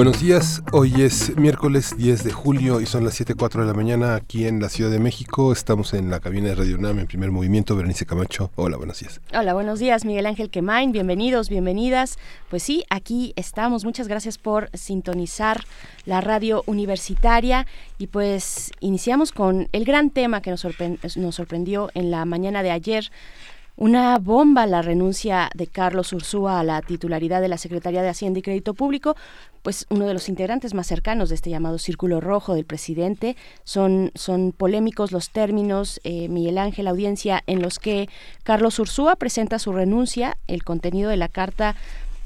Buenos días, hoy es miércoles 10 de julio y son las 7.04 de la mañana aquí en la Ciudad de México. Estamos en la cabina de Radio UNAM en primer movimiento. Berenice Camacho, hola, buenos días. Hola, buenos días, Miguel Ángel Quemain, bienvenidos, bienvenidas. Pues sí, aquí estamos. Muchas gracias por sintonizar la radio universitaria y pues iniciamos con el gran tema que nos, nos sorprendió en la mañana de ayer una bomba la renuncia de Carlos Ursúa a la titularidad de la Secretaría de Hacienda y Crédito Público, pues uno de los integrantes más cercanos de este llamado círculo rojo del presidente. Son, son polémicos los términos, eh, Miguel Ángel, audiencia, en los que Carlos Ursúa presenta su renuncia, el contenido de la carta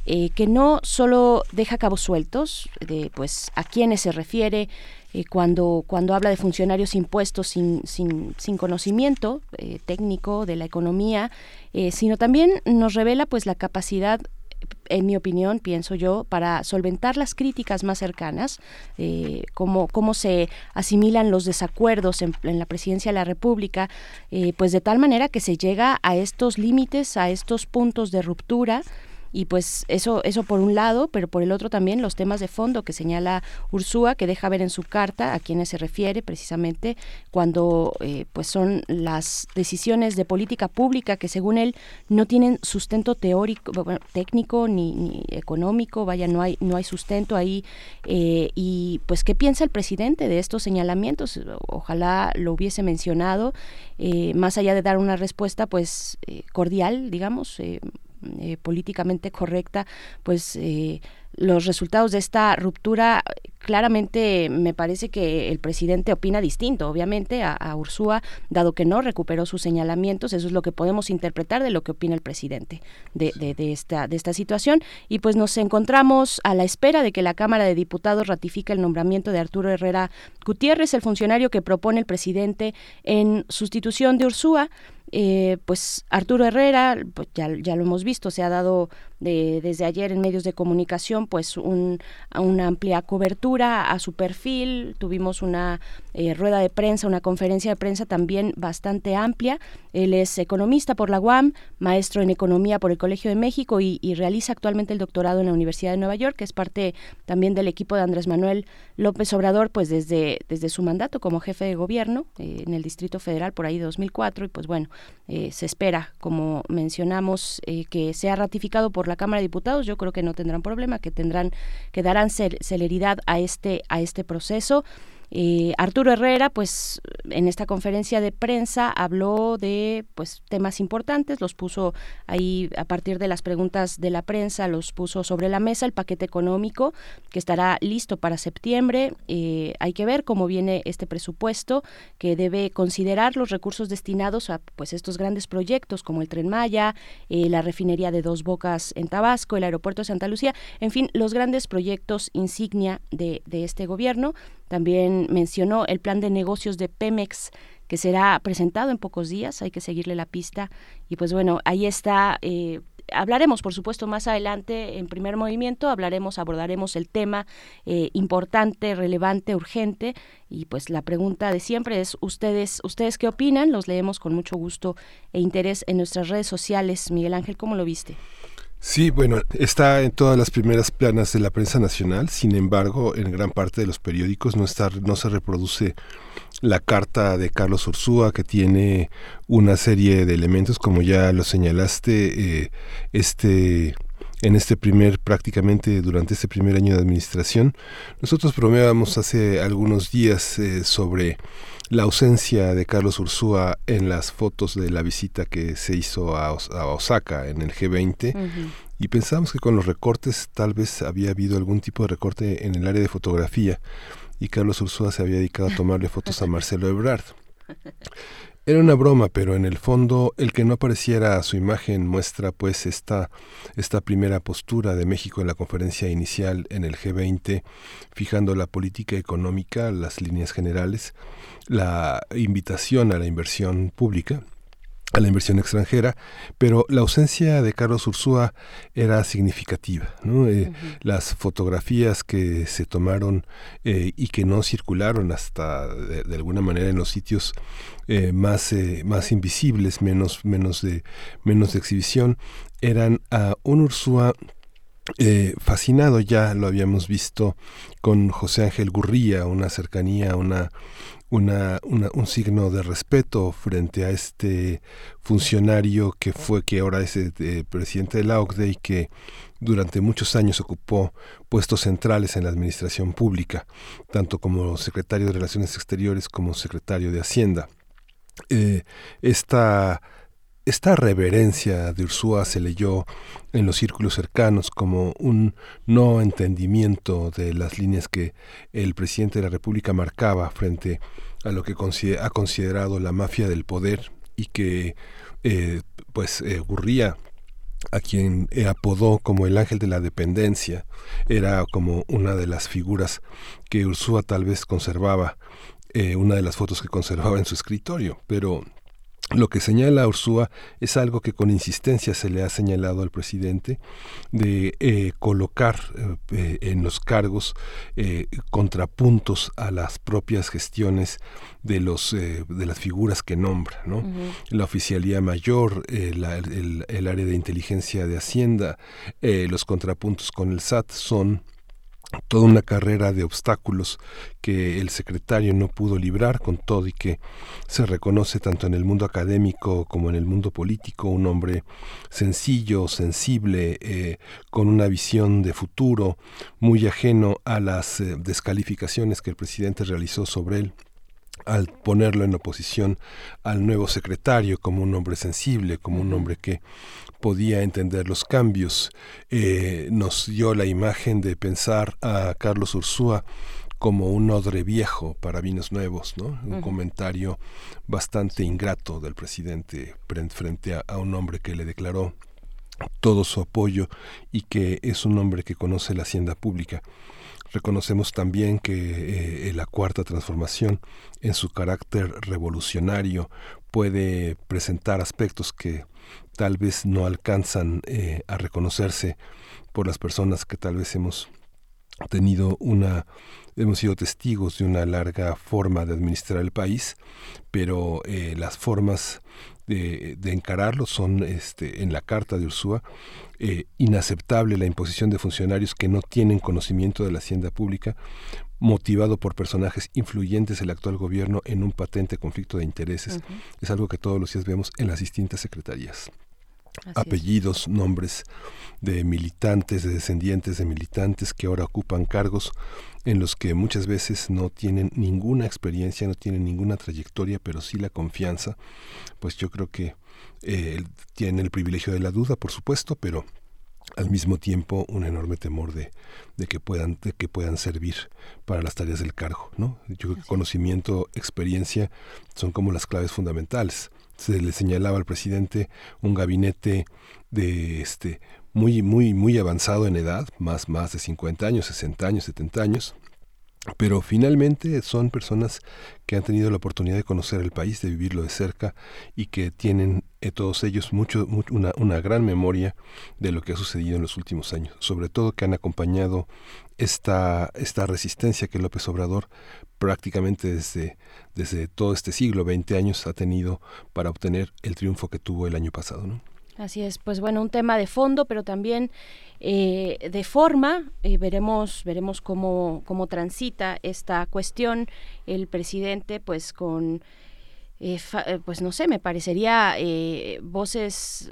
eh, que no solo deja cabos sueltos de pues a quiénes se refiere, eh, cuando, cuando habla de funcionarios impuestos sin, sin, sin conocimiento eh, técnico de la economía, eh, sino también nos revela pues la capacidad en mi opinión, pienso yo, para solventar las críticas más cercanas, cómo, cómo se asimilan los desacuerdos en, en la presidencia de la República, pues de tal manera que se llega a estos límites, a estos puntos de ruptura y pues eso eso por un lado pero por el otro también los temas de fondo que señala Ursúa que deja ver en su carta a quienes se refiere precisamente cuando eh, pues son las decisiones de política pública que según él no tienen sustento teórico técnico ni, económico vaya no hay no hay sustento ahí eh, y pues qué piensa el presidente de estos señalamientos ojalá lo hubiese mencionado eh, más allá de dar una respuesta pues cordial digamos eh, políticamente correcta, pues eh, los resultados de esta ruptura claramente me parece que el presidente opina distinto, obviamente, a, Ursúa, dado que no recuperó sus señalamientos, eso es lo que podemos interpretar de lo que opina el presidente de, de, esta, de esta situación. Y pues nos encontramos a la espera de que la Cámara de Diputados ratifique el nombramiento de Arturo Herrera Gutiérrez, el funcionario que propone el presidente en sustitución de Ursúa. Eh, pues Arturo Herrera, pues ya, ya, lo hemos visto, se ha dado de, desde ayer en medios de comunicación pues un, una amplia cobertura a su perfil, tuvimos una eh, rueda de prensa, una conferencia de prensa también bastante amplia. Él es economista por la UAM, maestro en economía por el Colegio de México y, realiza actualmente el doctorado en la Universidad de Nueva York, que es parte también del equipo de Andrés Manuel López Obrador, pues desde, desde su mandato como jefe de gobierno eh, en el Distrito Federal por ahí 2004 y pues bueno, eh, se espera, como mencionamos, que sea ratificado por la Cámara de Diputados. Yo creo que no tendrán problema, que tendrán, que darán celeridad a este, a este proceso. Eh, Arturo Herrera, pues en esta conferencia de prensa habló de pues temas importantes, los puso ahí a partir de las preguntas de la prensa, los puso sobre la mesa el paquete económico que estará listo para septiembre. Eh, hay que ver cómo viene este presupuesto que debe considerar los recursos destinados a pues estos grandes proyectos como el Tren Maya, eh, la refinería de Dos Bocas en Tabasco, el aeropuerto de Santa Lucía, en fin, los grandes proyectos insignia de, de este gobierno. También mencionó el plan de negocios de Pemex que será presentado en pocos días, hay que seguirle la pista. Y pues bueno, ahí está. Eh, hablaremos, por supuesto, más adelante en primer movimiento, hablaremos, abordaremos el tema eh, importante, relevante, urgente. Y pues la pregunta de siempre es, ¿ustedes, ¿ustedes qué opinan? Los leemos con mucho gusto e interés en nuestras redes sociales. Miguel Ángel, ¿cómo lo viste? Sí, bueno, está en todas las primeras planas de la prensa nacional, sin embargo, en gran parte de los periódicos no, está, no se reproduce la carta de Carlos Ursúa, que tiene una serie de elementos, como ya lo señalaste, eh, este en este primer, prácticamente durante este primer año de administración. Nosotros bromeábamos hace algunos días eh, sobre la ausencia de Carlos Ursúa en las fotos de la visita que se hizo a, Osaka en el G20 y pensamos que con los recortes tal vez había habido algún tipo de recorte en el área de fotografía y Carlos Ursúa se había dedicado a tomarle fotos a Marcelo Ebrard. Era una broma, pero en el fondo el que no apareciera su imagen muestra pues esta, esta primera postura de México en la conferencia inicial en el G20, fijando la política económica, las líneas generales, la invitación a la inversión pública a la inversión extranjera, pero la ausencia de Carlos Ursúa era significativa. Eh, las fotografías que se tomaron eh, y que no circularon hasta de, alguna manera en los sitios eh, más, más invisibles, menos, menos, de, menos de exhibición, eran a un Ursúa fascinado, ya lo habíamos visto con José Ángel Gurría, una cercanía, una una, un signo de respeto frente a este funcionario que fue, que ahora es eh, presidente de la OCDE y que durante muchos años ocupó puestos centrales en la administración pública, tanto como secretario de Relaciones Exteriores como secretario de Hacienda. Eh, esta esta reverencia de Ursúa se leyó en los círculos cercanos como un no entendimiento de las líneas que el presidente de la República marcaba frente a lo que ha considerado la mafia del poder y que eh, pues eh, a quien apodó como el ángel de la dependencia, era como una de las figuras que Ursúa tal vez conservaba, eh, una de las fotos que conservaba en su escritorio, pero lo que señala Ursúa es algo que con insistencia se le ha señalado al presidente de eh, colocar eh, en los cargos eh, contrapuntos a las propias gestiones de los de las figuras que nombra, ¿no? La oficialía mayor, el, el, área de inteligencia de Hacienda, los contrapuntos con el SAT son toda una carrera de obstáculos que el secretario no pudo librar con todo y que se reconoce tanto en el mundo académico como en el mundo político. Un hombre sencillo, sensible, eh, con una visión de futuro, muy ajeno a las eh, descalificaciones que el presidente realizó sobre él al ponerlo en oposición al nuevo secretario como un hombre sensible, como un hombre que podía entender los cambios. Eh, nos dio la imagen de pensar a Carlos Ursúa como un odre viejo para vinos nuevos, ¿no? Un comentario bastante ingrato del presidente frente a, un hombre que le declaró todo su apoyo y que es un hombre que conoce la hacienda pública. Reconocemos también que eh, la cuarta transformación, en su carácter revolucionario, puede presentar aspectos que tal vez no alcanzan eh, a reconocerse por las personas que tal vez hemos tenido una hemos sido testigos de una larga forma de administrar el país pero eh, las formas de, encararlo son este, en la carta de Ursúa eh, inaceptable la imposición de funcionarios que no tienen conocimiento de la hacienda pública motivado por personajes influyentes del actual gobierno en un patente conflicto de intereses. Es algo que todos los días vemos en las distintas secretarías. Apellidos, nombres de militantes, de descendientes de militantes que ahora ocupan cargos en los que muchas veces no tienen ninguna experiencia, no tienen ninguna trayectoria, pero sí la confianza, pues yo creo que eh, tienen el privilegio de la duda, por supuesto, pero al mismo tiempo un enorme temor de, de, que puedan de que puedan servir para las tareas del cargo no yo creo que conocimiento experiencia son como las claves fundamentales se le señalaba al presidente un gabinete de este muy muy muy avanzado en edad más más de 50 años 60 años 70 años pero finalmente son personas que han tenido la oportunidad de conocer el país, de vivirlo de cerca y que tienen eh, todos ellos mucho, una, una, gran memoria de lo que ha sucedido en los últimos años, sobre todo que han acompañado esta, esta resistencia que López Obrador prácticamente desde, desde todo este siglo, 20 años, ha tenido para obtener el triunfo que tuvo el año pasado. ¿no? Así es, pues bueno, un tema de fondo, pero también eh, de forma. Eh, veremos, veremos cómo, cómo transita esta cuestión. El presidente, pues con eh, eh, pues no sé, me parecería eh, voces,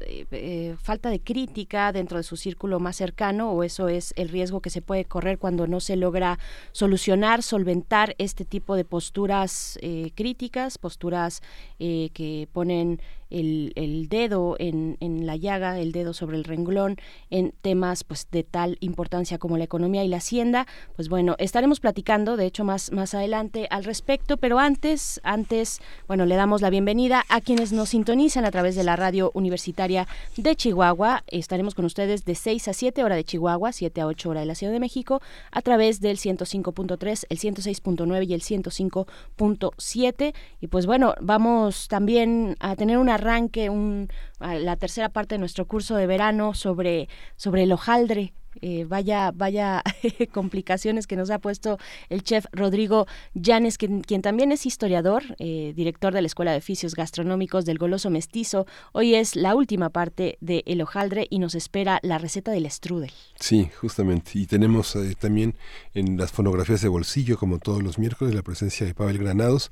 falta de crítica dentro de su círculo más cercano o eso es el riesgo que se puede correr cuando no se logra solucionar, solventar este tipo de posturas críticas, posturas que ponen el, dedo en, la llaga, el dedo sobre el renglón en temas pues de tal importancia como la economía y la hacienda. Pues bueno, estaremos platicando, de hecho, más, más adelante al respecto, pero antes, antes, bueno, le damos la bienvenida a quienes nos sintonizan a través de la radio universitaria de Chihuahua. Estaremos con ustedes de 6 a 7 hora de Chihuahua, 7 a 8 hora de la Ciudad de México, a través del 105.3, el 106.9 y el 105.7. Y pues bueno, vamos también a tener un arranque, un, la tercera parte de nuestro curso de verano sobre, sobre el hojaldre, eh, vaya, vaya complicaciones que nos ha puesto el chef Rodrigo Llanes, quien, también es historiador, eh, director de la Escuela de Oficios Gastronómicos del Goloso Mestizo. Hoy es la última parte de El Hojaldre y nos espera la receta del strudel. Sí, justamente. Y tenemos eh, también en las fonografías de bolsillo, como todos los miércoles, la presencia de Pavel Granados,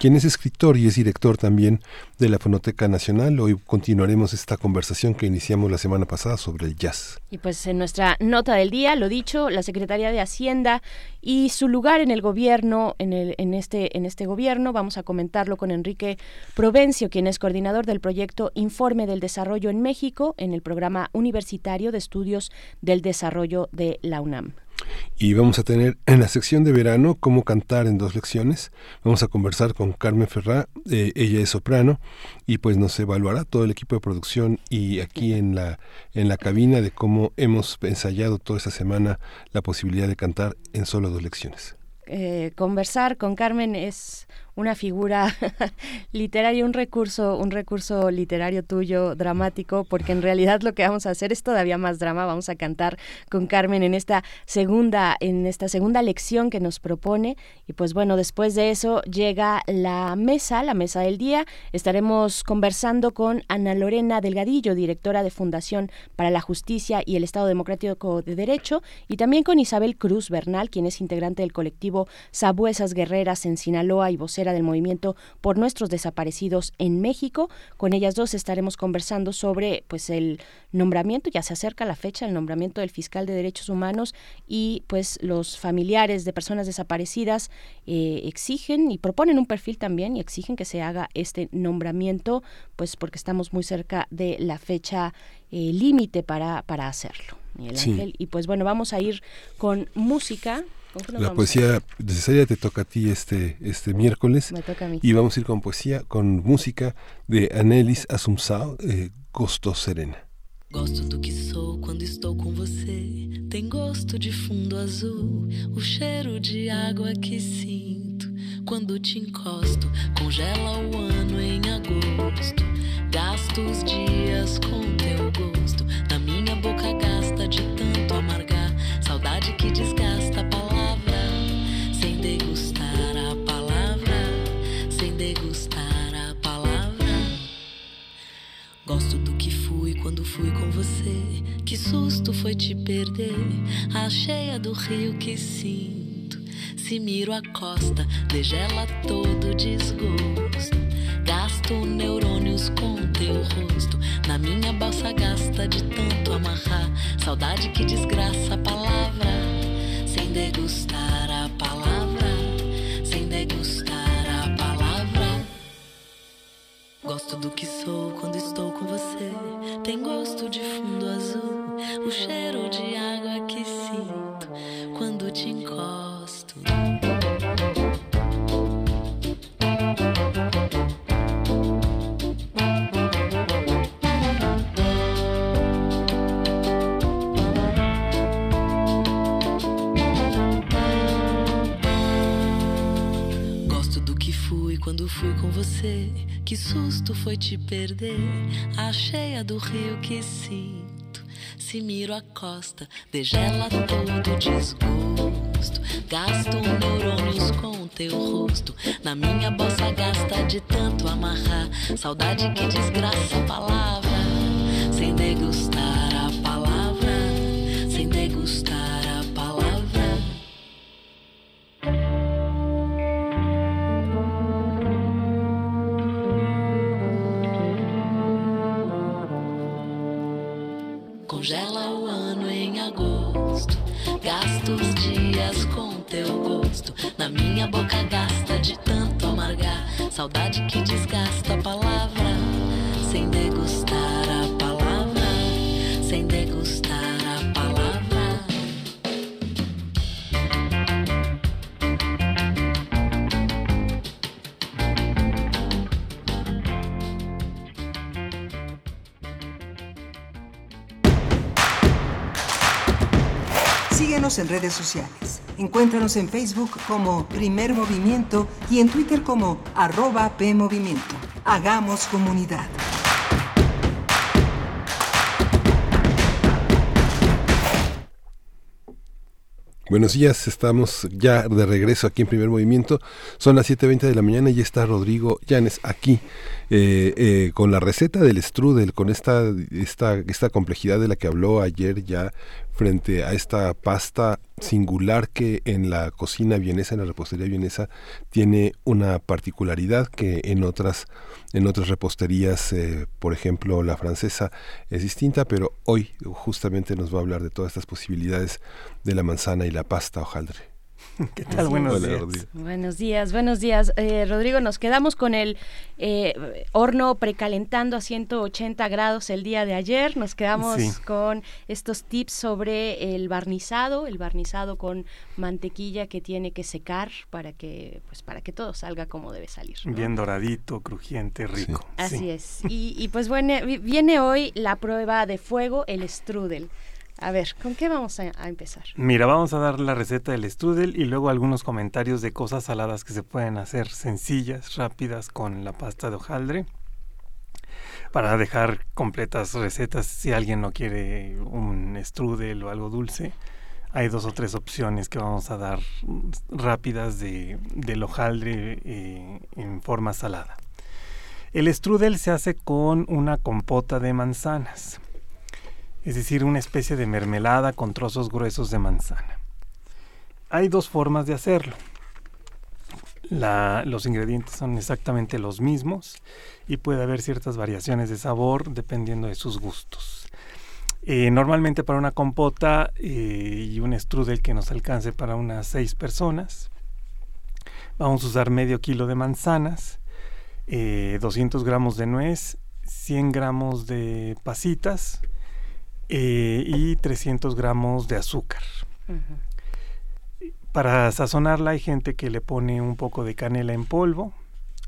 quien es escritor y es director también de la Fonoteca Nacional. Hoy continuaremos esta conversación que iniciamos la semana pasada sobre el jazz. Y pues en nuestra nota del día, lo dicho, la Secretaría de Hacienda y su lugar en el gobierno, en, el, en, este, en este gobierno. Vamos a comentarlo con Enrique Provencio, quien es coordinador del proyecto Informe del Desarrollo en México en el programa universitario de estudios del desarrollo de la UNAM. Y vamos a tener en la sección de verano cómo cantar en dos lecciones. Vamos a conversar con Carmen Ferrá, eh, ella es soprano y pues nos evaluará todo el equipo de producción y aquí en la en la cabina de cómo hemos ensayado toda esta semana la posibilidad de cantar en solo dos lecciones. Eh, conversar con Carmen es una figura literaria, un recurso, un recurso literario tuyo dramático, porque en realidad lo que vamos a hacer es todavía más drama. Vamos a cantar con Carmen en esta segunda, en esta segunda lección que nos propone. Y pues bueno, después de eso llega la mesa, la mesa del día. Estaremos conversando con Ana Lorena Delgadillo, directora de Fundación para la Justicia y el Estado Democrático de Derecho, y también con Isabel Cruz Bernal, quien es integrante del colectivo Sabuesas Guerreras en Sinaloa y vocera del movimiento por nuestros desaparecidos en México. Con ellas dos estaremos conversando sobre pues el nombramiento, ya se acerca la fecha, el nombramiento del fiscal de derechos humanos y pues los familiares de personas desaparecidas eh, exigen y proponen un perfil también y exigen que se haga este nombramiento pues porque estamos muy cerca de la fecha eh, límite para, para hacerlo. Miguel Ángel. Y pues bueno, vamos a ir con música. La poesía necesaria te toca a ti este, este miércoles. Me toca a mí. Y vamos a ir con poesía, con música de Anelis Assumpção, eh, Gosto Serena. Gosto do que sou quando estou com você. Tem gosto de fundo azul, o cheiro de água que sinto quando te encosto. Congela o ano em agosto. Gasto os dias com teu gosto. Na minha boca gasta Gosto do que fui quando fui com você. Que susto foi te perder, a cheia do rio que sinto. Se miro a costa, degela todo desgosto. Gasto neurônios com teu rosto. Na minha balsa gasta de tanto amarrar. Saudade que desgraça a palavra, sem degustar a palavra Gosto do que sou quando estou com você. Tem gosto de fundo azul, o cheiro de água que sinto quando te encosto. quando fui com você. Que susto foi te perder, a cheia do rio que sinto. Se miro a costa, degela todo desgosto. Gasto neurônios com teu rosto. Na minha bossa gasta de tanto amarrar. Saudade que desgraça a palavra, sem degustar Na minha boca gasta de tanto amargar. Saudade que desgasta a palavra. Sem degustar a palavra. Sem degustar a palavra. Síguenos en redes sociales Encuéntranos en Facebook como Primer Movimiento y en Twitter como arroba PMovimiento. Hagamos comunidad. Buenos días, estamos ya de regreso aquí en Primer Movimiento. Son las 7.20 de la mañana y está Rodrigo Llanes aquí eh, eh, con la receta del strudel, con esta, esta, esta complejidad de la que habló ayer ya frente a esta pasta singular que en la cocina vienesa, en la repostería vienesa, tiene una particularidad que en otras, en otras reposterías, eh, por ejemplo la francesa, es distinta, pero hoy justamente nos va a hablar de todas estas posibilidades de la manzana y la pasta hojaldre. ¿Qué tal? Buenos días. Buenos días, buenos días. Eh, Rodrigo, nos quedamos con el eh, horno precalentando a 180 grados el día de ayer. Nos quedamos con estos tips sobre el barnizado, el barnizado con mantequilla que tiene que secar para que, pues, para que todo salga como debe salir. Bien doradito, crujiente, rico. Así es. Y, y pues bueno, viene hoy la prueba de fuego, el strudel. A ver, ¿con qué vamos a, empezar? Mira, vamos a dar la receta del strudel y luego algunos comentarios de cosas saladas que se pueden hacer sencillas, rápidas con la pasta de hojaldre. Para dejar completas recetas, si alguien no quiere un strudel o algo dulce, hay dos o tres opciones que vamos a dar rápidas de, del hojaldre eh, en forma salada. El strudel se hace con una compota de manzanas es decir, una especie de mermelada con trozos gruesos de manzana. Hay dos formas de hacerlo. los ingredientes son exactamente los mismos y puede haber ciertas variaciones de sabor dependiendo de sus gustos. Eh, normalmente para una compota eh, y un strudel que nos alcance para unas seis personas, vamos a usar medio kilo de manzanas, 200 eh, gramos de nuez, 100 gramos de pasitas, eh, y 300 gramos de azúcar. Para sazonarla hay gente que le pone un poco de canela en polvo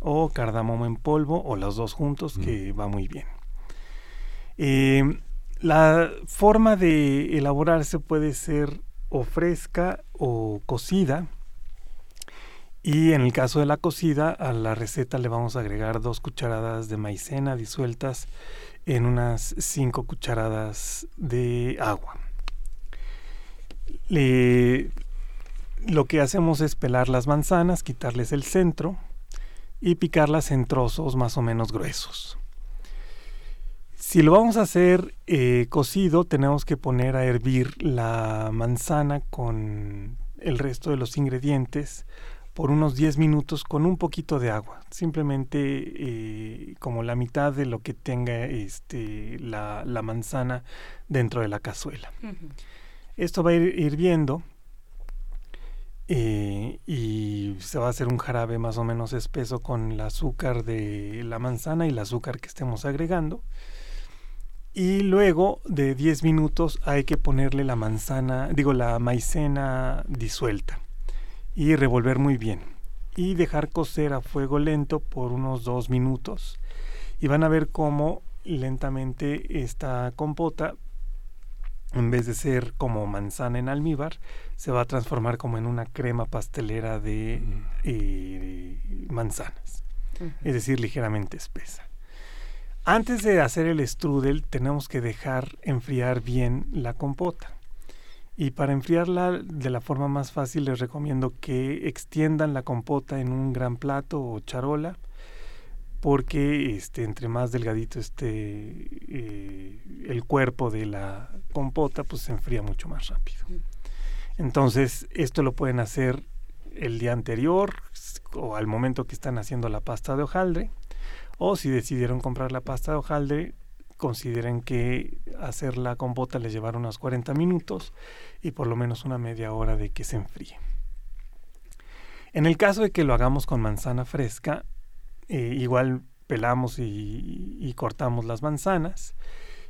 o cardamomo en polvo o los dos juntos que va muy bien. Eh, la forma de elaborarse puede ser o fresca o cocida. Y en el caso de la cocida, a la receta le vamos a agregar dos cucharadas de maicena disueltas en unas 5 cucharadas de agua. lo que hacemos es pelar las manzanas, quitarles el centro y picarlas en trozos más o menos gruesos. Si lo vamos a hacer eh, cocido, tenemos que poner a hervir la manzana con el resto de los ingredientes por unos 10 minutos con un poquito de agua, simplemente eh, como la mitad de lo que tenga este, la, manzana dentro de la cazuela. Esto va a ir hirviendo eh, y se va a hacer un jarabe más o menos espeso con el azúcar de la manzana y el azúcar que estemos agregando. Y luego de 10 minutos hay que ponerle la manzana, digo la maicena disuelta y revolver muy bien y dejar cocer a fuego lento por unos dos minutos y van a ver cómo lentamente esta compota en vez de ser como manzana en almíbar se va a transformar como en una crema pastelera de eh, manzanas es decir ligeramente espesa. Antes de hacer el strudel tenemos que dejar enfriar bien la compota y para enfriarla de la forma más fácil les recomiendo que extiendan la compota en un gran plato o charola porque este, entre más delgadito esté eh, el cuerpo de la compota, pues se enfría mucho más rápido. Entonces, esto lo pueden hacer el día anterior o al momento que están haciendo la pasta de hojaldre, o si decidieron comprar la pasta de hojaldre, consideren que hacer la compota les llevará unos 40 minutos y por lo menos una media hora de que se enfríe. En el caso de que lo hagamos con manzana fresca, eh, igual pelamos y, cortamos las manzanas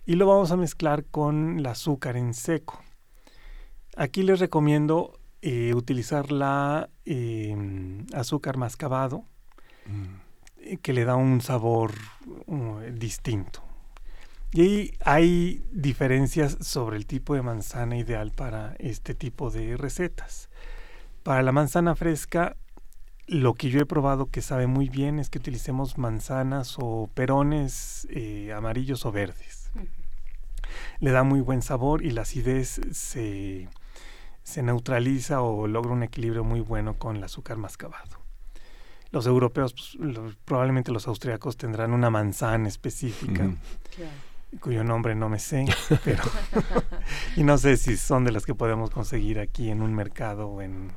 y lo vamos a mezclar con el azúcar en seco. Aquí les recomiendo eh, utilizar la em, azúcar mascabado, mm. que le da un sabor uh, distinto. Y ahí hay diferencias sobre el tipo de manzana ideal para este tipo de recetas. Para la manzana fresca, lo que yo he probado que sabe muy bien es que utilicemos manzanas o perones eh, amarillos o verdes. Le da muy buen sabor y la acidez se, se neutraliza o logra un equilibrio muy bueno con el azúcar mascabado. Los europeos, pues, probablemente los austriacos tendrán una manzana específica cuyo nombre no me sé, pero y no sé si son de las que podemos conseguir aquí en un mercado o en,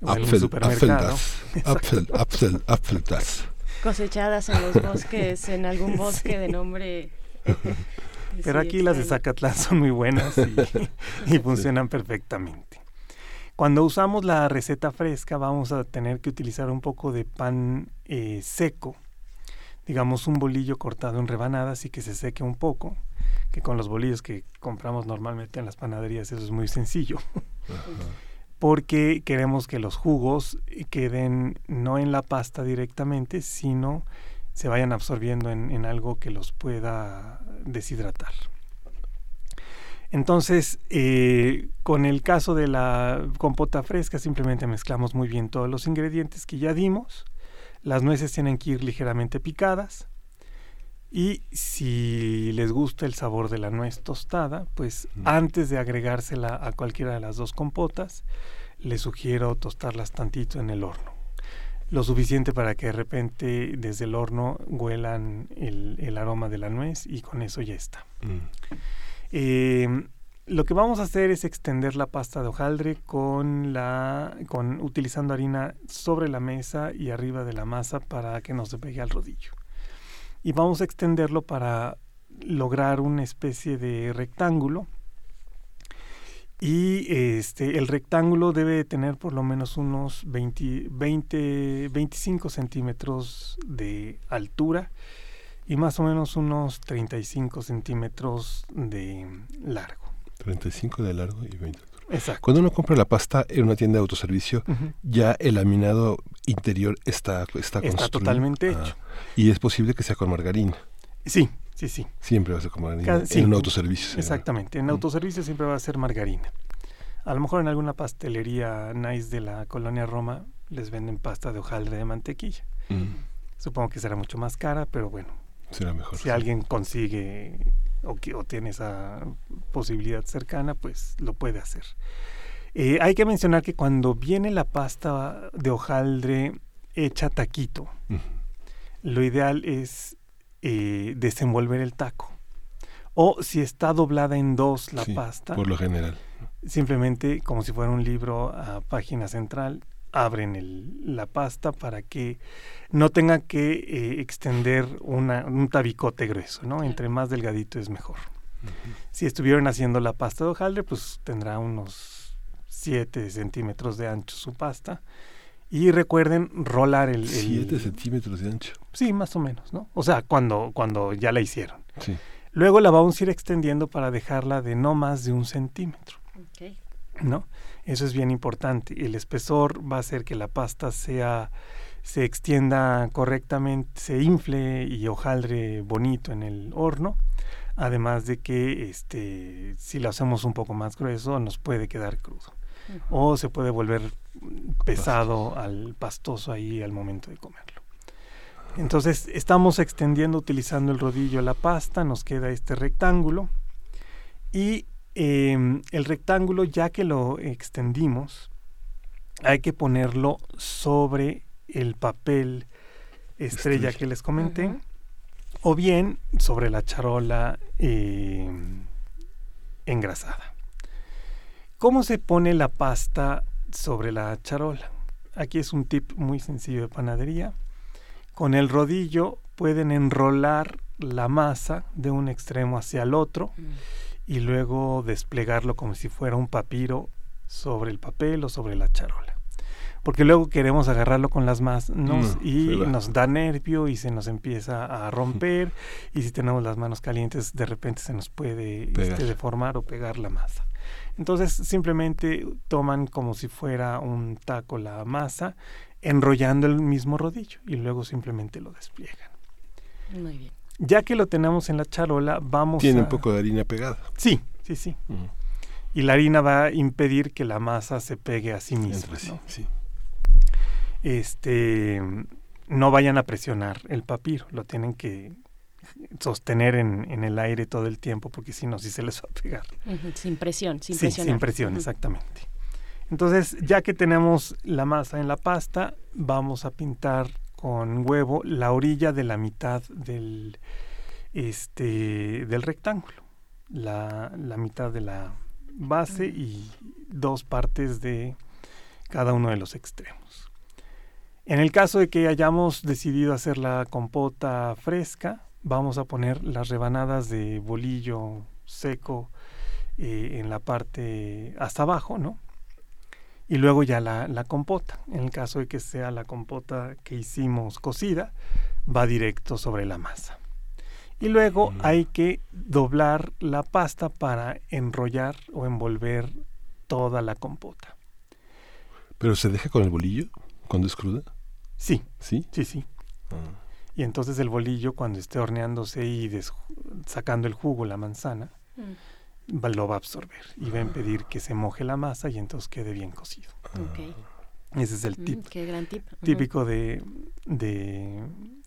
un supermercado. Cosechadas en los bosques, en algún bosque de nombre. pero aquí las de Zacatlán son muy buenas y, funcionan perfectamente. Cuando usamos la receta fresca vamos a tener que utilizar un poco de pan eh, seco digamos, un bolillo cortado en rebanadas y que se seque un poco, que con los bolillos que compramos normalmente en las panaderías eso es muy sencillo. Porque queremos que los jugos queden no en la pasta directamente, sino se vayan absorbiendo en, algo que los pueda deshidratar. Entonces, eh, con el caso de la compota fresca, simplemente mezclamos muy bien todos los ingredientes que ya dimos las nueces tienen que ir ligeramente picadas. Y si les gusta el sabor de la nuez tostada, pues antes de agregársela a cualquiera de las dos compotas, les sugiero tostarlas tantito en el horno. Lo suficiente para que de repente desde el horno huelan el, aroma de la nuez y con eso ya está. Mm. Eh, lo que vamos a hacer es extender la pasta de hojaldre con la con utilizando harina sobre la mesa y arriba de la masa para que no se pegue al rodillo. Y vamos a extenderlo para lograr una especie de rectángulo. Y este el rectángulo debe tener por lo menos unos 20, 20 25 centímetros de altura y más o menos unos 35 centímetros de largo. 35 de largo y 20 de Exacto. Cuando uno compra la pasta en una tienda de autoservicio, ya el laminado interior está, está, está totalmente ah, hecho. y es posible que sea con margarina. Sí, sí, sí. Siempre va a ser con margarina. en un autoservicio. Exactamente. En autoservicio siempre va a ser margarina. A lo mejor en alguna pastelería nice de la colonia Roma les venden pasta de hojaldre de mantequilla. Supongo que será mucho más cara, pero bueno. Será mejor. Si alguien consigue o, que, o tiene esa posibilidad cercana, pues lo puede hacer. Eh, hay que mencionar que cuando viene la pasta de hojaldre hecha taquito, lo ideal es eh, desenvolver el taco. O si está doblada en dos la pasta. Por lo general. Simplemente como si fuera un libro a página central, abren el, la pasta para que no tenga que eh, extender un tabicote grueso, ¿no? Entre más delgadito es mejor. Si estuvieran haciendo la pasta de hojaldre, pues tendrá unos 7 centímetros de ancho su pasta. Y recuerden rolar el... 7 centímetros de ancho. Sí, más o menos, ¿no? O sea, cuando, cuando ya la hicieron. Sí. Luego la vamos a ir extendiendo para dejarla de no más de un centímetro. ¿No? Eso es bien importante. El espesor va a hacer que la pasta sea se extienda correctamente, se infle y hojaldre bonito en el horno. Además de que este, si lo hacemos un poco más grueso nos puede quedar crudo. O se puede volver pesado al pastoso ahí al momento de comerlo. Entonces estamos extendiendo utilizando el rodillo la pasta, nos queda este rectángulo y Em, el rectángulo, ya que lo extendimos, hay que ponerlo sobre el papel estrella que les comenté, o bien sobre la charola em, engrasada. ¿Cómo se pone la pasta sobre la charola? Aquí es un tip muy sencillo de panadería. Con el rodillo pueden enrolar la masa de un extremo hacia el otro. Mm y luego desplegarlo como si fuera un papiro sobre el papel o sobre la charola. Porque luego queremos agarrarlo con las manos mm, y nos da nervio y se nos empieza a romper y si tenemos las manos calientes de repente se nos puede este, deformar o pegar la masa. Entonces simplemente toman como si fuera un taco la masa enrollando el mismo rodillo y luego simplemente lo despliegan. Muy bien. Ya que lo tenemos en la charola, vamos Tiene a... un poco de harina pegada. Sí, sí, sí. Y la harina va a impedir que la masa se pegue a sí misma. Entre sí, ¿no? sí. Este, no vayan a presionar el papiro, lo tienen que sostener en, en el aire todo el tiempo porque si no, sí se les va a pegar. Sin presión, sin sí, presionar. sin presión, exactamente. Entonces, ya que tenemos la masa en la pasta, vamos a pintar con huevo la orilla de la mitad del, este, del rectángulo. La, la mitad de la base y dos partes de cada uno de los extremos. En el caso de que hayamos decidido hacer la compota fresca, vamos a poner las rebanadas de bolillo seco eh, en la parte hasta abajo, ¿no? Y luego ya la, la compota. En el caso de que sea la compota que hicimos cocida, va directo sobre la masa. Y luego Mm. hay que doblar la pasta para enrollar o envolver toda la compota. Pero se deja con el bolillo cuando es cruda, Sí, ¿sí? sí, sí. Ah. Y entonces el bolillo, cuando esté horneándose y sacando el jugo, la manzana, Mm, lo va a absorber y va a impedir que se moje la masa y entonces quede bien cocido. ok. Ese es el Mm, tip Qué gran tip. Típico de, de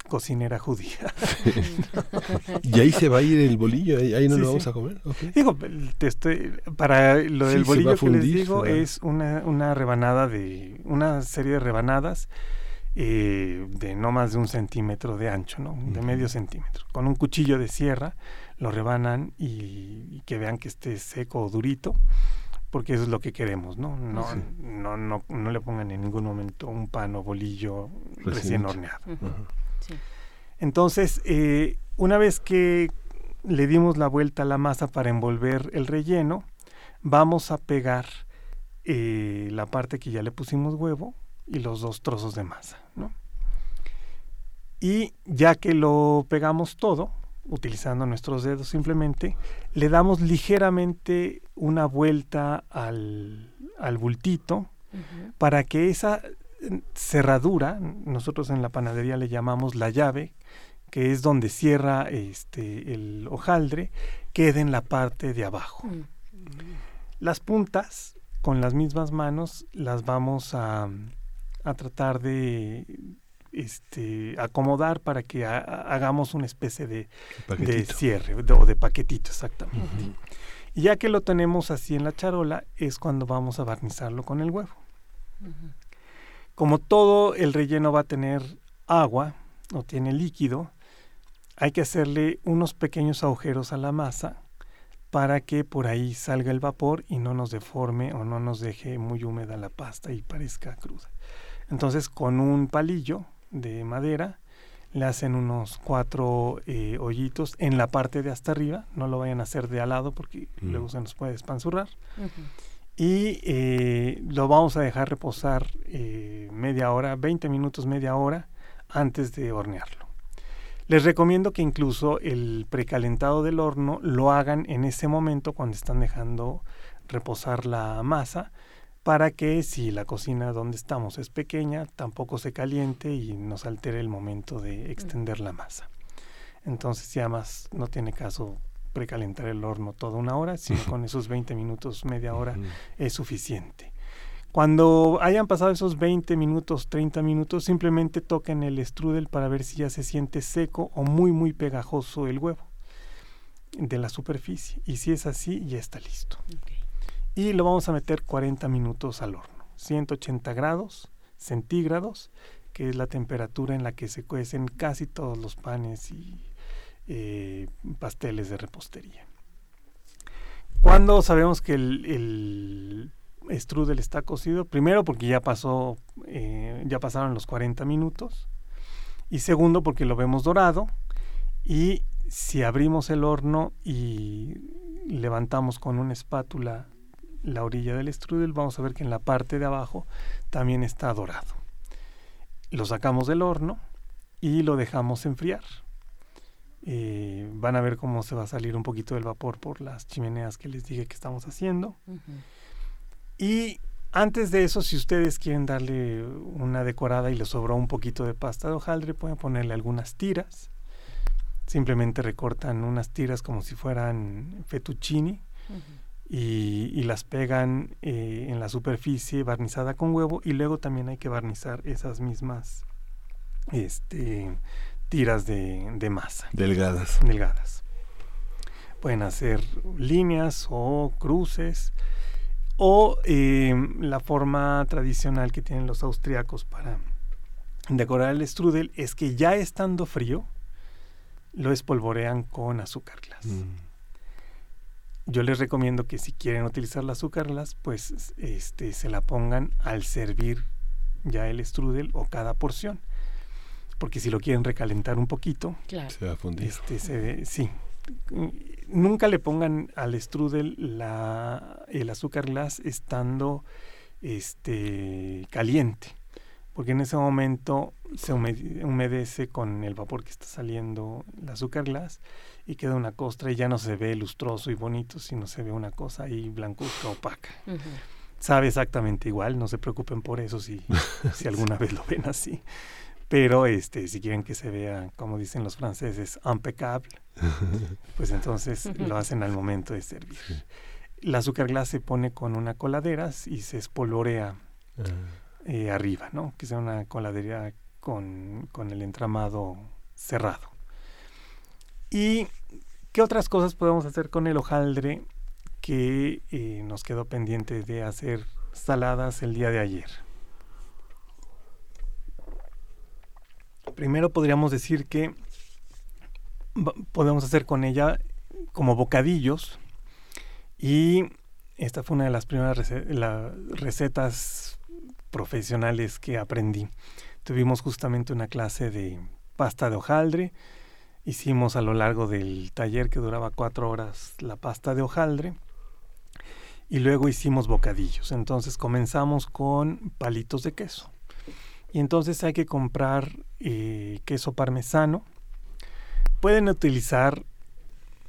cocinera judía. Y ahí se va a ir el bolillo, ahí, no Sí, lo vamos sí. a comer. ok. Digo, el- te estoy- para lo Sí, del bolillo que les digo es una, una rebanada de, una serie de rebanadas eh, de no más de un centímetro de ancho, ¿no? De medio centímetro. Con un cuchillo de sierra lo rebanan y, y que vean que esté seco o durito, porque eso es lo que queremos, ¿no? No, Sí. no, no, no le pongan en ningún momento un pan o bolillo Recién horneado. Sí. Entonces, eh, una vez que le dimos la vuelta a la masa para envolver el relleno, vamos a pegar eh, la parte que ya le pusimos huevo y los dos trozos de masa. ¿no? Y ya que lo pegamos todo, utilizando nuestros dedos simplemente, le damos ligeramente una vuelta al, al bultito para que esa eh, cerradura, nosotros en la panadería le llamamos la llave, que es donde cierra este el hojaldre, quede en la parte de abajo. mm, Las puntas, con las mismas manos, las vamos a, a tratar de este, acomodar para que ha- hagamos una especie de, de cierre de- o de paquetito exactamente. Y ya que lo tenemos así en la charola, es cuando vamos a barnizarlo con el huevo. Como todo el relleno va a tener agua o tiene líquido, hay que hacerle unos pequeños agujeros a la masa para que por ahí salga el vapor y no nos deforme o no nos deje muy húmeda la pasta y parezca cruda. Entonces con un palillo de madera le hacen unos cuatro eh, hoyitos en la parte de hasta arriba, no lo vayan a hacer de al lado porque Mm. luego se nos puede despanzurrar Ujú. y eh, lo vamos a dejar reposar eh, media hora, 20 minutos, media hora antes de hornearlo. Les recomiendo que incluso el precalentado del horno lo hagan en ese momento cuando están dejando reposar la masa para que si la cocina donde estamos es pequeña tampoco se caliente y nos altere el momento de extender la masa. Entonces ya más no tiene caso precalentar el horno toda una hora, sino con esos 20 minutos, media hora es suficiente. Cuando hayan pasado esos 20 minutos, 30 minutos, simplemente toquen el strudel para ver si ya se siente seco o muy, muy pegajoso el huevo de la superficie. Y si es así, ya está listo. Ok. Y lo vamos a meter 40 minutos al horno, 180 grados centígrados, que es la temperatura en la que se cuecen casi todos los panes y eh, pasteles de repostería. Cuando sabemos que el, el strudel está cocido, primero porque ya pasó, eh, ya pasaron los 40 minutos, y segundo porque lo vemos dorado, y si abrimos el horno y levantamos con una espátula la orilla del strudel, vamos a ver que en la parte de abajo también está dorado. Lo sacamos del horno y lo dejamos enfriar. Eh, van a ver cómo se va a salir un poquito del vapor por las chimeneas que les dije que estamos haciendo. Y antes de eso, si ustedes quieren darle una decorada y les sobró un poquito de pasta de hojaldre, pueden ponerle algunas tiras. simplemente recortan unas tiras como si fueran fettuccini y, y, las pegan eh, en la superficie barnizada con huevo y luego también hay que barnizar esas mismas este, tiras de, de masa. Delgadas. Delgadas. Pueden hacer líneas o cruces o eh, la forma tradicional que tienen los austriacos para decorar el strudel es que ya estando frío lo espolvorean con azúcar glass. Mm. Yo les recomiendo que si quieren utilizar la azúcar glass, pues este, se la pongan al servir ya el strudel o cada porción. Porque si lo quieren recalentar un poquito, se va a fundir. Este, sí. Nunca le pongan al strudel la, el azúcar glass estando este, caliente porque en ese momento se humedece con el vapor que está saliendo el azúcar glass y queda una costra y ya no se ve lustroso y bonito, sino se ve una cosa ahí blancuzca, opaca. Sabe exactamente igual, no se preocupen por eso si, si alguna vez lo ven así. Pero este, si quieren que se vea, como dicen los franceses, impeccable, pues entonces lo hacen al momento de servir. El azúcar glass se pone con una coladera y se espolorea. Ah. Eh, arriba, ¿no? Que sea una coladería con, con el entramado cerrado. ¿Y qué otras cosas podemos hacer con el hojaldre que eh, nos quedó pendiente de hacer saladas el día de ayer? Primero podríamos decir que podemos hacer con ella como bocadillos y esta fue una de las primeras recetas profesionales que aprendí. Tuvimos justamente una clase de pasta de hojaldre. Hicimos a lo largo del taller que duraba cuatro horas la pasta de hojaldre. Y luego hicimos bocadillos. Entonces comenzamos con palitos de queso. Y entonces hay que comprar eh, queso parmesano. Pueden utilizar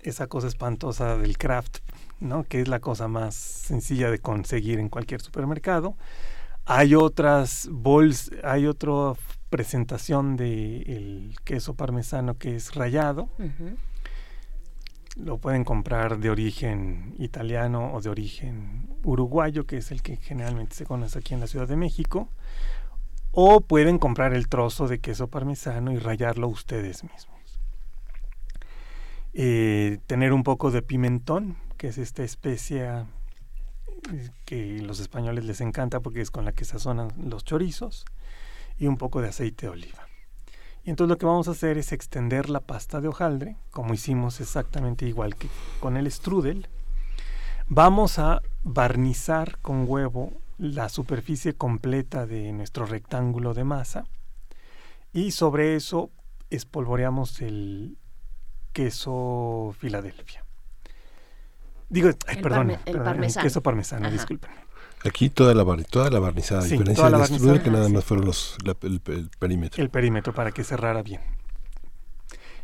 esa cosa espantosa del craft, ¿no? que es la cosa más sencilla de conseguir en cualquier supermercado. Hay otras bols, hay otra presentación de el queso parmesano que es rallado. Lo pueden comprar de origen italiano o de origen uruguayo, que es el que generalmente se conoce aquí en la Ciudad de México. O pueden comprar el trozo de queso parmesano y rallarlo ustedes mismos. Eh, tener un poco de pimentón, que es esta especia que los españoles les encanta porque es con la que sazonan los chorizos, y un poco de aceite de oliva. Y entonces lo que vamos a hacer es extender la pasta de hojaldre, como hicimos exactamente igual que con el strudel. Vamos a barnizar con huevo la superficie completa de nuestro rectángulo de masa y sobre eso espolvoreamos el queso Filadelfia. Digo, ay, perdón, el, parmesano. queso parmesano, disculpen. Aquí toda la, toda la barnizada, sí, diferencia la barnizada, que nada más fueron los, el, perímetro. El perímetro para que cerrara bien.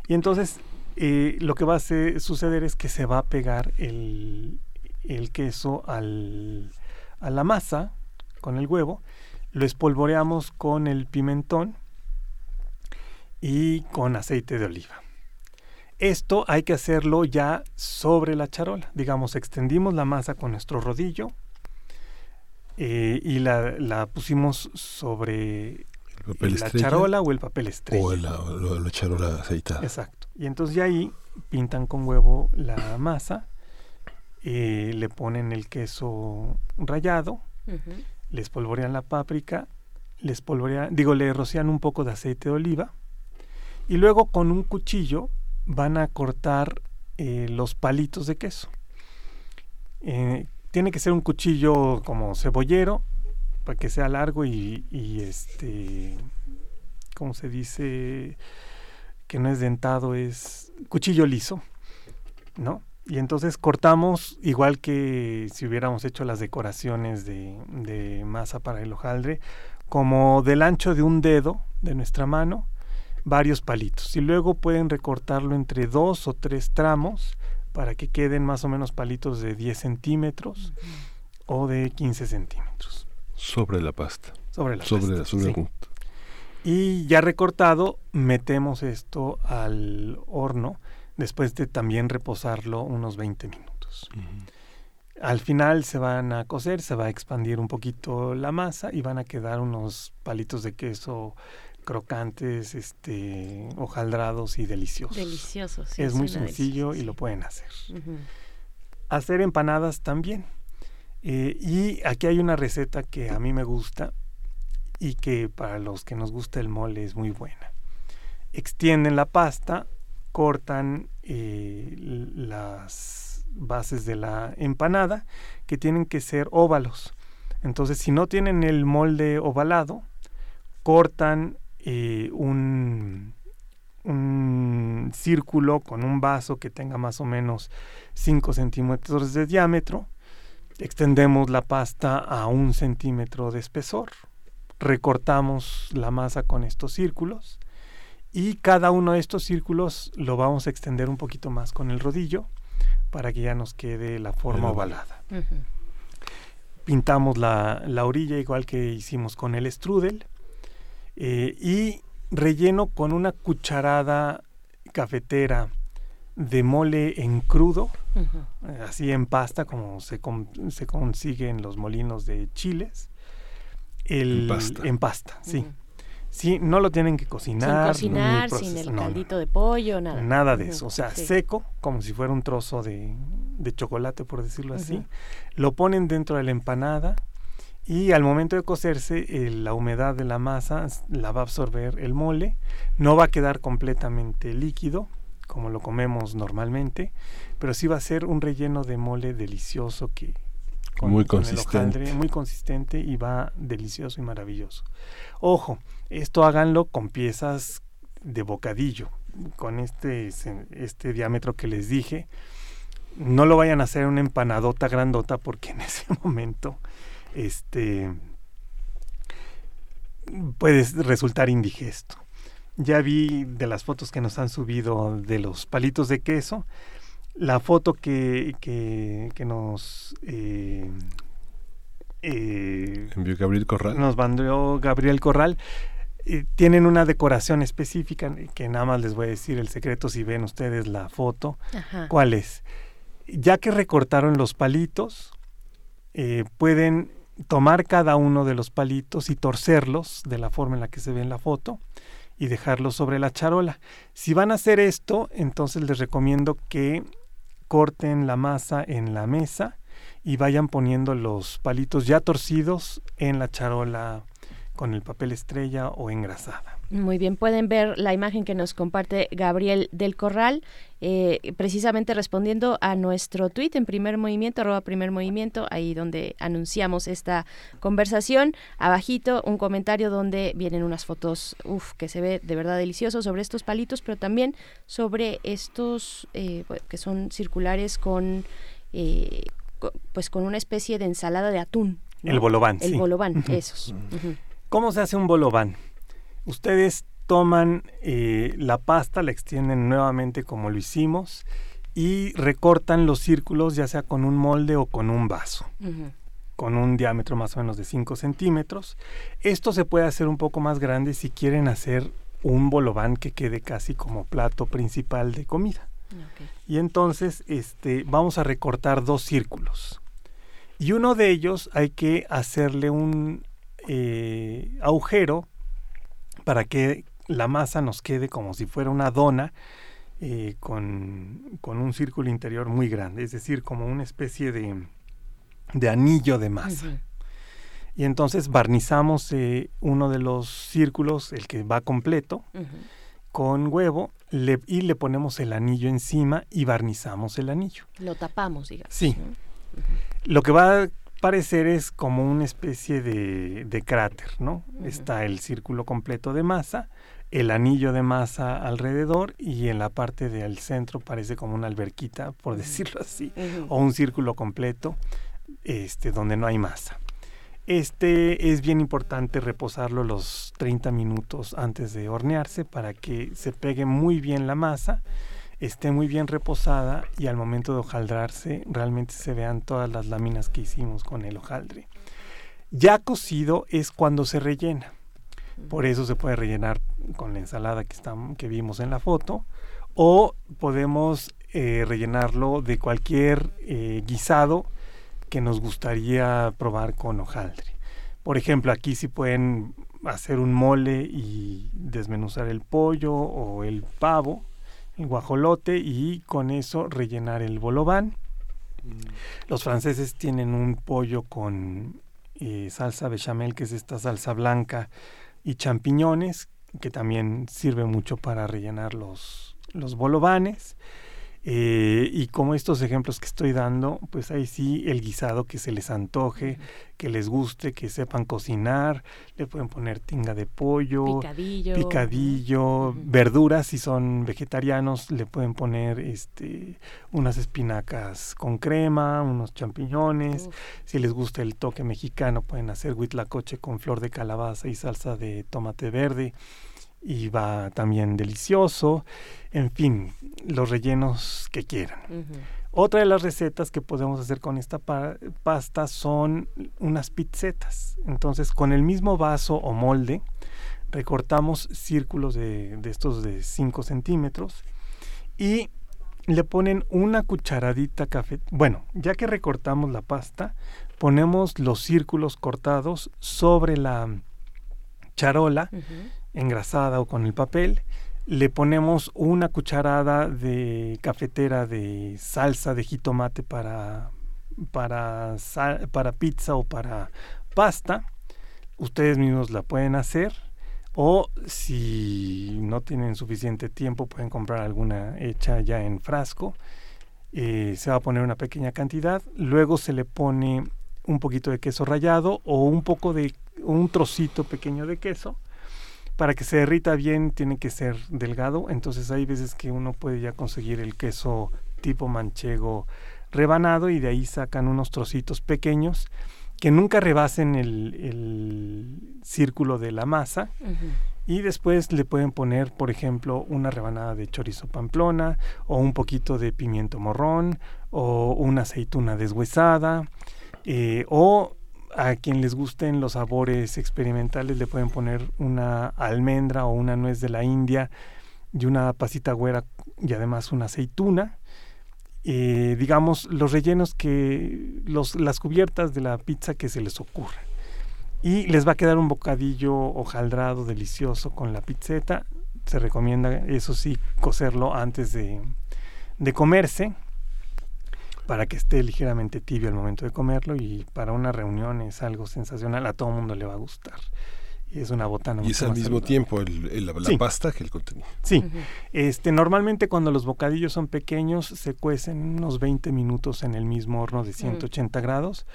Y entonces eh, lo que va a suceder es que se va a pegar el, el queso al, a la masa con el huevo, lo espolvoreamos con el pimentón y con aceite de oliva. Esto hay que hacerlo ya sobre la charola. Digamos, extendimos la masa con nuestro rodillo eh, y la, pusimos sobre la charola o el papel estrella. O la, charola aceitada. Exacto. Y entonces ya ahí pintan con huevo la masa, eh, le ponen el queso rallado, les polvorean la páprica, les polvorean, digo, le rocian un poco de aceite de oliva y luego con un cuchillo van a cortar eh, los palitos de queso. Eh, tiene que ser un cuchillo como cebollero para que sea largo y, este, ¿cómo se dice? Que no es dentado, es cuchillo liso, ¿no? Y entonces cortamos, igual que si hubiéramos hecho las decoraciones de, de masa para el hojaldre, como del ancho de un dedo de nuestra mano, varios palitos y luego pueden recortarlo entre dos o tres tramos para que queden más o menos palitos de 10 centímetros o de 15 centímetros. Sobre la pasta. Sobre la sobre pasta. sobre Y ya recortado, metemos esto al horno después de también reposarlo unos 20 minutos. Al final se van a cocer, se va a expandir un poquito la masa y van a quedar unos palitos de queso crocantes, este, hojaldrados y deliciosos. Deliciosos. es muy sencillo y lo pueden hacer. Hacer empanadas también. Eh, y aquí hay una receta que a mí me gusta y que para los que nos gusta el mole es muy buena. Extienden la pasta, cortan eh, las bases de la empanada que tienen que ser óvalos. Entonces, si no tienen el molde ovalado, cortan eh, un, un círculo con un vaso que tenga más o menos 5 centímetros de diámetro. Extendemos la pasta a un centímetro de espesor. Recortamos la masa con estos círculos. Y cada uno de estos círculos lo vamos a extender un poquito más con el rodillo para que ya nos quede la forma ovalada. Pintamos la, la, orilla igual que hicimos con el strudel eh, y relleno con una cucharada cafetera de mole en crudo, eh, así en pasta como se, se consigue en los molinos de chiles. El, en pasta. En pasta, sí. Sí, no lo tienen que cocinar. Sin cocinar, sin el caldito de pollo, nada. Nada de eso. O sea, seco, como si fuera un trozo de, de chocolate, por decirlo así. Lo ponen dentro de la empanada y al momento de cocerse la humedad de la masa la va a absorber el mole, no va a quedar completamente líquido como lo comemos normalmente, pero sí va a ser un relleno de mole delicioso que muy consistente, muy consistente y va delicioso y maravilloso. Ojo, esto háganlo con piezas de bocadillo, con este este diámetro que les dije. No lo vayan a hacer una empanadota grandota porque en ese momento este puede resultar indigesto. Ya vi de las fotos que nos han subido de los palitos de queso, la foto que, que, nos eh, eh, envió Gabriel Corral. Nos mandó Gabriel Corral. Eh, tienen una decoración específica que nada más les voy a decir el secreto si ven ustedes la foto. ¿Cuál es? Ya que recortaron los palitos, pueden tomar cada uno de los palitos y torcerlos de la forma en la que se ve en la foto y dejarlos sobre la charola. Si van a hacer esto, entonces les recomiendo que corten la masa en la mesa y vayan poniendo los palitos ya torcidos en la charola con el papel estrella o engrasada. Muy bien, pueden ver la imagen que nos comparte Gabriel del Corral, eh, precisamente respondiendo a nuestro tweet en primer movimiento, arroba primer movimiento, ahí donde anunciamos esta conversación. Abajito un comentario donde vienen unas fotos, uff, que se ve de verdad delicioso sobre estos palitos, pero también sobre estos eh, que son circulares con, eh, pues con una especie de ensalada de atún. El bolobán. El bolobán, esos. ¿Cómo se hace un bolobán? Ustedes toman eh, la pasta, la extienden nuevamente como lo hicimos y recortan los círculos ya sea con un molde o con un vaso. con un diámetro más o menos de 5 centímetros. Esto se puede hacer un poco más grande si quieren hacer un bolobán que quede casi como plato principal de comida. Y entonces este, vamos a recortar dos círculos. Y uno de ellos hay que hacerle un eh, agujero para que la masa nos quede como si fuera una dona eh, con, un círculo interior muy grande, es decir, como una especie de, de anillo de masa. Y entonces barnizamos eh, uno de los círculos, el que va completo, con huevo y le ponemos el anillo encima y barnizamos el anillo. Lo tapamos, digamos. Sí. Lo que va parecer es como una especie de, de cráter, ¿no? Está el círculo completo de masa, el anillo de masa alrededor y en la parte del centro parece como una alberquita, por decirlo así, o un círculo completo este, donde no hay masa. Este es bien importante reposarlo los 30 minutos antes de hornearse para que se pegue muy bien la masa esté muy bien reposada y al momento de hojaldrarse realmente se vean todas las láminas que hicimos con el hojaldre. Ya cocido es cuando se rellena. Por eso se puede rellenar con la ensalada que, que vimos en la foto. O podemos eh, rellenarlo de cualquier eh, guisado que nos gustaría probar con hojaldre. Por ejemplo, aquí sí pueden hacer un mole y desmenuzar el pollo o el pavo, el guajolote y con eso rellenar el bolobán. Mm. Los franceses tienen un pollo con eh, salsa bechamel, que es esta salsa blanca, y champiñones, que también sirve mucho para rellenar los, los bolovanes. Eh, y como estos ejemplos que estoy dando, pues ahí sí el guisado que se les antoje, que les guste, que sepan cocinar, le pueden poner tinga de pollo, picadillo, picadillo verduras si son vegetarianos, le pueden poner este unas espinacas con crema, unos champiñones, si les gusta el toque mexicano pueden hacer huitlacoche con flor de calabaza y salsa de tomate verde y va también delicioso. En fin, los rellenos que quieran. Otra de las recetas que podemos hacer con esta pasta son unas pizzetas. Entonces, con el mismo vaso o molde, recortamos círculos de, de estos de 5 centímetros y le ponen una cucharadita café. Bueno, ya que recortamos la pasta, ponemos los círculos cortados sobre la charola engrasada o con el papel, le ponemos una cucharada de cafetera de salsa de jitomate para, para, para pizza o para pasta. Ustedes mismos la pueden hacer. O si no tienen suficiente tiempo, pueden comprar alguna hecha ya en frasco. Eh, se va a poner una pequeña cantidad. Luego se le pone un poquito de queso rallado o un poco de un trocito pequeño de queso para que se derrita bien tiene que ser delgado, entonces hay veces que uno puede ya conseguir el queso tipo manchego rebanado y de ahí sacan unos trocitos pequeños que nunca rebasen el, círculo de la masa. Y después le pueden poner, por ejemplo, una rebanada de chorizo pamplona o un poquito de pimiento morrón o una aceituna deshuesada eh, o a quien les gusten los sabores experimentales le pueden poner una almendra o una nuez de la India y una pasita güera y además una aceituna. Eh, digamos, los rellenos que, los, las cubiertas de la pizza que se les ocurra. Y les va a quedar un bocadillo hojaldrado delicioso con la pizzeta. Se recomienda, eso sí, cocerlo antes de, de comerse para que esté ligeramente tibio al momento de comerlo y para una reunión es algo sensacional, a todo mundo le va a gustar. Y es una botana. Y es al mismo tiempo el, la, pasta que el contenido. Sí, este, normalmente cuando los bocadillos son pequeños se cuecen unos 20 minutos en el mismo horno de 180 grados,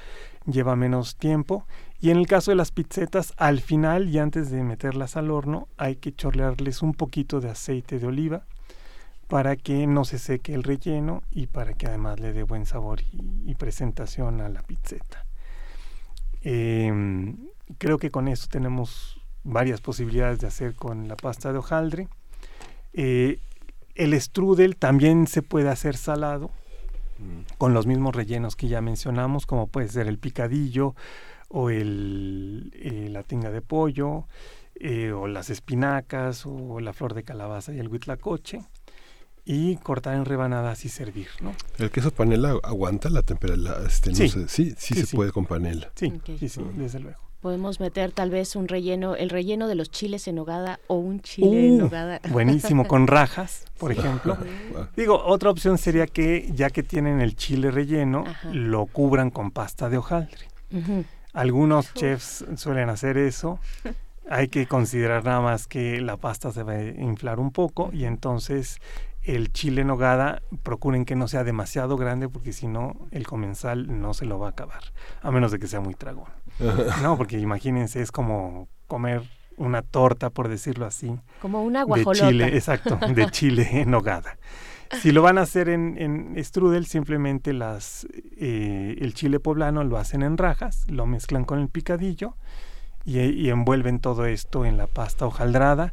lleva menos tiempo. Y en el caso de las pizzetas, al final y antes de meterlas al horno hay que chorlearles un poquito de aceite de oliva para que no se seque el relleno y para que además le dé buen sabor y, presentación a la pizzeta. Em, creo que con esto tenemos varias posibilidades de hacer con la pasta de hojaldre. Eh, el strudel también se puede hacer salado mm. con los mismos rellenos que ya mencionamos, como puede ser el picadillo o el, eh, la tinga de pollo, eh, o las espinacas, o la flor de calabaza y el huitlacoche y cortar en rebanadas y servir, ¿no? ¿El queso panela aguanta la temperatura? Este, sí. sí, sí, se puede con panela. Sí, sí, sí, desde luego. Podemos meter tal vez un relleno, el relleno de los chiles en nogada o un chile en uh, nogada. Buenísimo, con rajas, por ejemplo. Digo, otra opción sería que ya que tienen el chile relleno, lo cubran con pasta de hojaldre. Algunos chefs suelen hacer eso. Hay que considerar nada más que la pasta se va a inflar un poco y entonces el chile en nogada procuren que no sea demasiado grande porque si no el comensal no se lo va a acabar, a menos de que sea muy tragón. no, porque imagínense, es como comer una torta, por decirlo así. Como una guajolota. De chile, exacto, de chile en nogada. Si lo van a hacer en, en strudel, simplemente las, eh, el chile poblano lo hacen en rajas, lo mezclan con el picadillo y, y envuelven todo esto en la pasta hojaldrada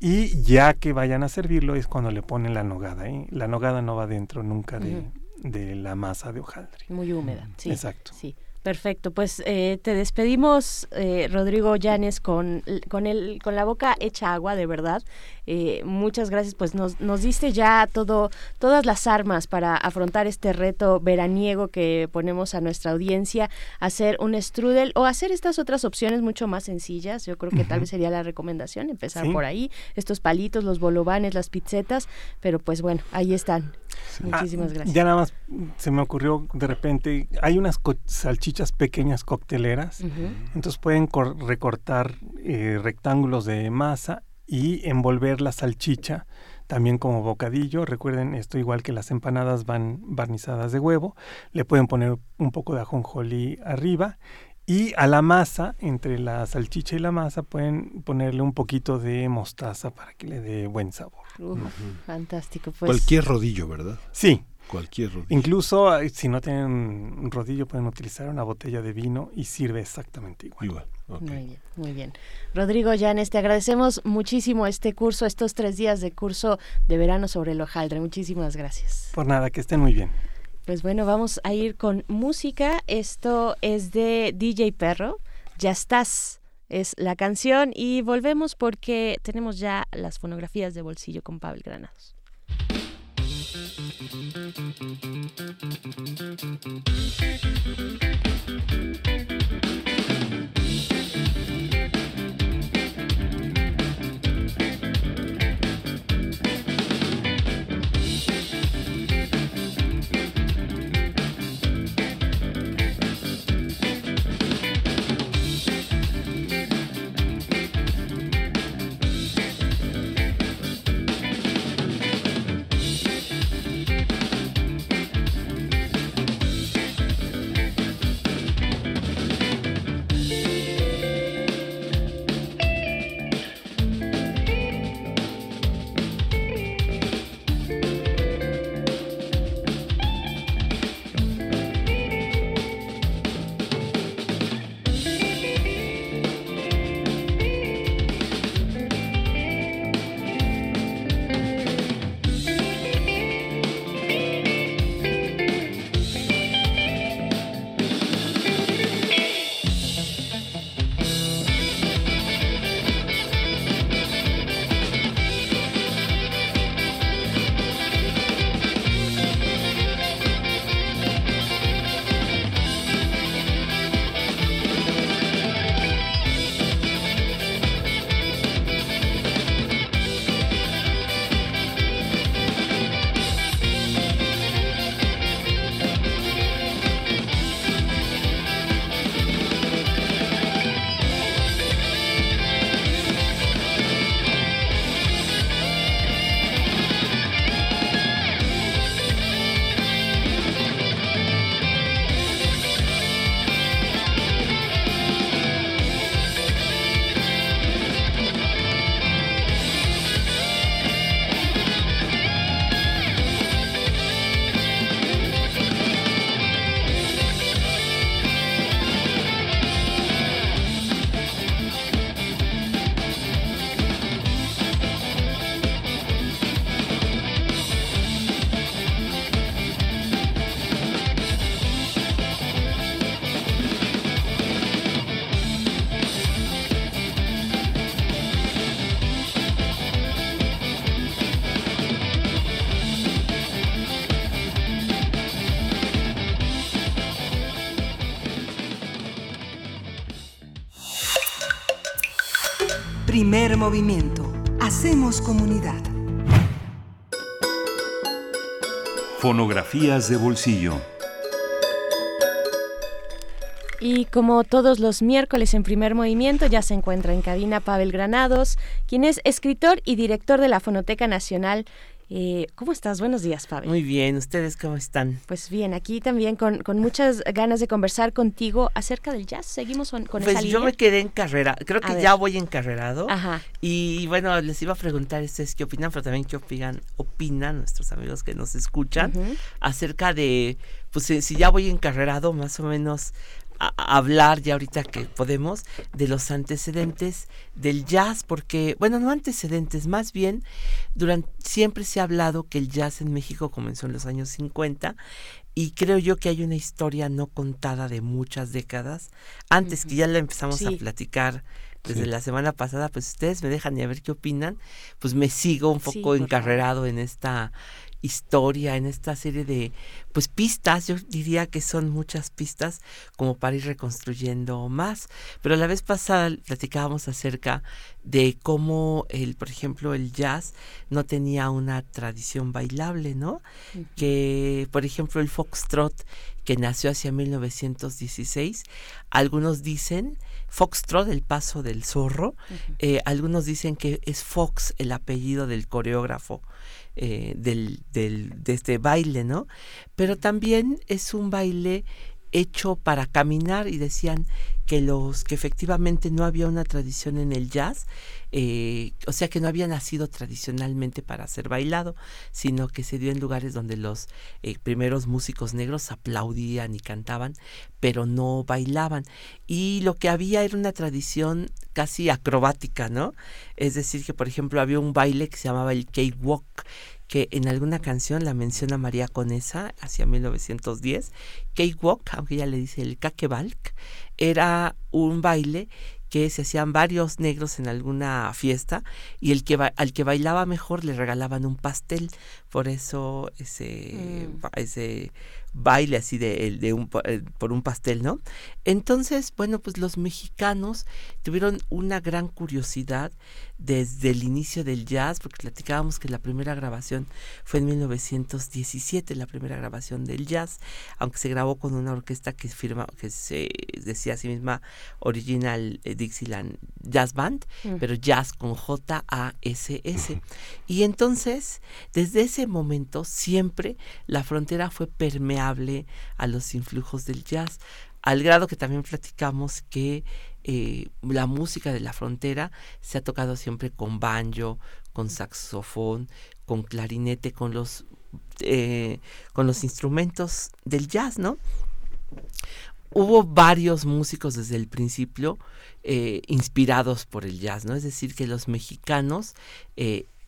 y ya que vayan a servirlo es cuando le ponen la nogada. ¿eh? La nogada no va dentro nunca de, la masa de hojaldre. Muy húmeda, sí. Exacto. Sí. Perfecto, pues eh, te despedimos, eh, Rodrigo Llanes, con, con, el, con la boca hecha agua, de verdad. Eh, muchas gracias, pues nos, nos diste ya todo, todas las armas para afrontar este reto veraniego que ponemos a nuestra audiencia, hacer un strudel o hacer estas otras opciones mucho más sencillas. Yo creo que tal vez sería la recomendación, empezar por ahí, estos palitos, los bolovanes, las pizzetas, pero pues bueno, ahí están. Muchísimas Ah, gracias. Ya nada más se me ocurrió de repente, hay unas co- salchichas pequeñas cocteleras, entonces pueden cor- recortar eh, rectángulos de masa y envolver la salchicha también como bocadillo. Recuerden, esto igual que las empanadas van barnizadas de huevo, le pueden poner un poco de ajonjolí arriba y a la masa, entre la salchicha y la masa, pueden ponerle un poquito de mostaza para que le dé buen sabor. Uf, Fantástico, pues. Cualquier rodillo, ¿verdad? Sí, Cualquier rodillo. Incluso si no tienen un rodillo pueden utilizar una botella de vino y sirve exactamente igual. Igual. Muy bien, muy bien. Rodrigo Llanes, te agradecemos muchísimo este curso, estos tres días de curso de verano sobre el hojaldre. Muchísimas gracias. Por nada, que estén muy bien. Pues bueno, vamos a ir con música. Esto es de DJ Perro. Ya estás. Es la canción y volvemos porque tenemos ya las fonografías de bolsillo con Pavel Granados. Primer movimiento. Hacemos comunidad. Fonografías de bolsillo. Y como todos los miércoles en primer movimiento, ya se encuentra en cabina Pavel Granados, quien es escritor y director de la Fonoteca Nacional. Eh, ¿Cómo estás? Buenos días, Pavel. Muy bien, ¿ustedes cómo están? Pues bien, aquí también con, con muchas ganas de conversar contigo acerca del jazz. Seguimos con, con pues esa yo línea. me quedé encarrera, creo A que ver. ya voy encarrerado. Ajá. Y bueno, les iba a preguntar ustedes qué opinan, pero también qué opinan, opinan nuestros amigos que nos escuchan acerca de, pues si si ya voy encarrerado, más o menos a- hablar ya ahorita que podemos de los antecedentes del jazz, porque, bueno, no antecedentes, más bien, durante, siempre se ha hablado que el jazz en México comenzó en los años 50 y creo yo que hay una historia no contada de muchas décadas, antes que ya la empezamos a platicar desde la semana pasada, pues ustedes me dejan y a ver qué opinan, pues me sigo un poco encarrerado en esta historia, en esta serie de pues pistas, yo diría que son muchas pistas como para ir reconstruyendo más. Pero la vez pasada platicábamos acerca de cómo el, por ejemplo, el jazz no tenía una tradición bailable, ¿no? Que, por ejemplo, el foxtrot que nació hacia 1916, algunos dicen Foxtrot, el paso del zorro. Eh, algunos dicen que es Fox el apellido del coreógrafo eh, del, del, de este baile, ¿no? Pero también es un baile hecho para caminar y decían que los que efectivamente no había una tradición en el jazz, eh, o sea que no había nacido tradicionalmente para ser bailado, sino que se dio en lugares donde los eh, primeros músicos negros aplaudían y cantaban, pero no bailaban. Y lo que había era una tradición casi acrobática, ¿no? Es decir, que por ejemplo había un baile que se llamaba el cakewalk, que en alguna canción la menciona María Conesa hacia 1910. Cakewalk, aunque ella le dice el kakebalk, era un baile que se hacían varios negros en alguna fiesta y el que al que bailaba mejor le regalaban un pastel por eso ese mm. ese baile así de, de un, eh, por un pastel, ¿no? Entonces, bueno, pues los mexicanos tuvieron una gran curiosidad desde el inicio del jazz, porque platicábamos que la primera grabación fue en 1917, la primera grabación del jazz, aunque se grabó con una orquesta que firma, que se decía a sí misma Original eh, Dixieland Jazz Band, mm. pero jazz con J-A-S-S. Y entonces, desde ese momento, siempre la frontera fue permeable a los influjos del jazz, al grado que también platicamos que eh, la música de la frontera se ha tocado siempre con banjo, con saxofón, con clarinete, con los, eh, con los instrumentos del jazz, ¿no? Hubo varios músicos desde el principio eh, inspirados por el jazz, ¿no? Es decir, que los mexicanos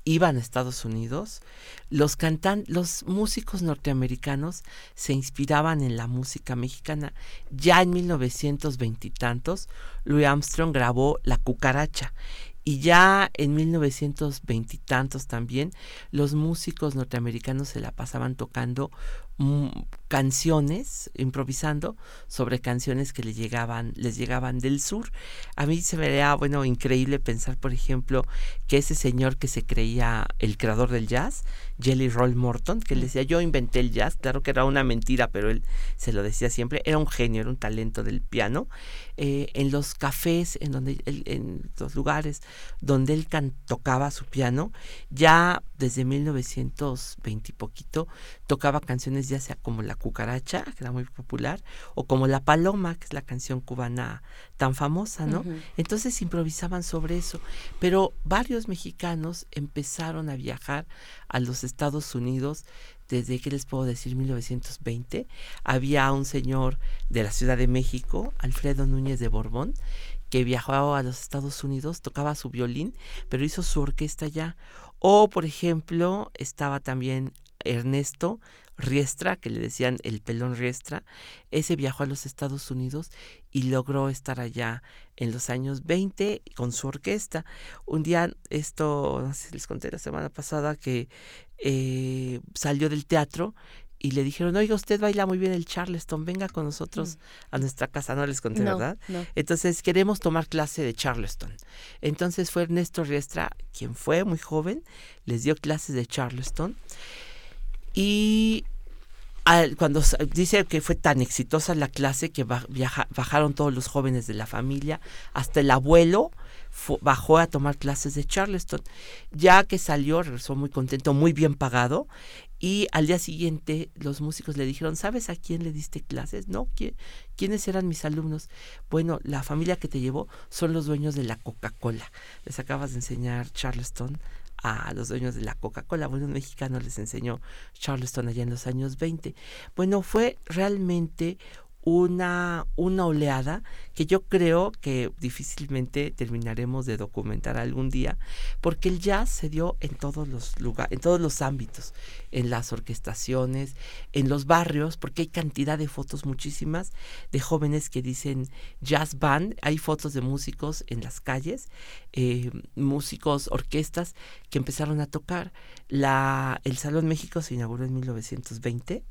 iban a Estados Unidos, los cantan, los músicos norteamericanos se inspiraban en la música mexicana. Ya en 1920 y tantos, Louis Armstrong grabó La cucaracha y ya en 1920 y tantos también, los músicos norteamericanos se la pasaban tocando Mm, canciones, improvisando sobre canciones que les llegaban, les llegaban del sur. A mí se me da, bueno, increíble pensar, por ejemplo, que ese señor que se creía el creador del jazz, Jelly Roll Morton, que le decía, yo inventé el jazz, claro que era una mentira, pero él se lo decía siempre, era un genio, era un talento del piano. Eh, en los cafés, en donde en los lugares donde él tocaba su piano, ya desde 1920 y poquito tocaba canciones ya sea como La Cucaracha, que era muy popular, o como La Paloma, que es la canción cubana tan famosa, ¿no? Entonces improvisaban sobre eso. Pero varios mexicanos empezaron a viajar a los Estados Unidos desde, ¿qué les puedo decir? 1920. Había un señor de la Ciudad de México, Alfredo Núñez de Borbón, que viajaba a los Estados Unidos, tocaba su violín, pero hizo su orquesta allá. O, por ejemplo, estaba también Ernesto Riestra, que le decían el pelón Riestra, ese viajó a los Estados Unidos y logró estar allá en los años 20 con su orquesta. Un día, esto, no sé si les conté la semana pasada, que eh, salió del teatro y le dijeron, oiga, usted baila muy bien el Charleston, venga con nosotros a nuestra casa. No les conté, ¿verdad? Entonces, queremos tomar clase de Charleston. Entonces fue Ernesto Riestra, quien fue muy joven, les dio clases de Charleston. Y cuando dice que fue tan exitosa la clase que bajaron todos los jóvenes de la familia, hasta el abuelo bajó a tomar clases de Charleston. Ya que salió, regresó muy contento, muy bien pagado, y al día siguiente los músicos le dijeron, ¿sabes a quién le diste clases? No, ¿quiénes eran mis alumnos? Bueno, la familia que te llevó son los dueños de la Coca-Cola. Les acabas de enseñar Charleston a los dueños de la Coca-Cola. Bueno, un mexicano les enseñó Charleston allá en los años 20. Bueno, fue realmente una, una oleada que yo creo que difícilmente terminaremos de documentar algún día, porque el jazz se dio en todos los lugares, en todos los ámbitos, en las orquestaciones, en los barrios, porque hay cantidad de fotos muchísimas de jóvenes que dicen jazz band, hay fotos de músicos en las calles, eh, músicos, orquestas que empezaron a tocar. La, el Salón México se inauguró en 1920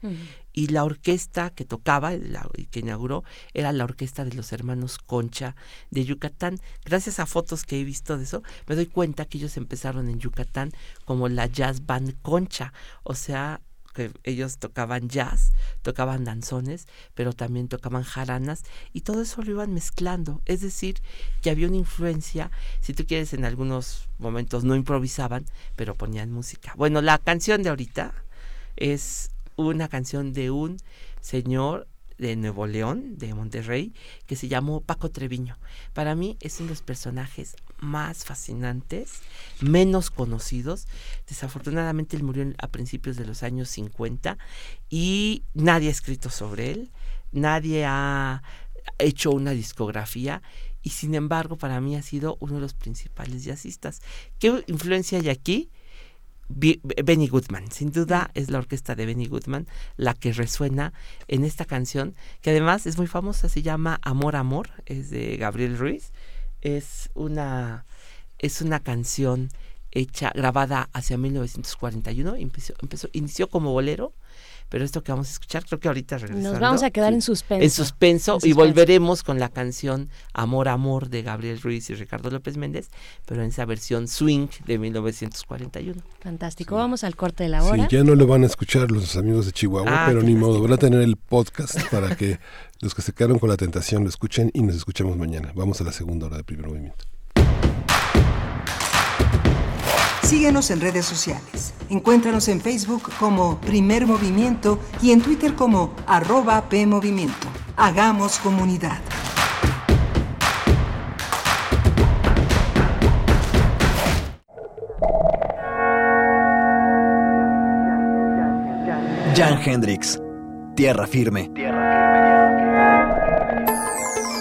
y la orquesta que tocaba y que inauguró era la orquesta de los hermanos Concha de Yucatán. Gracias a fotos que he visto de eso, me doy cuenta que ellos empezaron en Yucatán como la Jazz Band Concha, o sea, que ellos tocaban jazz, tocaban danzones, pero también tocaban jaranas y todo eso lo iban mezclando. Es decir, que había una influencia, si tú quieres, en algunos momentos no improvisaban, pero ponían música. Bueno, la canción de ahorita es una canción de un señor de Nuevo León, de Monterrey, que se llamó Paco Treviño. Para mí es uno de los personajes más fascinantes, menos conocidos. Desafortunadamente él murió a principios de los años 50 y nadie ha escrito sobre él, nadie ha hecho una discografía y sin embargo para mí ha sido uno de los principales jazzistas. ¿Qué influencia hay aquí? Benny Goodman, sin duda es la orquesta de Benny Goodman la que resuena en esta canción, que además es muy famosa, se llama Amor Amor, es de Gabriel Ruiz, es una, es una canción hecha, grabada hacia 1941, empezó, empezó, inició como bolero, pero esto que vamos a escuchar, creo que ahorita regresando. Nos vamos a quedar en suspenso. En suspenso, y volveremos con la canción Amor, Amor de Gabriel Ruiz y Ricardo López Méndez, pero en esa versión swing de 1941. Fantástico, vamos al corte de la hora. Sí, ya no lo van a escuchar los amigos de Chihuahua, ah, pero ni modo, van a tener el podcast para que los que se quedaron con la tentación lo escuchen y nos escuchemos mañana. Vamos a la segunda hora de primer movimiento. Síguenos en redes sociales. Encuéntranos en Facebook como Primer Movimiento y en Twitter como arroba PMovimiento. Hagamos comunidad. Jan Hendrix, Tierra Firme.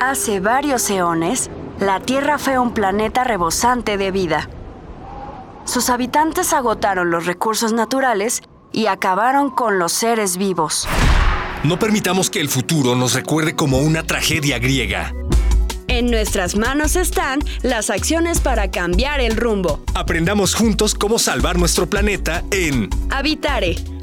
Hace varios eones, la Tierra fue un planeta rebosante de vida. Sus habitantes agotaron los recursos naturales y acabaron con los seres vivos. No permitamos que el futuro nos recuerde como una tragedia griega. En nuestras manos están las acciones para cambiar el rumbo. Aprendamos juntos cómo salvar nuestro planeta en Habitare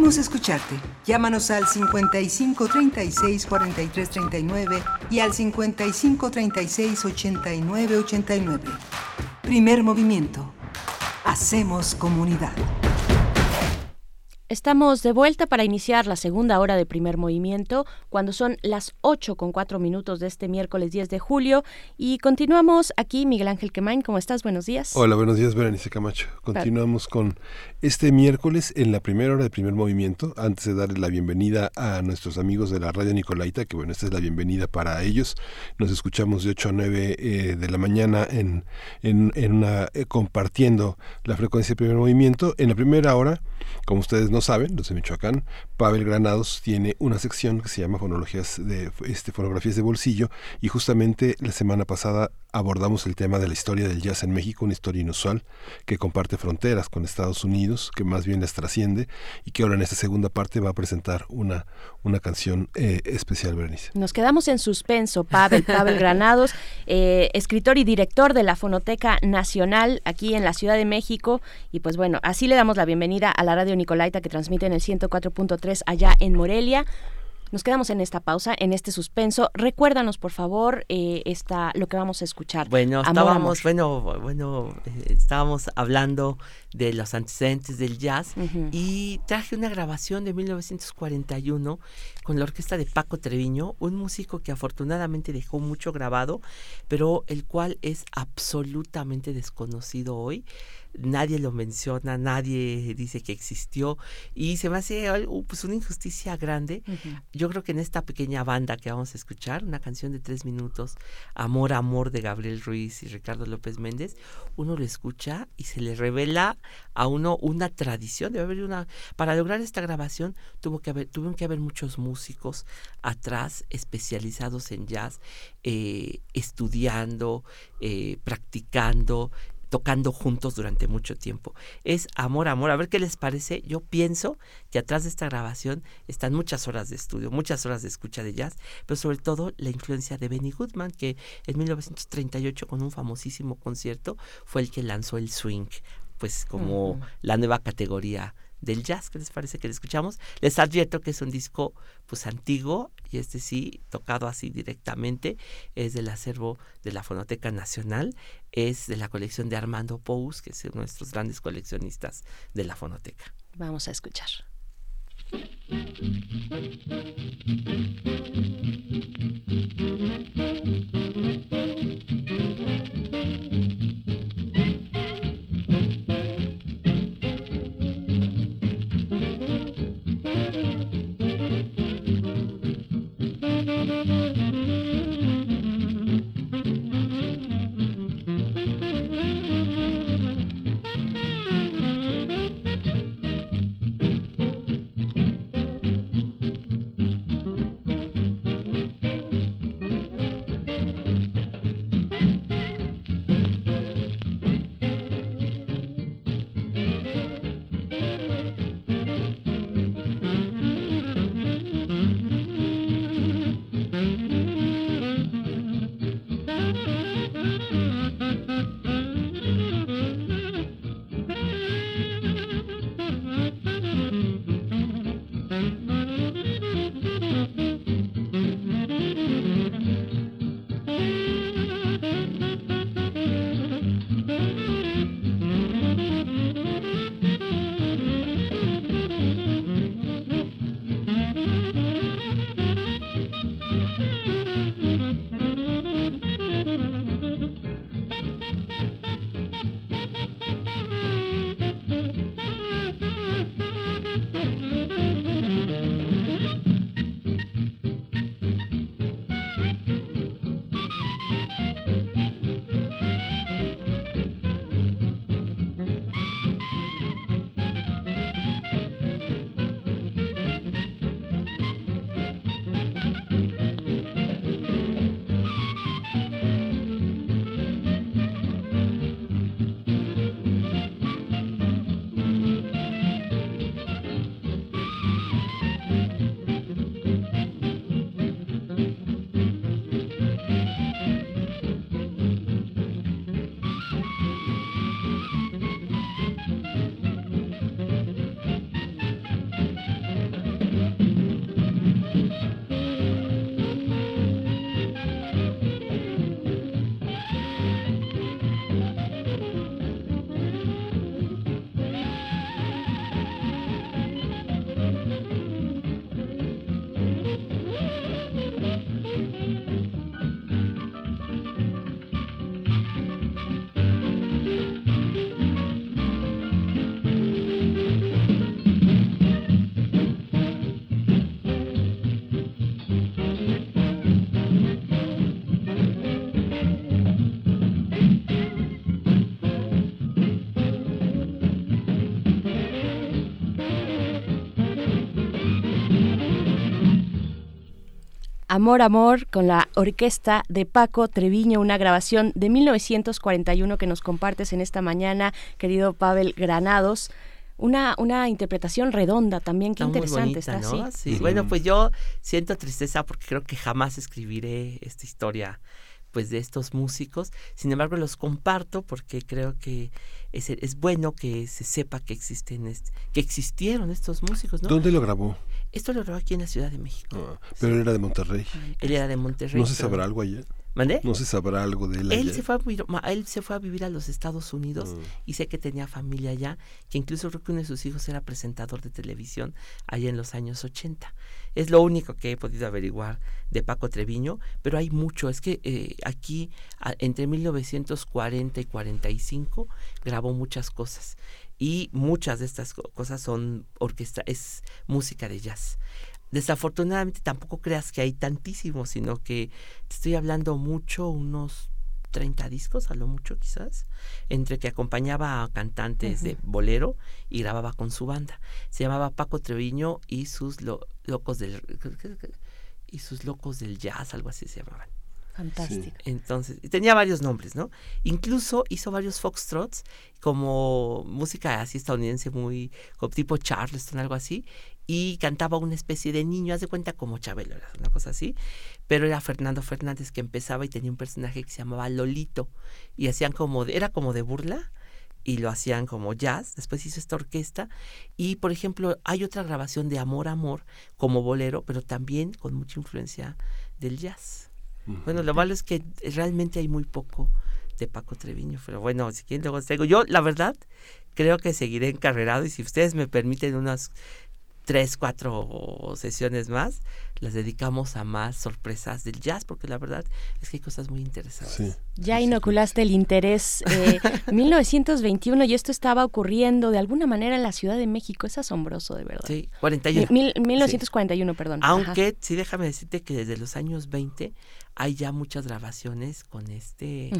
Queremos escucharte. Llámanos al 55 36 43 39 y al 55 36 89 89. Primer movimiento. Hacemos comunidad. Estamos de vuelta para iniciar la segunda hora de primer movimiento, cuando son las 8 con 4 minutos de este miércoles 10 de julio. Y continuamos aquí, Miguel Ángel Quemain, ¿cómo estás? Buenos días. Hola, buenos días, Berenice Camacho. Continuamos con este miércoles en la primera hora de primer movimiento. Antes de darle la bienvenida a nuestros amigos de la radio Nicolaita, que bueno, esta es la bienvenida para ellos. Nos escuchamos de 8 a 9 eh, de la mañana en, en, una, eh, compartiendo la frecuencia de primer movimiento. En la primera hora, como ustedes no saben, los de Michoacán, Pavel Granados tiene una sección que se llama Fonologías de este, Fonografías de Bolsillo y justamente la semana pasada abordamos el tema de la historia del jazz en México, una historia inusual que comparte fronteras con Estados Unidos, que más bien las trasciende y que ahora en esta segunda parte va a presentar una, una canción eh, especial, Berenice. Nos quedamos en suspenso, Pavel, Pavel Granados, eh, escritor y director de la Fonoteca Nacional aquí en la Ciudad de México y pues bueno, así le damos la bienvenida a la radio Nicolaita que transmite en el 104.3 allá en Morelia. Nos quedamos en esta pausa, en este suspenso. Recuérdanos, por favor, eh, esta, lo que vamos a escuchar. Bueno, estábamos, bueno, bueno, eh, estábamos hablando de los antecedentes del jazz y traje una grabación de 1941 con la orquesta de Paco Treviño, un músico que afortunadamente dejó mucho grabado, pero el cual es absolutamente desconocido hoy nadie lo menciona, nadie dice que existió y se me hace pues una injusticia grande. Yo creo que en esta pequeña banda que vamos a escuchar, una canción de tres minutos, Amor, Amor de Gabriel Ruiz y Ricardo López Méndez, uno lo escucha y se le revela a uno una tradición. Debe haber una, para lograr esta grabación tuvo que haber, tuvieron que haber muchos músicos atrás especializados en jazz, eh, estudiando, eh, practicando, tocando juntos durante mucho tiempo. Es amor, amor. A ver qué les parece. Yo pienso que atrás de esta grabación están muchas horas de estudio, muchas horas de escucha de jazz, pero sobre todo la influencia de Benny Goodman, que en 1938 con un famosísimo concierto fue el que lanzó el swing, pues como la nueva categoría del jazz, que les parece que le escuchamos? Les advierto que es un disco pues antiguo y este sí, tocado así directamente, es del acervo de la Fonoteca Nacional, es de la colección de Armando Pous, que es uno de nuestros grandes coleccionistas de la Fonoteca. Vamos a escuchar. Amor, Amor con la orquesta de Paco Treviño, una grabación de 1941 que nos compartes en esta mañana, querido Pavel Granados. Una, una interpretación redonda también, qué interesante está, ¿no? Sí, bueno, pues yo siento tristeza porque creo que jamás escribiré esta historia pues de estos músicos. Sin embargo, los comparto porque creo que es, es bueno que se sepa que existen que existieron estos músicos, ¿no? ¿Dónde lo grabó? Esto lo grabó aquí en la Ciudad de México. Ah, pero él era de Monterrey. Él era de Monterrey. ¿No se sabrá algo allá? ¿Mandé? ¿No se sabrá algo de él? Él se, fue a, él se fue a vivir a los Estados Unidos ah. y sé que tenía familia allá, que incluso creo que uno de sus hijos era presentador de televisión allá en los años 80. Es lo único que he podido averiguar de Paco Treviño, pero hay mucho. Es que eh, aquí, entre 1940 y 45, grabó muchas cosas. Y muchas de estas cosas son orquesta, es música de jazz. Desafortunadamente tampoco creas que hay tantísimos, sino que te estoy hablando mucho, unos 30 discos, a lo mucho quizás, entre que acompañaba a cantantes de bolero y grababa con su banda. Se llamaba Paco Treviño y sus locos del y sus locos del jazz, algo así se llamaban. Fantástico. Entonces, tenía varios nombres, ¿no? Incluso hizo varios foxtrots como música así estadounidense muy tipo Charleston, algo así, y cantaba una especie de niño, haz de cuenta como Chabelo, una cosa así, pero era Fernando Fernández que empezaba y tenía un personaje que se llamaba Lolito y hacían como era como de burla y lo hacían como jazz, después hizo esta orquesta y por ejemplo hay otra grabación de Amor Amor como bolero, pero también con mucha influencia del jazz. Bueno, lo malo es que realmente hay muy poco de Paco Treviño, pero bueno, si quieren luego traigo. Yo, la verdad, creo que seguiré encarrerado y si ustedes me permiten unas tres, cuatro sesiones más, las dedicamos a más sorpresas del jazz, porque la verdad es que hay cosas muy interesantes. Ya inoculaste el interés. Eh, 1921 y esto estaba ocurriendo de alguna manera en la Ciudad de México. Es asombroso, de verdad. Sí, 41. 1941, perdón. Aunque sí, déjame decirte que desde los años 20 hay ya muchas grabaciones con este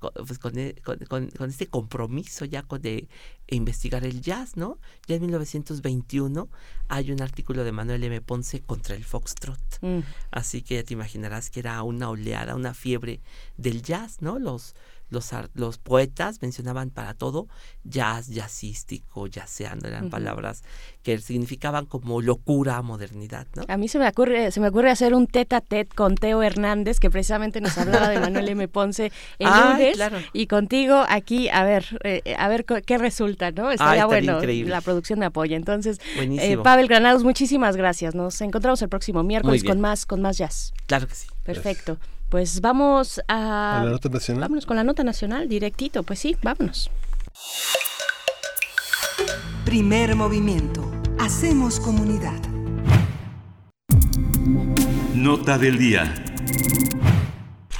pues e, con, con, con, este compromiso ya con de investigar el jazz, ¿no? Ya en 1921 hay un artículo de Manuel M. Ponce contra el foxtrot. Mm. Así que ya te imaginarás que era una oleada, una fiebre del jazz, ¿no? Los los, los poetas mencionaban para todo jazz, jazzístico, jazzeando, eran palabras que significaban como locura, modernidad, ¿no? A mí se me ocurre, se me ocurre hacer un tete a tete con Teo Hernández, que precisamente nos hablaba de Manuel M. Ponce el lunes, y contigo aquí, a ver, eh, a ver qué resulta, ¿no? Estaría bueno la producción de apoyo. Entonces, eh, Pavel Granados, muchísimas gracias. Nos encontramos el próximo miércoles con más, con más jazz. Claro que sí. Perfecto. Pues vamos a... ¿A la nota nacional? Vámonos con la nota nacional, directito. Pues sí, vámonos. Primer movimiento. Hacemos comunidad. Nota del día.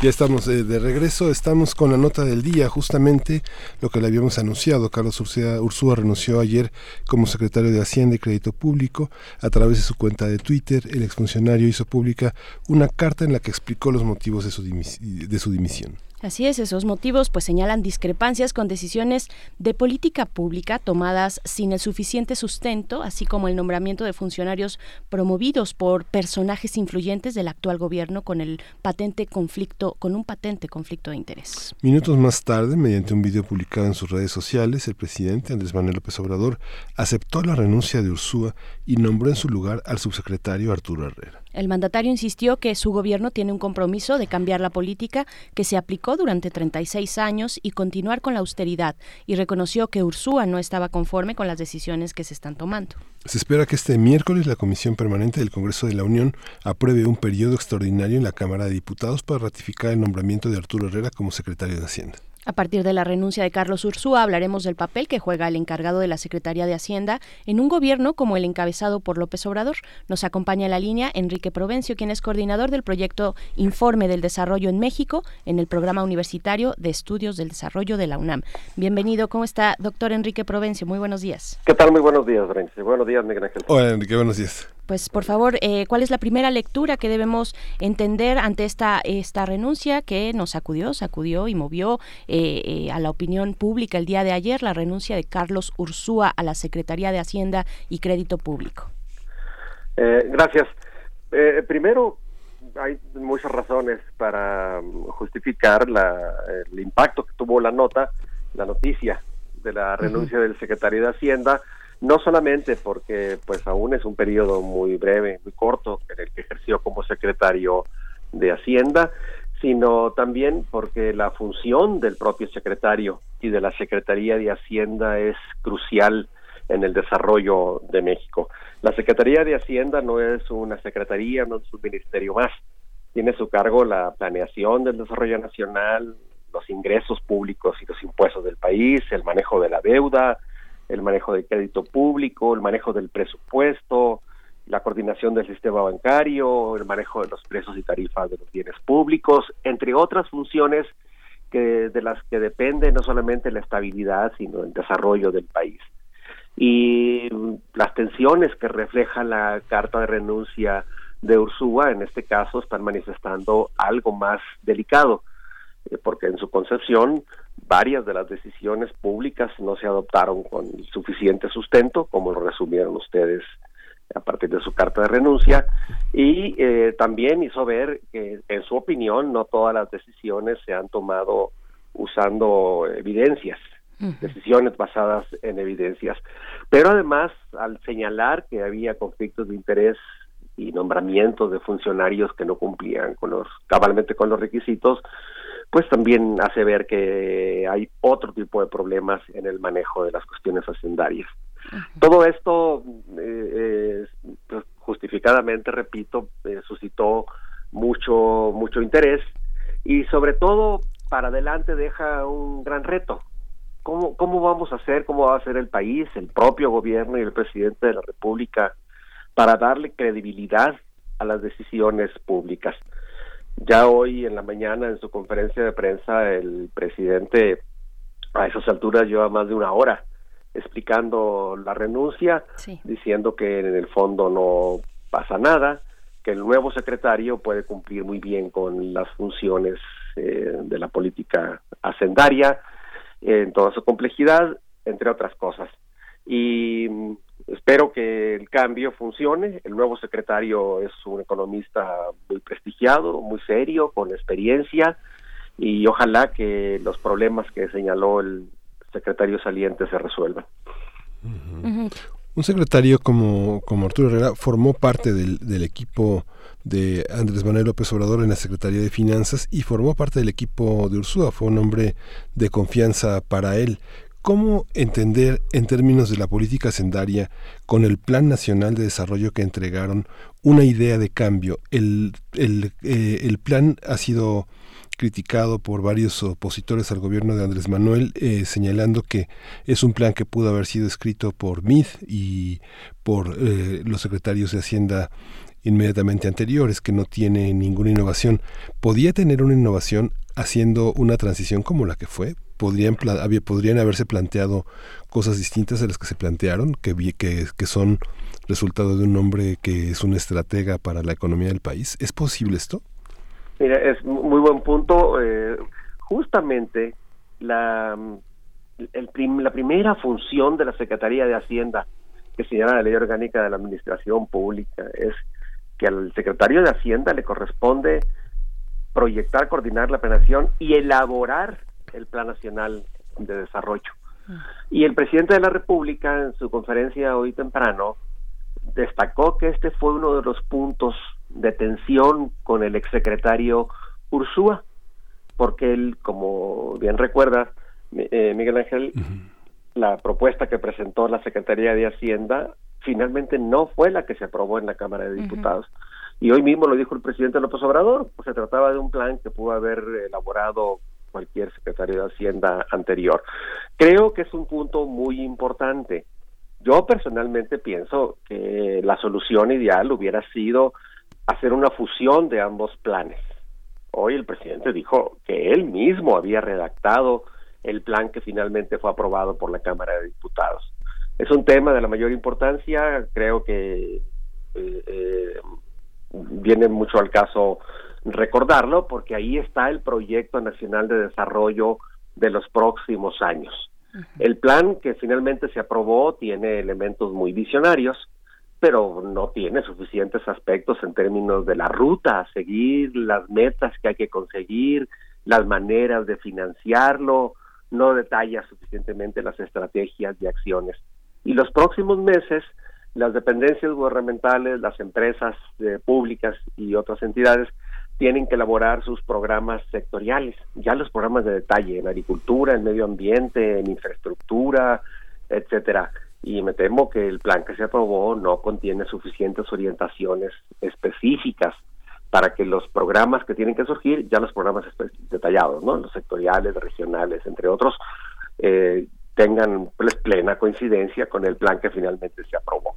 Ya estamos eh, de regreso, estamos con la nota del día, justamente lo que le habíamos anunciado. Carlos Ursúa, renunció ayer como secretario de Hacienda y Crédito Público. A través de su cuenta de Twitter, el exfuncionario hizo pública una carta en la que explicó los motivos de su, de su dimisión. Así es, esos motivos pues señalan discrepancias con decisiones de política pública tomadas sin el suficiente sustento, así como el nombramiento de funcionarios promovidos por personajes influyentes del actual gobierno con el patente conflicto con un patente conflicto de interés. Minutos más tarde, mediante un video publicado en sus redes sociales, el presidente Andrés Manuel López Obrador aceptó la renuncia de Ursúa y nombró en su lugar al subsecretario Arturo Herrera. El mandatario insistió que su gobierno tiene un compromiso de cambiar la política que se aplicó durante 36 años y continuar con la austeridad, y reconoció que Ursúa no estaba conforme con las decisiones que se están tomando. Se espera que este miércoles la Comisión Permanente del Congreso de la Unión apruebe un periodo extraordinario en la Cámara de Diputados para ratificar el nombramiento de Arturo Herrera como secretario de Hacienda. A partir de la renuncia de Carlos Ursúa hablaremos del papel que juega el encargado de la Secretaría de Hacienda en un gobierno como el encabezado por López Obrador. Nos acompaña en la línea Enrique Provencio, quien es coordinador del proyecto Informe del Desarrollo en México en el Programa Universitario de Estudios del Desarrollo de la UNAM. Bienvenido, ¿cómo está, doctor Enrique Provencio? Muy buenos días. ¿Qué tal? Muy buenos días, Berenice. Buenos días, Miguel Ángel. Hola, Enrique, buenos días pues por favor, eh, ¿cuál es la primera lectura que debemos entender ante esta, esta renuncia que nos sacudió, sacudió y movió eh, eh, a la opinión pública el día de ayer, la renuncia de Carlos Ursúa a la Secretaría de Hacienda y Crédito Público? gracias. primero, hay muchas razones para justificar la, el impacto que tuvo la nota, la noticia de la renuncia del secretario de Hacienda, no solamente porque pues aún es un periodo muy breve, muy corto en el que ejerció como secretario de Hacienda, sino también porque la función del propio secretario y de la Secretaría de Hacienda es crucial en el desarrollo de México. La Secretaría de Hacienda no es una secretaría, no es un ministerio más. Tiene su cargo la planeación del desarrollo nacional, los ingresos públicos y los impuestos del país, el manejo de la deuda, el manejo del crédito público, el manejo del presupuesto, la coordinación del sistema bancario, el manejo de los precios y tarifas de los bienes públicos, entre otras funciones que de las que depende no solamente la estabilidad, sino el desarrollo del país. Y las tensiones que refleja la carta de renuncia de Ursúa, en este caso, están manifestando algo más delicado, porque en su concepción varias de las decisiones públicas no se adoptaron con suficiente sustento, como lo resumieron ustedes a partir de su carta de renuncia, y eh, también hizo ver que, en su opinión, no todas las decisiones se han tomado usando evidencias, decisiones basadas en evidencias. Pero además, al señalar que había conflictos de interés y nombramientos de funcionarios que no cumplían con los cabalmente con los requisitos, pues también hace ver que hay otro tipo de problemas en el manejo de las cuestiones hacendarias. Todo esto, eh, pues, justificadamente, repito, eh, suscitó mucho, mucho interés y sobre todo para adelante deja un gran reto. ¿Cómo, ¿Cómo vamos a hacer, cómo va a ser el país, el propio gobierno y el presidente de la República para darle credibilidad a las decisiones públicas? Ya hoy en la mañana en su conferencia de prensa el presidente a esas alturas lleva más de una hora explicando la renuncia, diciendo que en el fondo no pasa nada, que el nuevo secretario puede cumplir muy bien con las funciones eh, de la política hacendaria en toda su complejidad, entre otras cosas. Y espero que el cambio funcione. El nuevo secretario es un economista muy prestigiado, muy serio, con experiencia y ojalá que los problemas que señaló el secretario saliente se resuelvan. Un secretario como, como Arturo Herrera formó parte del, del equipo de Andrés Manuel López Obrador en la Secretaría de Finanzas y formó parte del equipo de Ursúa, fue un hombre de confianza para él. ¿Cómo entender en términos de la política sendaria con el Plan Nacional de Desarrollo que entregaron una idea de cambio? El, el, eh, el plan ha sido criticado por varios opositores al gobierno de Andrés Manuel, eh, señalando que es un plan que pudo haber sido escrito por MID y por eh, los secretarios de Hacienda inmediatamente anteriores, que no tiene ninguna innovación. ¿Podía tener una innovación haciendo una transición como la que fue? Podrían, podrían haberse planteado cosas distintas a las que se plantearon, que, que, que son resultado de un hombre que es un estratega para la economía del país. ¿Es posible esto? Mira, es muy buen punto. Eh, justamente la, el la primera función de la Secretaría de Hacienda que señala la Ley Orgánica de la Administración Pública es que al secretario de Hacienda le corresponde proyectar, coordinar la planeación y elaborar el Plan Nacional de Desarrollo. Y el presidente de la República, en su conferencia hoy temprano, destacó que este fue uno de los puntos de tensión con el exsecretario Ursúa, porque él, como bien recuerda, eh, Miguel Ángel, la propuesta que presentó la Secretaría de Hacienda finalmente no fue la que se aprobó en la Cámara de Diputados. Y hoy mismo lo dijo el presidente López Obrador, pues se trataba de un plan que pudo haber elaborado cualquier secretario de Hacienda anterior. Creo que es un punto muy importante. Yo personalmente pienso que la solución ideal hubiera sido hacer una fusión de ambos planes. Hoy el presidente dijo que él mismo había redactado el plan que finalmente fue aprobado por la Cámara de Diputados. Es un tema de la mayor importancia, creo que eh, eh, viene mucho al caso recordarlo porque ahí está el proyecto nacional de desarrollo de los próximos años. El plan que finalmente se aprobó tiene elementos muy visionarios, pero no tiene suficientes aspectos en términos de la ruta a seguir, las metas que hay que conseguir, las maneras de financiarlo, no detalla suficientemente las estrategias y acciones. Y los próximos meses, las dependencias gubernamentales, las empresas eh, públicas y otras entidades tienen que elaborar sus programas sectoriales, ya los programas de detalle en agricultura, en medio ambiente, en infraestructura, etcétera. Y me temo que el plan que se aprobó no contiene suficientes orientaciones específicas para que los programas que tienen que surgir, ya los programas detallados, ¿no? Los sectoriales, regionales, entre otros, eh, tengan pues, plena coincidencia con el plan que finalmente se aprobó.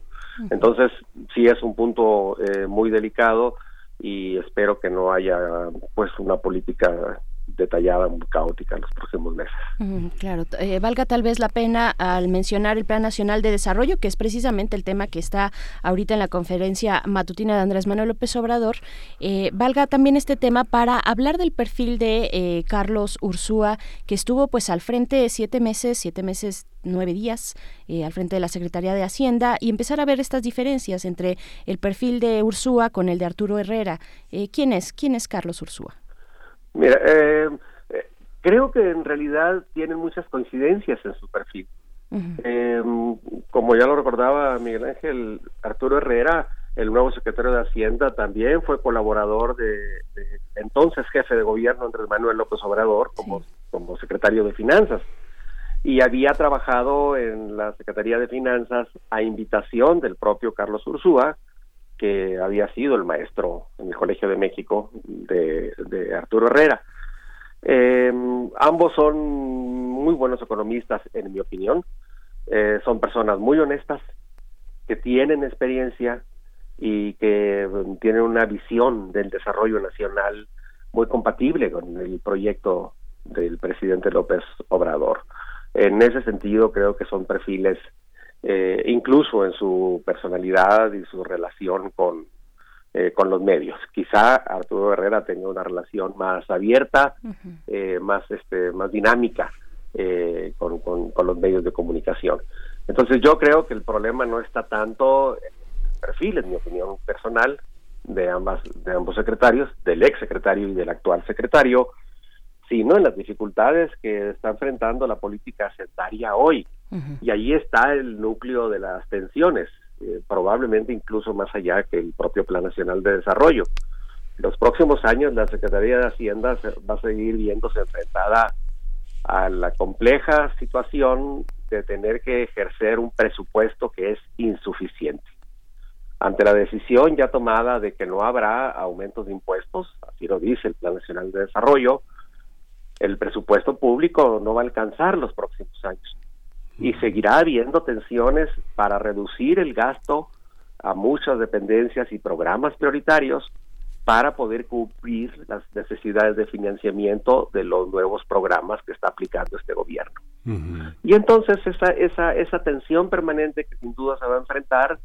Entonces, sí es un punto eh, muy delicado y espero que no haya pues una política detallada, muy caótica en los próximos meses. claro, eh, valga tal vez la pena al mencionar el Plan Nacional de Desarrollo, que es precisamente el tema que está ahorita en la conferencia matutina de Andrés Manuel López Obrador, eh, valga también este tema para hablar del perfil de eh, Carlos Ursúa, que estuvo pues al frente siete meses, siete meses nueve días al frente de la Secretaría de Hacienda y empezar a ver estas diferencias entre el perfil de Ursúa con el de Arturo Herrera. ¿Quién es? ¿Quién es Carlos Ursúa? Mira, eh, eh, creo que en realidad tienen muchas coincidencias en su perfil. eh, como ya lo recordaba Miguel Ángel, Arturo Herrera, el nuevo secretario de Hacienda, también fue colaborador de, entonces jefe de gobierno Andrés Manuel López Obrador como, como secretario de Finanzas. Y había trabajado en la Secretaría de Finanzas a invitación del propio Carlos Ursúa que había sido el maestro en el Colegio de México de, Arturo Herrera. Eh, ambos son muy buenos economistas, en mi opinión. Eh, son personas muy honestas, que tienen experiencia y que mm, tienen una visión del desarrollo nacional muy compatible con el proyecto del presidente López Obrador. En ese sentido, creo que son perfiles eh, incluso en su personalidad y su relación con, eh, con los medios. Quizá Arturo Herrera tenga una relación más abierta, eh, más, este, más dinámica con, con, los medios de comunicación. Entonces yo creo que el problema no está tanto en el perfil, en mi opinión personal, de ambas de ambos secretarios, del ex secretario y del actual secretario, sino en las dificultades que está enfrentando la política sectaria hoy. Y ahí está el núcleo de las tensiones, eh, probablemente incluso más allá que el propio Plan Nacional de Desarrollo. En los próximos años la Secretaría de Hacienda va a seguir viéndose enfrentada a la compleja situación de tener que ejercer un presupuesto que es insuficiente. Ante la decisión ya tomada de que no habrá aumentos de impuestos, así lo dice el Plan Nacional de Desarrollo, el presupuesto público no va a alcanzar los próximos años y seguirá habiendo tensiones para reducir el gasto a muchas dependencias y programas prioritarios para poder cubrir las necesidades de financiamiento de los nuevos programas que está aplicando este gobierno. Y entonces esa, esa, esa tensión permanente que sin duda se va a enfrentar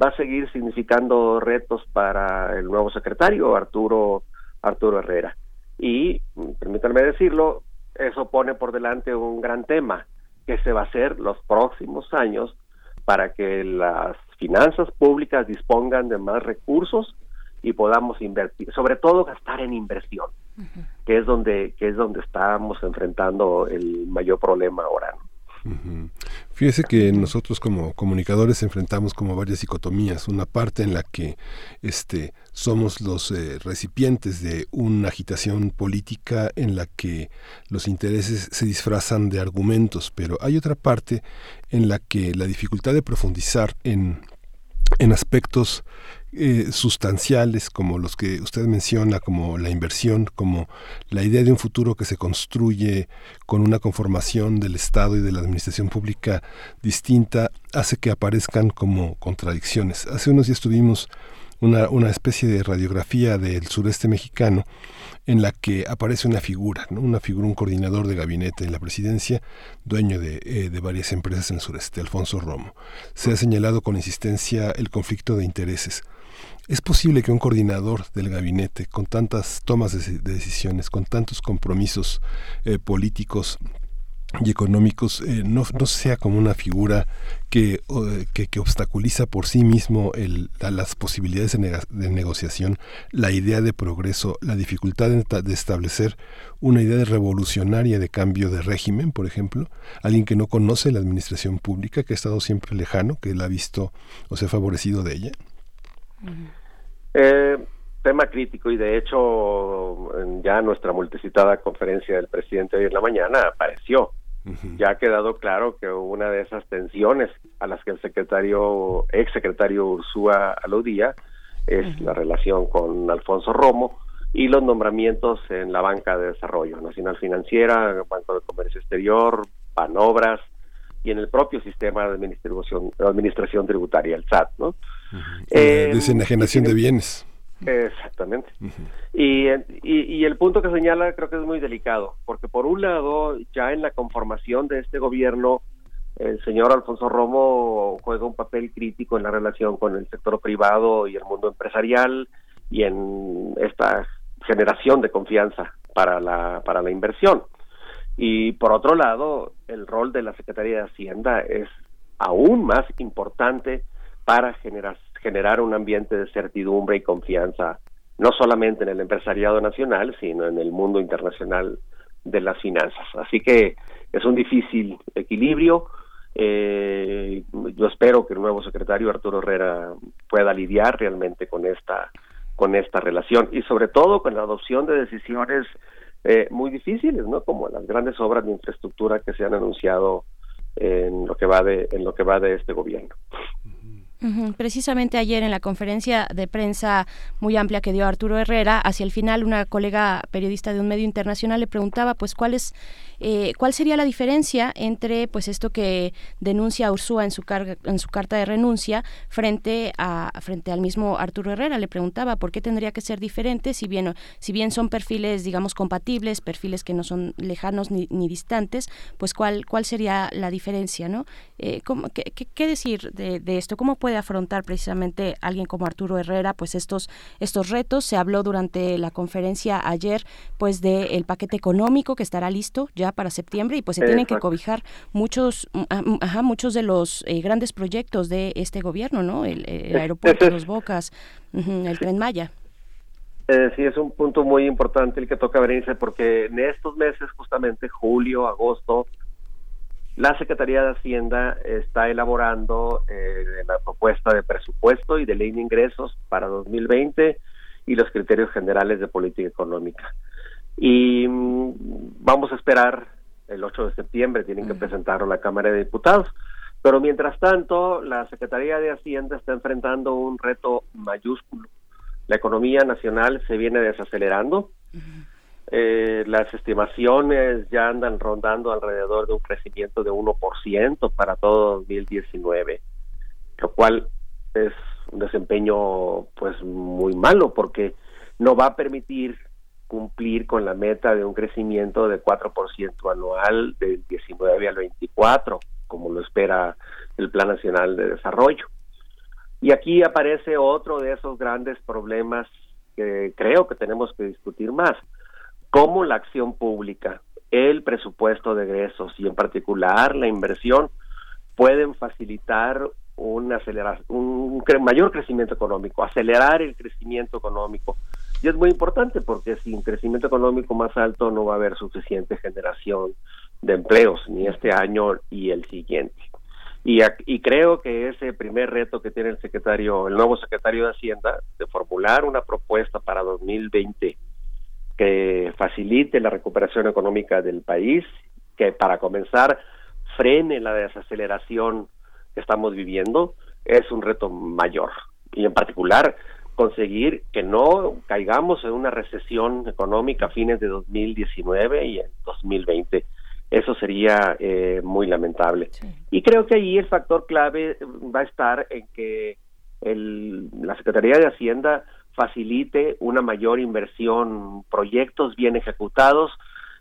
va a seguir significando retos para el nuevo secretario Arturo Arturo Herrera. Y permítanme decirlo, eso pone por delante un gran tema, que se va a hacer los próximos años para que las finanzas públicas dispongan de más recursos y podamos invertir, sobre todo gastar en inversión, que es donde que es donde estamos enfrentando el mayor problema ahora. Fíjese que nosotros como comunicadores enfrentamos como varias dicotomías, una parte en la que este somos los eh, recipientes de una agitación política en la que los intereses se disfrazan de argumentos, pero hay otra parte en la que la dificultad de profundizar en en aspectos eh, sustanciales como los que usted menciona, como la inversión, como la idea de un futuro que se construye con una conformación del Estado y de la administración pública distinta, hace que aparezcan como contradicciones. Hace unos días tuvimos una, una especie de radiografía del sureste mexicano en la que aparece una figura, ¿no? una figura, un coordinador de gabinete en la presidencia, dueño de, eh, de, varias empresas en el sureste, Alfonso Romo. Se ha señalado con insistencia el conflicto de intereses. ¿Es posible que un coordinador del gabinete, con tantas tomas de, decisiones, con tantos compromisos eh, políticos, y económicos eh, no, sea como una figura que, que, obstaculiza por sí mismo las posibilidades de, negociación, la idea de progreso, la dificultad de, establecer una idea de revolucionaria de cambio de régimen, por ejemplo, alguien que no conoce la administración pública, que ha estado siempre lejano, que la ha visto o se ha favorecido de ella. Eh, tema crítico y de hecho ya nuestra multicitada conferencia del presidente hoy en la mañana apareció. Ya ha quedado claro que una de esas tensiones a las que el secretario, ex secretario Ursúa aludía, es la relación con Alfonso Romo y los nombramientos en la banca de desarrollo nacional financiera, Banco de Comercio Exterior, Panobras y en el propio sistema de administración, administración tributaria, el SAT, ¿no? Eh, desenajenación de bienes. Exactamente. y, y, el punto que señala creo que es muy delicado, porque por un lado, ya en la conformación de este gobierno, el señor Alfonso Romo juega un papel crítico en la relación con el sector privado y el mundo empresarial y en esta generación de confianza para la, para la inversión. Y por otro lado, el rol de la Secretaría de Hacienda es aún más importante para generar un ambiente de certidumbre y confianza, no solamente en el empresariado nacional, sino en el mundo internacional de las finanzas. Así que es un difícil equilibrio. Eh, yo espero que el nuevo secretario Arturo Herrera pueda lidiar realmente con esta con esta relación y sobre todo con la adopción de decisiones eh, muy difíciles, ¿no? Como las grandes obras de infraestructura que se han anunciado en lo que va de en lo que va de este gobierno. Precisamente ayer en la conferencia de prensa muy amplia que dio Arturo Herrera, hacia el final una colega periodista de un medio internacional le preguntaba pues cuál es eh, cuál sería la diferencia entre pues esto que denuncia Ursúa en su en su carta de renuncia frente a frente al mismo Arturo Herrera le preguntaba por qué tendría que ser diferente si bien si bien son perfiles digamos compatibles perfiles que no son lejanos ni, distantes pues cuál cuál sería la diferencia no eh, qué, decir de, de esto cómo puede de afrontar precisamente alguien como Arturo Herrera pues estos estos retos. Se habló durante la conferencia ayer pues del paquete económico que estará listo ya para septiembre y pues se tienen que cobijar muchos mm, ah, mm, ajá, muchos de los eh, grandes proyectos de este gobierno no el, aeropuerto de Los Bocas el tren Maya. Eh, sí, es un punto muy importante el que toca venirse porque en estos meses, justamente julio, agosto, la Secretaría de Hacienda está elaborando eh, la propuesta de presupuesto y de ley de ingresos para 2020 y los criterios generales de política económica. Y mm, vamos a esperar el 8 de septiembre, tienen que presentarlo a la Cámara de Diputados. Pero mientras tanto, la Secretaría de Hacienda está enfrentando un reto mayúsculo. La economía nacional se viene desacelerando. Eh, las estimaciones ya andan rondando alrededor de un crecimiento de 1% para todo 2019, lo cual es un desempeño pues muy malo porque no va a permitir cumplir con la meta de un crecimiento de 4% anual del 19 al 24, como lo espera el Plan Nacional de Desarrollo. Y aquí aparece otro de esos grandes problemas que creo que tenemos que discutir más cómo la acción pública, el presupuesto de egresos y en particular la inversión pueden facilitar un, un mayor crecimiento económico, acelerar el crecimiento económico. Y es muy importante porque sin crecimiento económico más alto no va a haber suficiente generación de empleos, ni este año y el siguiente. Y, y, creo que ese primer reto que tiene el secretario, el nuevo secretario de Hacienda, de formular una propuesta para 2020 que facilite la recuperación económica del país, que para comenzar frene la desaceleración que estamos viviendo, es un reto mayor. Y en particular, conseguir que no caigamos en una recesión económica a fines de 2019 y en 2020. Eso sería eh, muy lamentable. Y creo que ahí el factor clave va a estar en que el, la Secretaría de Hacienda facilite una mayor inversión, proyectos bien ejecutados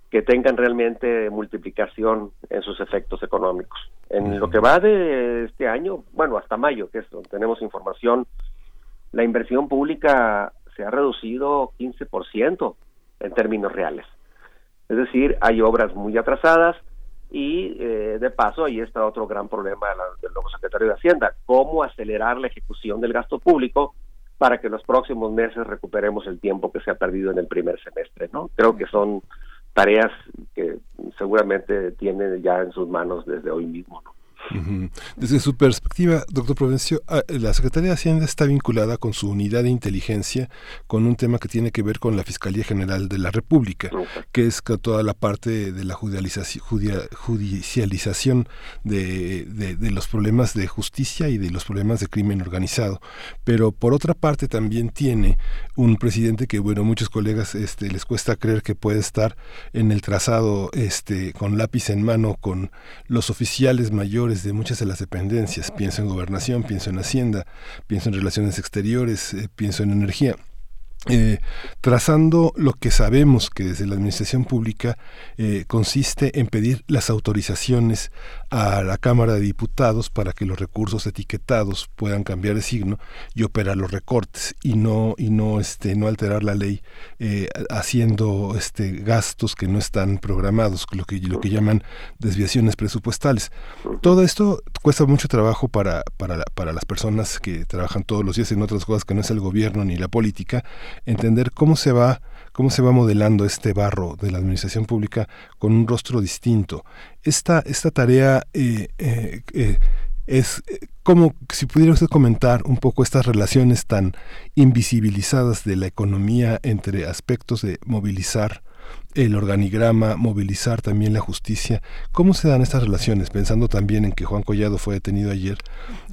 que tengan realmente multiplicación en sus efectos económicos. En lo que va de este año, bueno, hasta mayo, que es donde tenemos información, la inversión pública se ha reducido 15% en términos reales. Es decir, hay obras muy atrasadas Y eh, de paso, ahí está otro gran problema del nuevo secretario de Hacienda, cómo acelerar la ejecución del gasto público para que los próximos meses recuperemos el tiempo que se ha perdido en el primer semestre, ¿no? Creo que son tareas que seguramente tiene ya en sus manos desde hoy mismo, ¿no? Desde su perspectiva, doctor Provencio, ah, la Secretaría de Hacienda está vinculada con su unidad de inteligencia con un tema que tiene que ver con la Fiscalía General de la República, que es toda la parte de la judicialización de, de, los problemas de justicia y de los problemas de crimen organizado. Pero por otra parte también tiene un presidente que, bueno, muchos colegas este, les cuesta creer que puede estar en el trazado este, con lápiz en mano con los oficiales mayores de muchas de las dependencias. Pienso en gobernación, pienso en hacienda, pienso en relaciones exteriores, eh, pienso en energía. Eh, trazando lo que sabemos que desde la administración pública eh, consiste en pedir las autorizaciones a la Cámara de Diputados para que los recursos etiquetados puedan cambiar de signo y operar los recortes y no y no este no alterar la ley eh, haciendo este gastos que no están programados lo que lo que llaman desviaciones presupuestales. Todo esto cuesta mucho trabajo para para para las personas que trabajan todos los días en otras cosas que no es el gobierno ni la política entender cómo se va cómo se va modelando este barro de la administración pública con un rostro distinto. Esta, esta tarea eh, eh, eh, es como si pudiera usted comentar un poco estas relaciones tan invisibilizadas de la economía entre aspectos de movilizar el organigrama, movilizar también la justicia. ¿Cómo se dan estas relaciones? Pensando también en que Juan Collado fue detenido ayer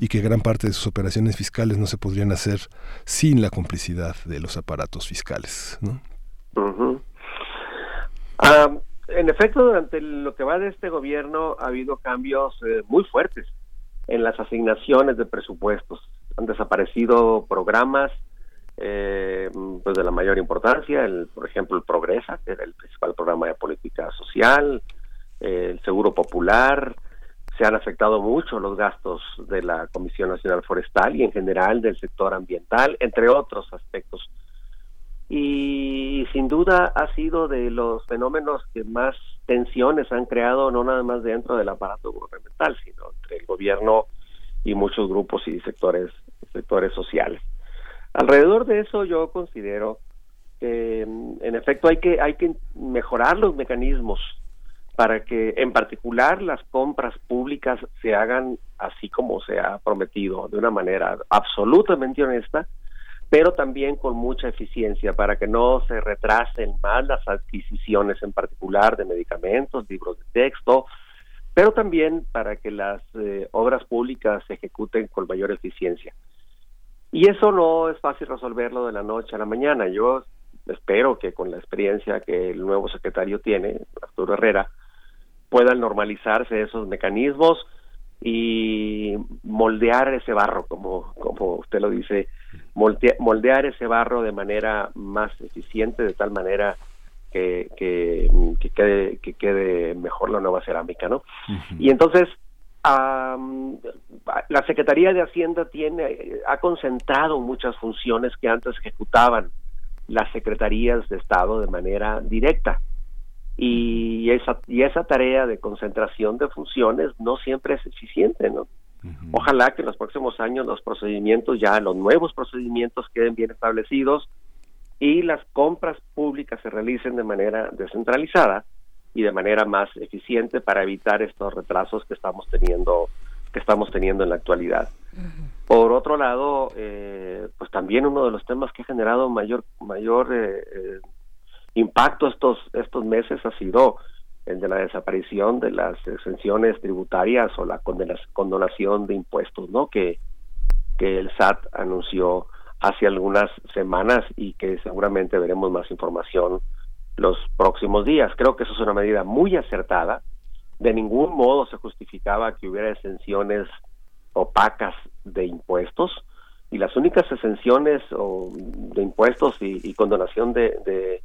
y que gran parte de sus operaciones fiscales no se podrían hacer sin la complicidad de los aparatos fiscales. ¿no? En efecto, durante lo que va de este gobierno ha habido cambios eh, muy fuertes en las asignaciones de presupuestos. Han desaparecido programas eh, pues de la mayor importancia, el, por ejemplo el Progresa, que era el principal programa de política social, el Seguro Popular, se han afectado mucho los gastos de la Comisión Nacional Forestal y en general del sector ambiental, entre otros aspectos. Y sin duda ha sido de los fenómenos que más tensiones han creado, no nada más dentro del aparato gubernamental, sino entre el gobierno y muchos grupos y sectores, sectores sociales. Alrededor de eso yo considero que en efecto hay que hay que mejorar los mecanismos para que en particular las compras públicas se hagan así como se ha prometido, de una manera absolutamente honesta, pero también con mucha eficiencia para que no se retrasen más las adquisiciones en particular de medicamentos, libros de texto, pero también para que las eh, obras públicas se ejecuten con mayor eficiencia. Y eso no es fácil resolverlo de la noche a la mañana. Yo espero que con la experiencia que el nuevo secretario tiene, Arturo Herrera, puedan normalizarse esos mecanismos y moldear ese barro, como, como usted lo dice, moldear ese barro de manera más eficiente, de tal manera que, que, quede, que quede mejor la nueva cerámica, ¿no? Y entonces, la Secretaría de Hacienda tiene ha concentrado muchas funciones que antes ejecutaban las secretarías de Estado de manera directa. Y esa y esa tarea de concentración de funciones no siempre es eficiente no ojalá que en los próximos años los procedimientos ya los nuevos procedimientos queden bien establecidos y las compras públicas se realicen de manera descentralizada y de manera más eficiente para evitar estos retrasos que estamos teniendo que estamos teniendo en la actualidad. Por otro lado, eh, pues también uno de los temas que ha generado mayor mayor eh, eh, impacto estos estos meses ha sido el de la desaparición de las exenciones tributarias o la condonación de impuestos, ¿no? Que que el SAT anunció hace algunas semanas y que seguramente veremos más información los próximos días. Creo que eso es una medida muy acertada. De ningún modo se justificaba que hubiera exenciones opacas de impuestos y las únicas exenciones o de impuestos y, condonación de, de,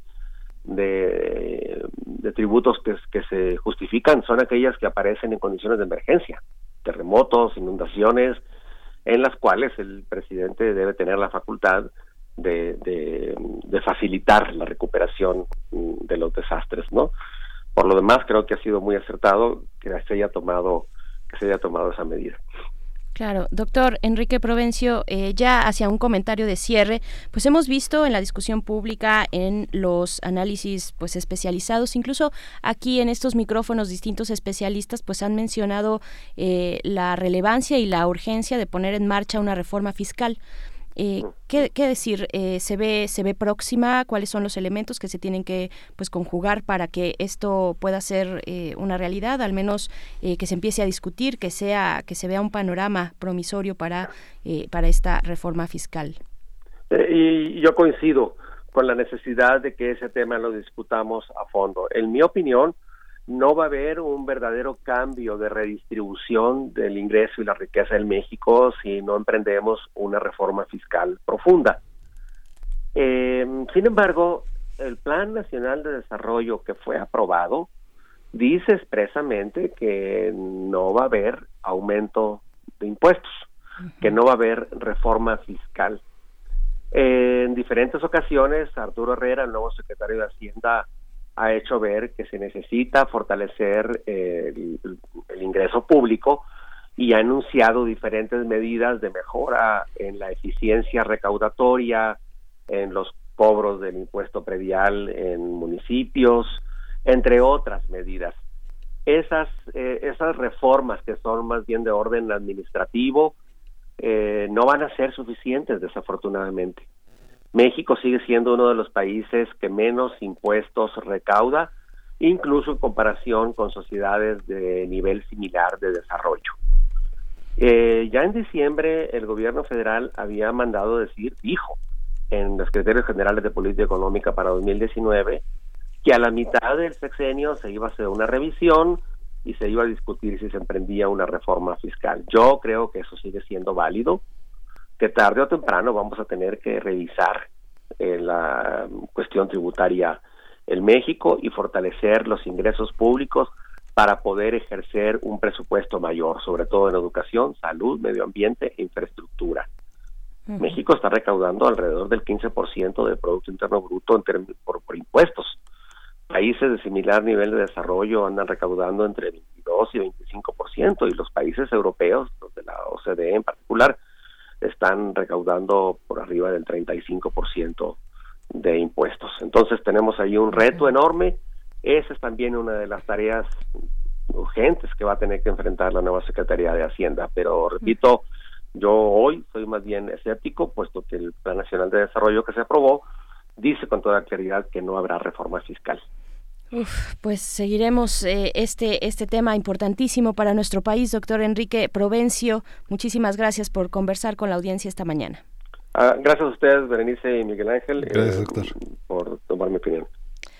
de, tributos que, se justifican son aquellas que aparecen en condiciones de emergencia, terremotos, inundaciones, en las cuales el presidente debe tener la facultad de, de, facilitar la recuperación de los desastres, ¿no? por lo demás creo que ha sido muy acertado que se haya tomado que se haya tomado esa medida. Claro, doctor Enrique Provencio, eh, ya hacia un comentario de cierre, pues hemos visto en la discusión pública, en los análisis pues especializados, incluso aquí en estos micrófonos distintos especialistas pues han mencionado eh, la relevancia y la urgencia de poner en marcha una reforma fiscal. Eh, ¿qué, decir? Eh, ¿se, ve, ¿Se ve próxima? ¿Cuáles son los elementos que se tienen que pues, conjugar para que esto pueda ser eh, una realidad? Al menos que se empiece a discutir, que, sea, que se vea un panorama promisorio para, para esta reforma fiscal. y yo coincido con la necesidad de que ese tema lo discutamos a fondo. En mi opinión, no va a haber un verdadero cambio de redistribución del ingreso y la riqueza en México si no emprendemos una reforma fiscal profunda. Eh, sin embargo, el Plan Nacional de Desarrollo que fue aprobado dice expresamente que no va a haber aumento de impuestos, que no va a haber reforma fiscal. en diferentes ocasiones, Arturo Herrera, el nuevo secretario de Hacienda, ha hecho ver que se necesita fortalecer eh, el, ingreso público y ha anunciado diferentes medidas de mejora en la eficiencia recaudatoria, en los cobros del impuesto predial en municipios, entre otras medidas. Esas, eh, esas reformas que son más bien de orden administrativo eh, no van a ser suficientes, desafortunadamente. México sigue siendo uno de los países que menos impuestos recauda, incluso en comparación con sociedades de nivel similar de desarrollo. Eh, ya en diciembre el gobierno federal había mandado decir, dijo, en los criterios generales de política económica para 2019, que a la mitad del sexenio se iba a hacer una revisión y se iba a discutir si se emprendía una reforma fiscal. Yo creo que eso sigue siendo válido que tarde o temprano vamos a tener que revisar eh, la cuestión tributaria en México y fortalecer los ingresos públicos para poder ejercer un presupuesto mayor, sobre todo en educación, salud, medio ambiente e infraestructura. México está recaudando alrededor del 15% del Producto Interno Bruto en por, por, impuestos. Países de similar nivel de desarrollo andan recaudando entre 22 y 25%, y los países europeos, los de la OCDE en particular, están recaudando por arriba del 35% de impuestos. Entonces tenemos ahí un reto enorme. Esa es también una de las tareas urgentes que va a tener que enfrentar la nueva Secretaría de Hacienda. Pero repito, yo hoy soy más bien escéptico, puesto que el Plan Nacional de Desarrollo que se aprobó dice con toda claridad que no habrá reforma fiscal pues seguiremos eh, este, este tema importantísimo para nuestro país, doctor Enrique Provencio. Muchísimas gracias por conversar con la audiencia esta mañana. Ah, gracias a ustedes, Berenice y Miguel Ángel, gracias, eh, doctor. por tomar mi opinión.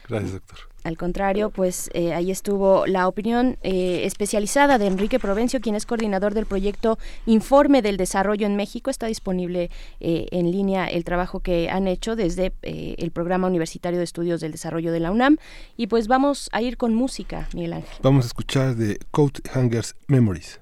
Gracias, doctor. Al contrario, pues eh, ahí estuvo la opinión eh, especializada de Enrique Provencio, quien es coordinador del proyecto Informe del Desarrollo en México. Está disponible eh, en línea el trabajo que han hecho desde el Programa Universitario de Estudios del Desarrollo de la UNAM. Y pues vamos a ir con música, Miguel Ángel. Vamos a escuchar de Coat Hangers Memories.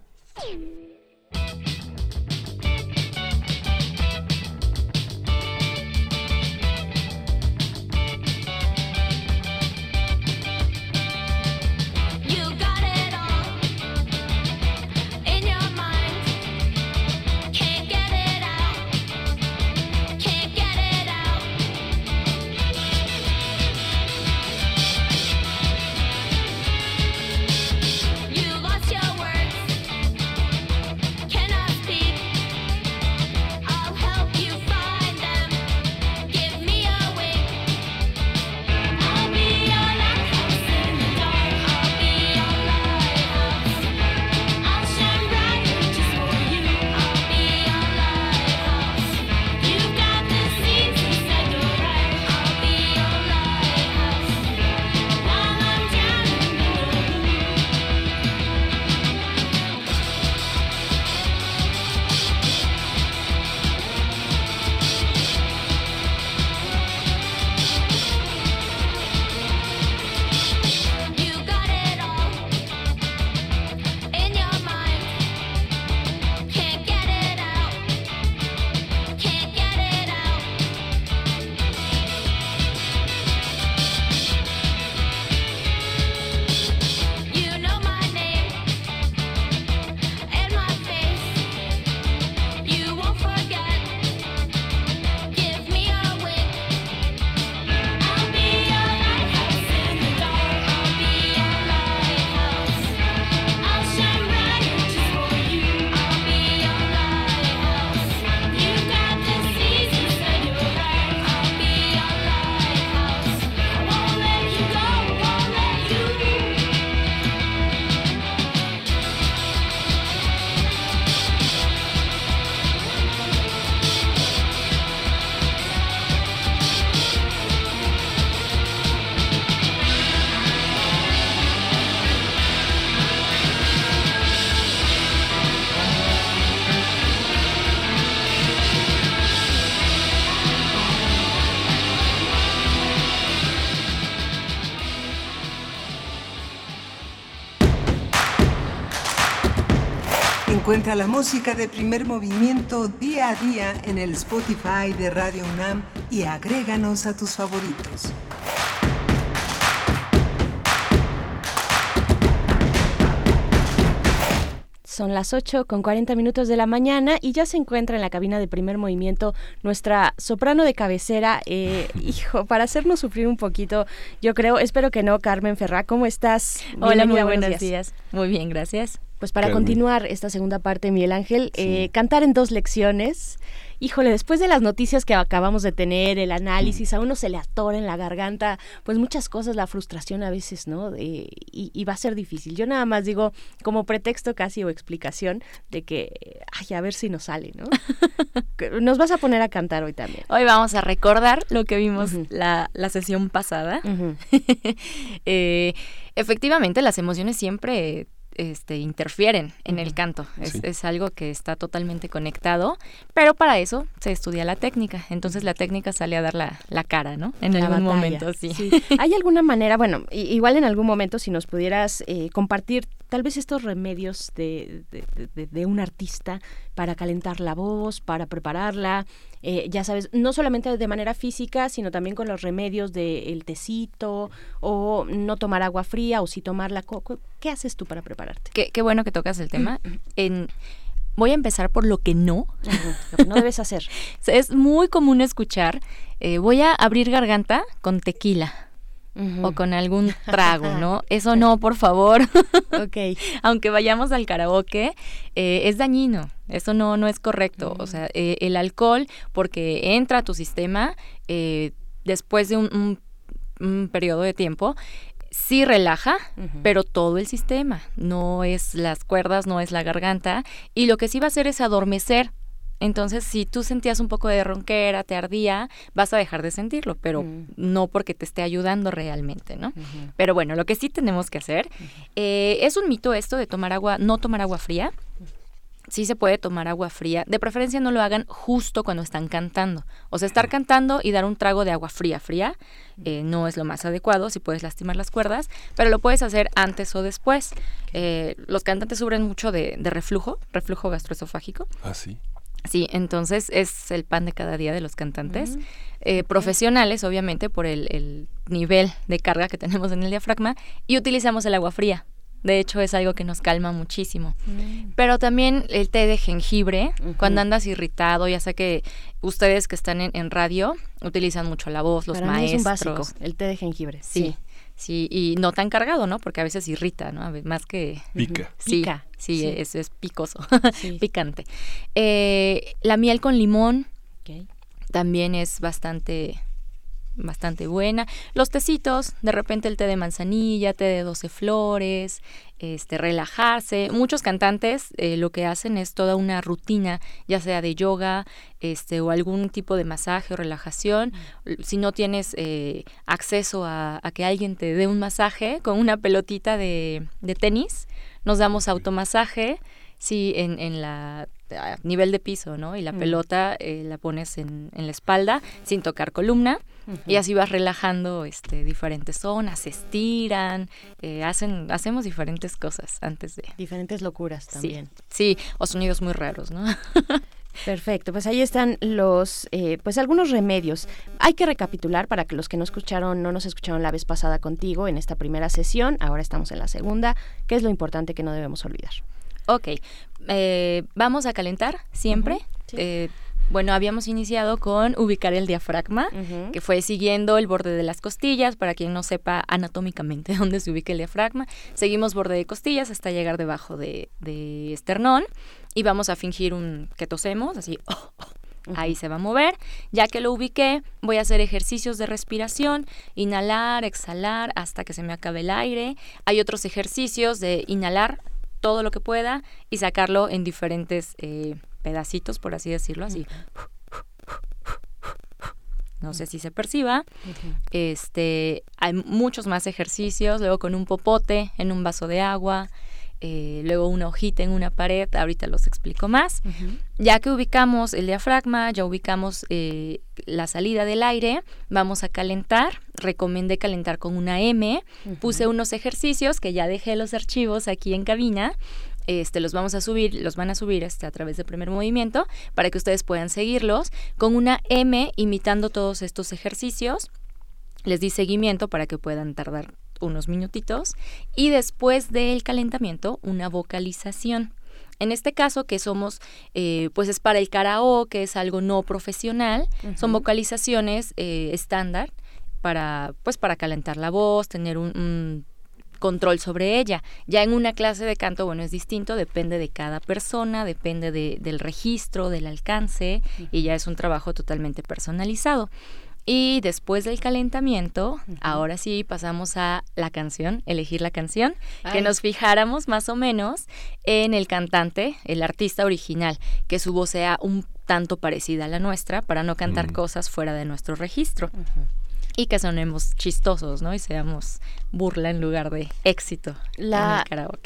Encuentra la música de primer movimiento día a día en el Spotify de Radio UNAM y agréganos a tus favoritos. Son las 8 con 40 minutos de la mañana y ya se encuentra en la cabina de primer movimiento nuestra soprano de cabecera. Eh, hijo, para hacernos sufrir un poquito, yo creo, espero que no, Carmen Ferrá, ¿cómo estás? Hola, muy buenos días. Muy bien, gracias. Pues para continuar esta segunda parte, Miguel Ángel, eh, cantar en dos lecciones. Híjole, después de las noticias que acabamos de tener, el análisis, a uno se le atora en la garganta, pues muchas cosas, la frustración a veces, ¿no? y, y, va a ser difícil. Yo nada más digo como pretexto casi o explicación de que, ay, a ver si nos sale, ¿no? nos vas a poner a cantar hoy también. Hoy vamos a recordar lo que vimos la, la, sesión pasada. eh, efectivamente, las emociones siempre este, interfieren en el canto. Es, algo que está totalmente conectado, pero para eso se estudia la técnica. Entonces la técnica sale a dar la, cara, ¿no? En algún momento, sí. ¿Hay alguna manera, bueno, igual en algún momento si nos pudieras eh, compartir tal vez estos remedios de, de, un artista para calentar la voz, para prepararla, eh, ya sabes, no solamente de manera física, sino también con los remedios del tecito o no tomar agua fría o si tomarla. ¿Qué haces tú para prepararte? Qué, qué bueno que tocas el tema. en, voy a empezar por lo que no. lo que no debes hacer. es muy común escuchar, eh, voy a abrir garganta con tequila o con algún trago, ¿no? Eso no, por favor. ok. Aunque vayamos al karaoke, eh, es dañino. Eso no, no es correcto. O sea, eh, el alcohol, porque entra a tu sistema eh, después de un, periodo de tiempo, sí relaja, pero todo el sistema, no es las cuerdas, no es la garganta, y lo que sí va a hacer es adormecer entonces, si tú sentías un poco de ronquera, te ardía, vas a dejar de sentirlo, pero no porque te esté ayudando realmente, ¿no? Pero bueno, lo que sí tenemos que hacer, eh, es un mito esto de tomar agua, no tomar agua fría. Sí se puede tomar agua fría. De preferencia no lo hagan justo cuando están cantando. O sea, estar cantando y dar un trago de agua fría, fría, eh, no es lo más adecuado si puedes lastimar las cuerdas, pero lo puedes hacer antes o después. Eh, los cantantes sufren mucho de, de reflujo, reflujo gastroesofágico. Ah, sí. Sí, entonces es el pan de cada día de los cantantes. Eh, profesionales, obviamente, por el, nivel de carga que tenemos en el diafragma, y utilizamos el agua fría. De hecho, es algo que nos calma muchísimo. Mm. Pero también el té de jengibre, cuando andas irritado, ya sé que ustedes que están en, radio utilizan mucho la voz, los maestros. es un básico, el té de jengibre. sí. Sí, y no tan cargado, ¿no? Porque a veces irrita, ¿no? Más que... Pica. Sí, Pica. sí, Es, es, picoso, picante. Eh, la miel con limón también es bastante bastante buena. Los tecitos, de repente el té de manzanilla, té de 12 flores, este, relajarse. Muchos cantantes eh, lo que hacen es toda una rutina, ya sea de yoga este, o algún tipo de masaje o relajación. Si no tienes eh, acceso a, que alguien te dé un masaje con una pelotita de, de tenis, nos damos automasaje. Sí, en, en la a nivel de piso, ¿no? Y la pelota eh, la pones en, en, la espalda sin tocar columna y así vas relajando este, diferentes zonas, se estiran, eh, hacen, hacemos diferentes cosas antes de... Diferentes locuras también. Sí, o sonidos muy raros, ¿no? Perfecto, pues ahí están los, eh, pues algunos remedios. Hay que recapitular para que los que no escucharon, no nos escucharon la vez pasada contigo en esta primera sesión, ahora estamos en la segunda, ¿qué es lo importante que no debemos olvidar? Ok, eh, vamos a calentar siempre. Bueno, habíamos iniciado con ubicar el diafragma, que fue siguiendo el borde de las costillas, para quien no sepa anatómicamente dónde se ubica el diafragma. Seguimos borde de costillas hasta llegar debajo de, esternón y vamos a fingir un que tosemos, así. Oh, oh, ahí se va a mover. Ya que lo ubiqué, voy a hacer ejercicios de respiración, inhalar, exhalar hasta que se me acabe el aire. Hay otros ejercicios de inhalar todo lo que pueda y sacarlo en diferentes eh, pedacitos, por así decirlo, así. No sé si se perciba. Este, hay muchos más ejercicios, luego con un popote en un vaso de agua, eh, luego una hojita en una pared, ahorita los explico más. Ya que ubicamos el diafragma, ya ubicamos eh, la salida del aire, vamos a calentar. Recomendé calentar con una M. Puse unos ejercicios que ya dejé los archivos aquí en cabina Este, los vamos a subir, los van a subir este, a través del primer movimiento para que ustedes puedan seguirlos con una M imitando todos estos ejercicios. Les di seguimiento para que puedan tardar unos minutitos y después del calentamiento una vocalización. En este caso, que somos, eh, pues es para el karaoke, es algo no profesional, son vocalizaciones eh, estándar para, pues para calentar la voz, tener un, control sobre ella. Ya en una clase de canto, bueno, es distinto, depende de cada persona, depende del registro, del alcance, y ya es un trabajo totalmente personalizado. Y después del calentamiento, ahora sí pasamos a la canción, elegir la canción, que nos fijáramos más o menos en el cantante, el artista original, que su voz sea un tanto parecida a la nuestra para no cantar cosas fuera de nuestro registro. Y que sonemos chistosos, ¿no? Y seamos burla en lugar de éxito la,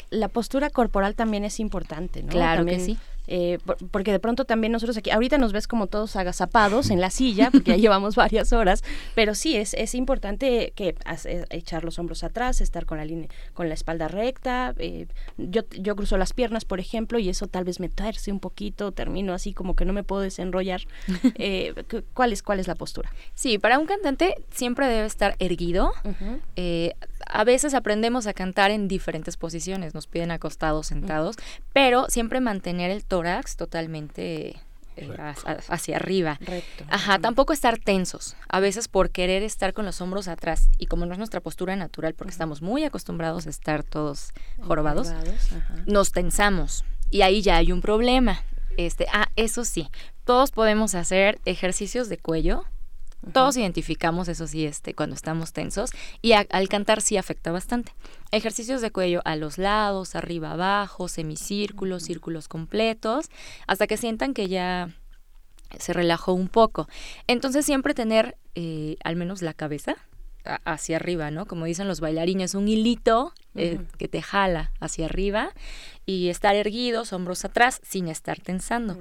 La postura corporal también es importante, ¿no? Claro que sí eh, porque de pronto también nosotros aquí, ahorita nos ves como todos agazapados en la silla, porque ya llevamos varias horas, pero sí es, es importante que eh, echar los hombros atrás, estar con la línea, con la espalda recta. Eh, yo, yo cruzo las piernas, por ejemplo, y eso tal vez me tuerce un poquito, termino así como que no me puedo desenrollar. ¿cuál, es, ¿Cuál es la postura? Sí, para un cantante siempre debe estar erguido a veces aprendemos a cantar en diferentes posiciones, nos piden acostados, sentados, pero siempre mantener el tórax totalmente eh, hacia arriba. Ajá, tampoco estar tensos. A veces por querer estar con los hombros atrás y como no es nuestra postura natural, porque estamos muy acostumbrados a estar todos jorobados, nos tensamos y ahí ya hay un problema. Este, ah, eso sí, todos podemos hacer ejercicios de cuello todos identificamos eso sí, este, cuando estamos tensos y al cantar sí afecta bastante. Ejercicios de cuello a los lados, arriba, abajo, semicírculos, círculos completos, hasta que sientan que ya se relajó un poco. Entonces siempre tener eh, al menos la cabeza hacia arriba, ¿no? Como dicen los bailarines, un hilito eh, que te jala hacia arriba y estar erguidos, hombros atrás, sin estar tensando.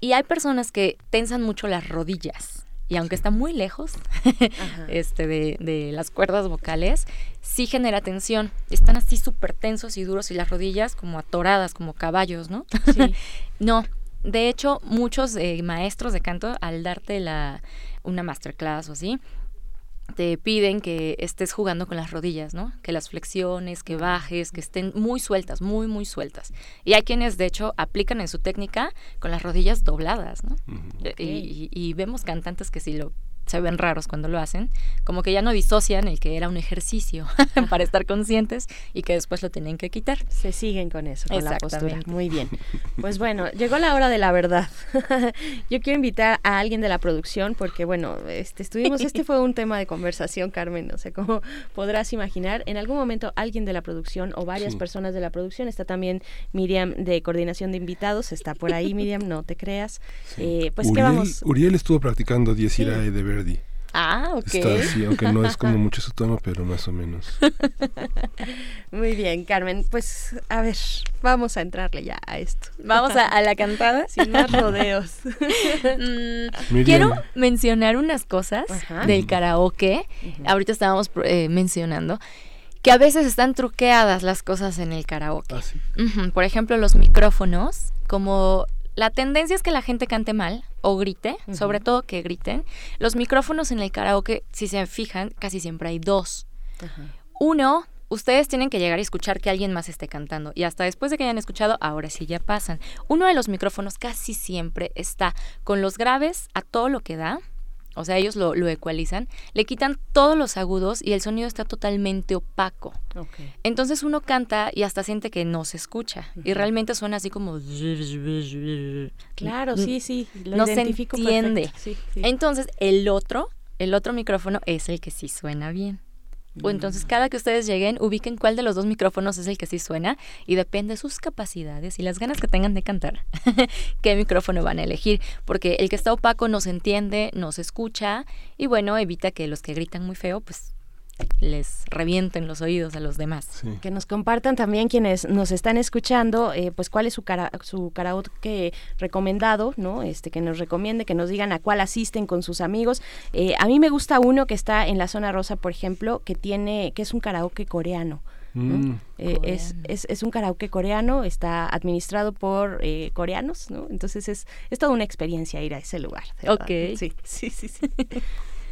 Y hay personas que tensan mucho las rodillas y aunque está muy lejos este, de, las cuerdas vocales, sí genera tensión. Están así súper tensos y duros y las rodillas como atoradas, como caballos, ¿no? Sí. no, de hecho, muchos eh, maestros de canto, al darte la, una masterclass o así, te piden que estés jugando con las rodillas, ¿no? Que las flexiones, que bajes, que estén muy sueltas, muy, muy sueltas. Y hay quienes, de hecho, aplican en su técnica con las rodillas dobladas, ¿no? y, y, vemos cantantes que sí lo se ven raros cuando lo hacen, como que ya no disocian el que era un ejercicio para estar conscientes y que después lo tienen que quitar. Se siguen con eso, con la postura. Muy bien. Pues bueno, llegó la hora de la verdad. Yo quiero invitar a alguien de la producción porque bueno, este estuvimos este fue un tema de conversación, Carmen, no sé cómo podrás imaginar, en algún momento alguien de la producción o varias personas de la producción, está también Miriam de coordinación de invitados, está por ahí Miriam, no te creas. Eh, pues Uriel, vamos. Uriel estuvo practicando Diez Irae de ver Ah, ok. Está así, aunque no es como mucho su tono, pero más o menos. Muy bien, Carmen. Pues a ver, vamos a entrarle ya a esto. Vamos a, la cantada. Sin más rodeos. Mm, quiero mencionar unas cosas del karaoke. Ahorita estábamos eh, mencionando que a veces están truqueadas las cosas en el karaoke. Ah, Por ejemplo, los micrófonos, como la tendencia es que la gente cante mal o grite, sobre todo que griten. Los micrófonos en el karaoke, si se fijan, casi siempre hay dos. Uno, ustedes tienen que llegar y escuchar que alguien más esté cantando. Y hasta después de que hayan escuchado, ahora sí ya pasan. Uno de los micrófonos casi siempre está con los graves a todo lo que da o sea, ellos lo, ecualizan, le quitan todos los agudos y el sonido está totalmente opaco. Entonces uno canta y hasta siente que no se escucha y realmente suena así como... Claro, sí, sí, no se entiende. Entonces el otro, el otro micrófono es el que sí suena bien. O entonces cada que ustedes lleguen, ubiquen cuál de los dos micrófonos es el que sí suena y depende de sus capacidades y las ganas que tengan de cantar, qué micrófono van a elegir, porque el que está opaco no se entiende, no se escucha y bueno, evita que los que gritan muy feo, pues les revienten los oídos a los demás. Que nos compartan también quienes nos están escuchando, eh, pues cuál es su, cara, su karaoke recomendado, ¿no? Este, que nos recomiende, que nos digan a cuál asisten con sus amigos. Eh, a mí me gusta uno que está en la zona rosa, por ejemplo, que tiene, que es un karaoke coreano. Mm. Eh, es, es, es, un karaoke coreano, está administrado por eh, coreanos, ¿no? Entonces es, es toda una experiencia ir a ese lugar. Ok. Sí, sí, sí. sí.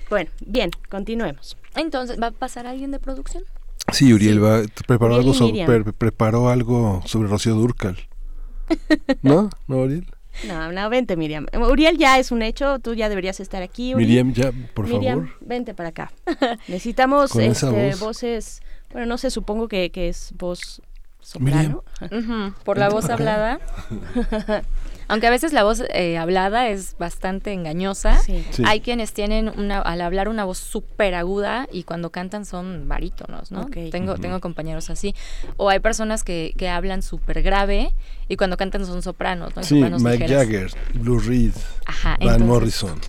bueno, bien, continuemos. Entonces, ¿va a pasar alguien de producción? Sí, Uriel va, preparó, algo sobre, preparó algo sobre Rocío Durcal. ¿No? ¿No, Uriel? No, no, vente, Miriam. Uriel ya es un hecho, tú ya deberías estar aquí. Miriam, ya, por Miriam, vente para acá. Necesitamos este, voces, bueno, no sé, supongo que, que es voz soprano. Por la voz hablada. Aunque a veces la voz eh, hablada es bastante engañosa, hay quienes tienen una, al hablar una voz súper aguda y cuando cantan son barítonos, ¿no? Tengo, tengo compañeros así. O hay personas que, que hablan súper grave y cuando cantan son sopranos, ¿no? Sí, Mike Jagger, Blue Reed, Van Morrison,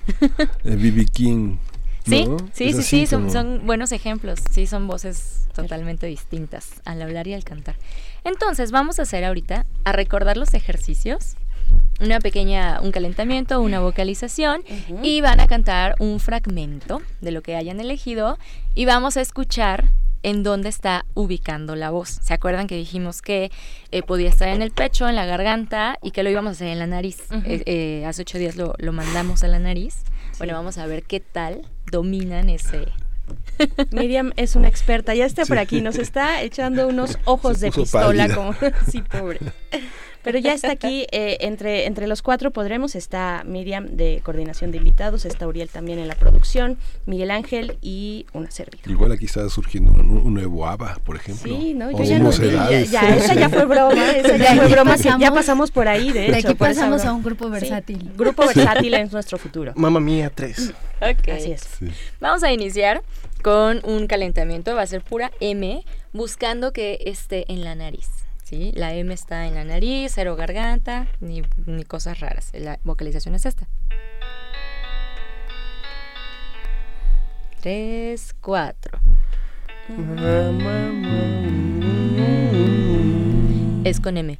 B.B. Eh, King. Sí, sí, sí, sí, son, son buenos ejemplos. Sí, son voces totalmente distintas al hablar y al cantar. Entonces, vamos a hacer ahorita a recordar los ejercicios una pequeña, un calentamiento, una vocalización y van a cantar un fragmento de lo que hayan elegido y vamos a escuchar en dónde está ubicando la voz. ¿Se acuerdan que dijimos que eh, podía estar en el pecho, en la garganta y que lo íbamos a hacer en la nariz? Eh, eh, hace ocho días lo, mandamos a la nariz. Bueno, vamos a ver qué tal dominan ese, Miriam es una experta, ya está por aquí, nos está echando unos ojos de pistola, como sí, pobre. Pero ya está aquí, eh, entre, entre los cuatro podremos, está Miriam de coordinación de invitados, está Uriel también en la producción, Miguel Ángel y una servidora. Igual aquí está surgiendo un, nuevo ABA, por ejemplo. Sí, ¿no? Yo ya, no, ya, ya, esa ya fue broma, esa ya fue broma, pasamos, ya pasamos por ahí, de hecho. De aquí pasamos a un grupo versátil. grupo versátil es nuestro futuro. Mamma mía, tres. Ok. Así es. Vamos a iniciar con un calentamiento, va a ser pura M, buscando que esté en la nariz. ¿Sí? La M está en la nariz, cero garganta, ni, ni cosas raras. La vocalización es esta. Tres, cuatro. Es con M.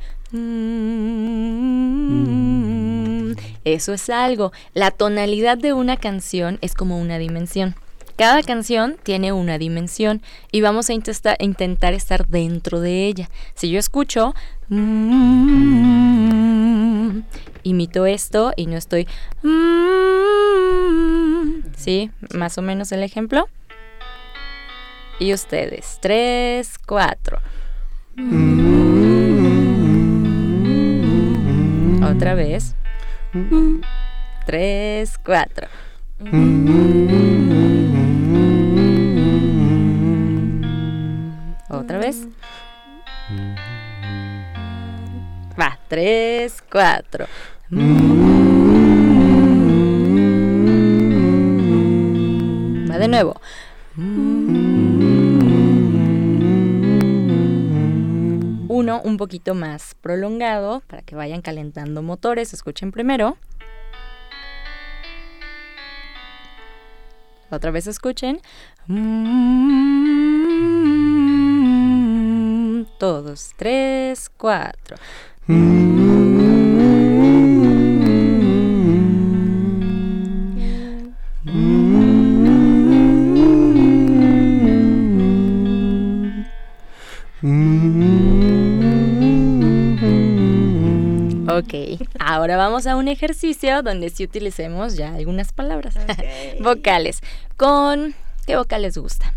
Eso es algo. La tonalidad de una canción es como una dimensión. Cada canción tiene una dimensión y vamos a intentar estar dentro de ella. Si yo escucho, mm, imito esto y no estoy... Mm, ¿Sí? Más o menos el ejemplo. Y ustedes, tres, cuatro. Otra vez. Tres, cuatro. Otra vez. Va, tres, cuatro. Va de nuevo. Uno un poquito más prolongado para que vayan calentando motores. Escuchen primero. Otra vez escuchen. Tres, cuatro. Ok, ahora vamos a un ejercicio donde sí utilicemos ya algunas palabras vocales. ¿Con qué vocal les gusta?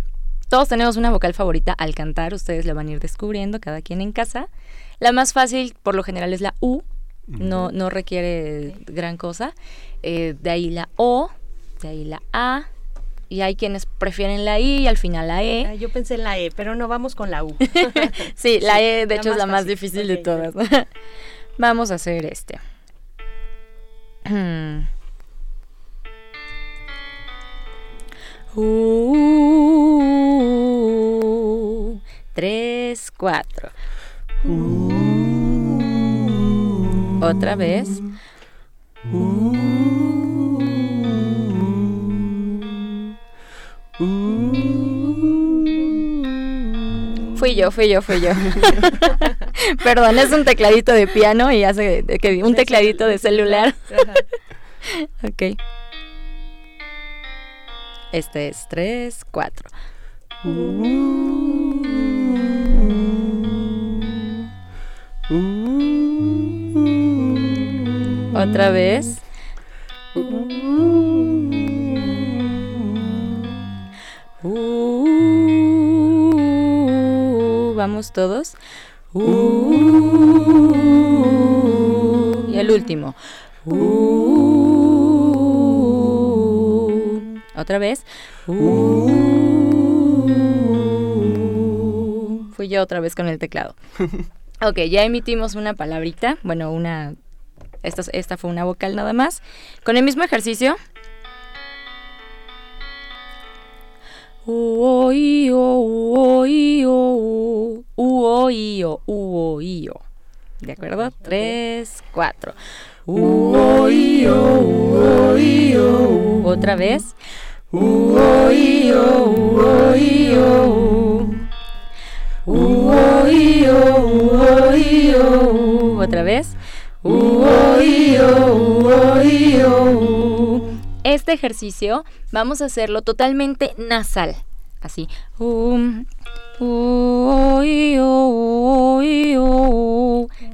Todos tenemos una vocal favorita al cantar, ustedes la van a ir descubriendo, cada quien en casa. La más fácil, por lo general, es la U, no, no requiere gran cosa. Eh, de ahí la O, de ahí la A, y hay quienes prefieren la I y al final la E. yo pensé en la E, pero no vamos con la U. sí, la E de hecho es la más difícil de todas. Vamos a hacer este. Uh, tres, cuatro. Uh, Otra vez. Uh, Fui yo, fui yo, fui yo. Perdón, es un tecladito de piano y hace que un tecladito de celular. ok. Este es 3, 4. Otra vez. vamos todos. y el último. Otra vez. fui yo otra vez con el teclado. Ok, ya emitimos una palabrita. Bueno, una. Esta, esta fue una vocal nada más. Con el mismo ejercicio. ¿De acuerdo? Tres, cuatro. Otra vez. Otra vez. Este ejercicio vamos a hacerlo totalmente nasal. Así.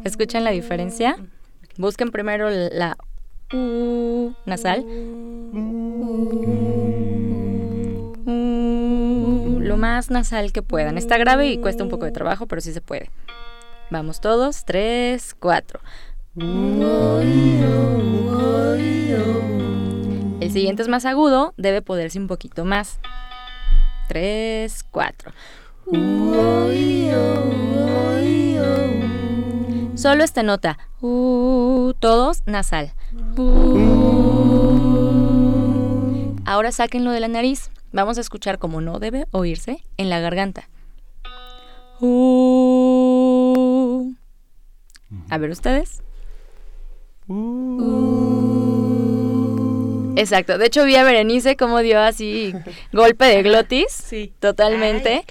¿Escuchan la diferencia? Busquen primero la U nasal. Lo más nasal que puedan. Está grave y cuesta un poco de trabajo, pero sí se puede. Vamos todos. Tres, cuatro. El siguiente es más agudo, debe poderse un poquito más. Tres, cuatro. Solo esta nota. todos nasal. Ahora sáquenlo de la nariz. Vamos a escuchar como no debe oírse en la garganta. A ver ustedes. Exacto. De hecho, vi a Berenice cómo dio así golpe de glotis. Sí. Totalmente.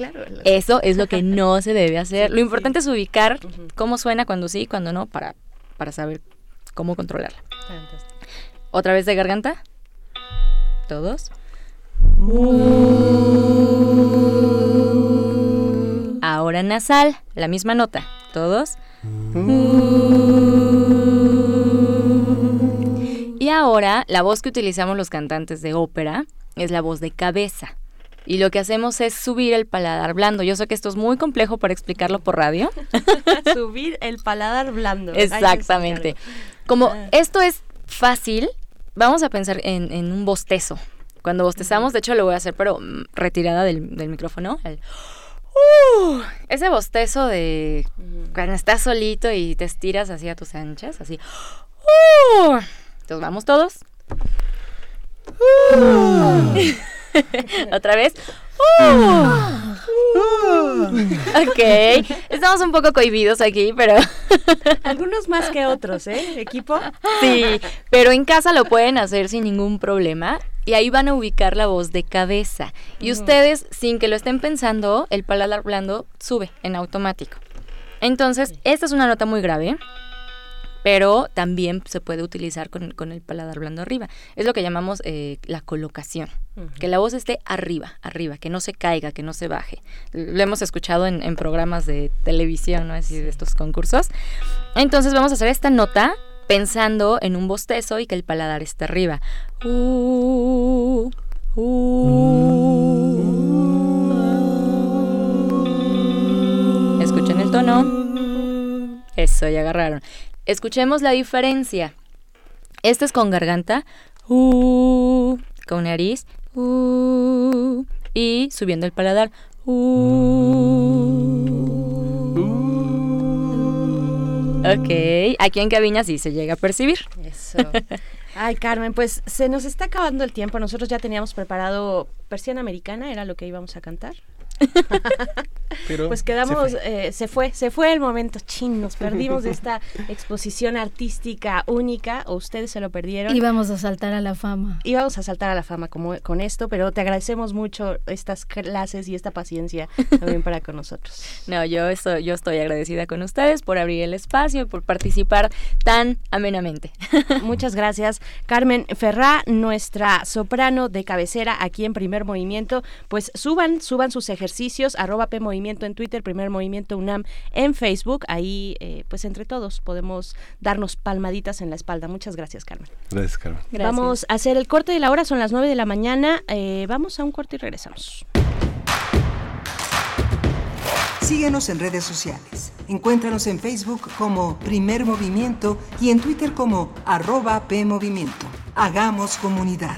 Eso es lo que no se debe hacer. lo importante es ubicar cómo suena cuando sí y cuando no para, para saber cómo controlarla. Otra vez de garganta. Todos. Ahora nasal, la misma nota. Todos. Y ahora la voz que utilizamos los cantantes de ópera es la voz de cabeza. Y lo que hacemos es subir el paladar blando. Yo sé que esto es muy complejo para explicarlo por radio. subir el paladar blando. Exactamente. Como ah. esto es fácil, vamos a pensar en, un bostezo. Cuando bostezamos, de hecho lo voy a hacer, pero mm, retirada del, micrófono. Uh, ese bostezo de cuando estás solito y te estiras así a tus anchas, así. Uh, entonces vamos todos. Otra vez. Ok, estamos un poco cohibidos aquí, pero... Algunos más que otros, ¿eh? Equipo. Sí, pero en casa lo pueden hacer sin ningún problema y ahí van a ubicar la voz de cabeza. Y ustedes, sin que lo estén pensando, el paladar blando sube en automático. Entonces, esta es una nota muy grave pero también se puede utilizar con, el paladar blando arriba. Es lo que llamamos eh, la colocación, que la voz esté arriba, arriba, que no se caiga, que no se baje. Lo hemos escuchado en, programas de televisión, ¿no? Así de estos concursos. Entonces vamos a hacer esta nota pensando en un bostezo y que el paladar esté arriba. Uh, uh. Escuchen el tono. Eso, ya agarraron. Escuchemos la diferencia. Este es con garganta, uh, con nariz, uh, y subiendo el paladar. Uh. Ok, aquí en cabina sí se llega a percibir. Eso. Ay, Carmen, pues se nos está acabando el tiempo. Nosotros ya teníamos preparado Persiana Americana, era lo que íbamos a cantar. pues quedamos, eh, se fue. se fue, el momento, chin, nos perdimos de esta exposición artística única, o ustedes se lo perdieron. Íbamos a saltar a la fama. Íbamos a saltar a la fama como, con esto, pero te agradecemos mucho estas clases y esta paciencia también para con nosotros. No, yo, estoy, yo estoy agradecida con ustedes por abrir el espacio, por participar tan amenamente. Muchas gracias. Carmen Ferrá, nuestra soprano de cabecera aquí en Primer Movimiento, pues suban, suban sus ejercicios ejercicios, arroba P Movimiento en Twitter, Primer Movimiento UNAM en Facebook. Ahí, eh, pues entre todos podemos darnos palmaditas en la espalda. Muchas gracias, Carmen. Gracias, Carmen. Vamos a hacer el corte de la hora, son las 9 de la mañana. Eh, vamos a un corte y regresamos. Síguenos en redes sociales. Encuéntranos en Facebook como Primer Movimiento y en Twitter como arroba PMovimiento. Hagamos comunidad.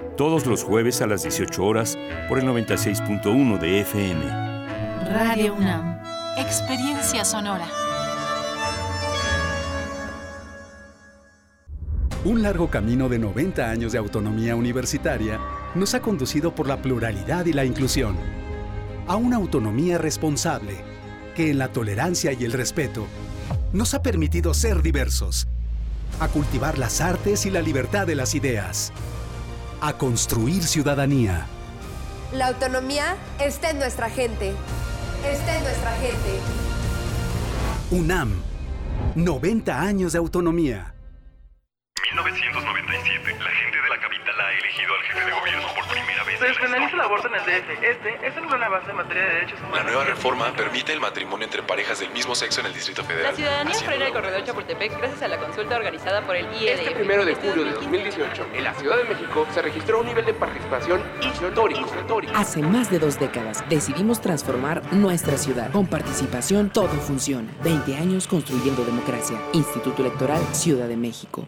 Todos los jueves a las 18 horas por el 96.1 de FM. Radio UNAM. Experiencia sonora. Un largo camino de 90 años de autonomía universitaria nos ha conducido por la pluralidad y la inclusión a una autonomía responsable que en la tolerancia y el respeto nos ha permitido ser diversos, a cultivar las artes y la libertad de las ideas, a construir ciudadanía. La autonomía está en nuestra gente. Está en nuestra gente. UNAM, 90 años de autonomía. 1997, la gente de la capital ha elegido al jefe de gobierno por primera vez. Se despenaliza el aborto en el DF. Este es el gran avance en materia de derechos humanos. La nueva reforma permite el matrimonio entre parejas del mismo sexo en el Distrito Federal. La ciudadanía frena el corredor Chapultepec gracias a la consulta organizada por el IEDF. Este primero de julio de 2018, en la Ciudad de México, se registró un nivel de participación histórico. Hace más de dos décadas decidimos transformar nuestra ciudad. Con participación todo funciona. 20 años construyendo democracia. Instituto Electoral Ciudad de México.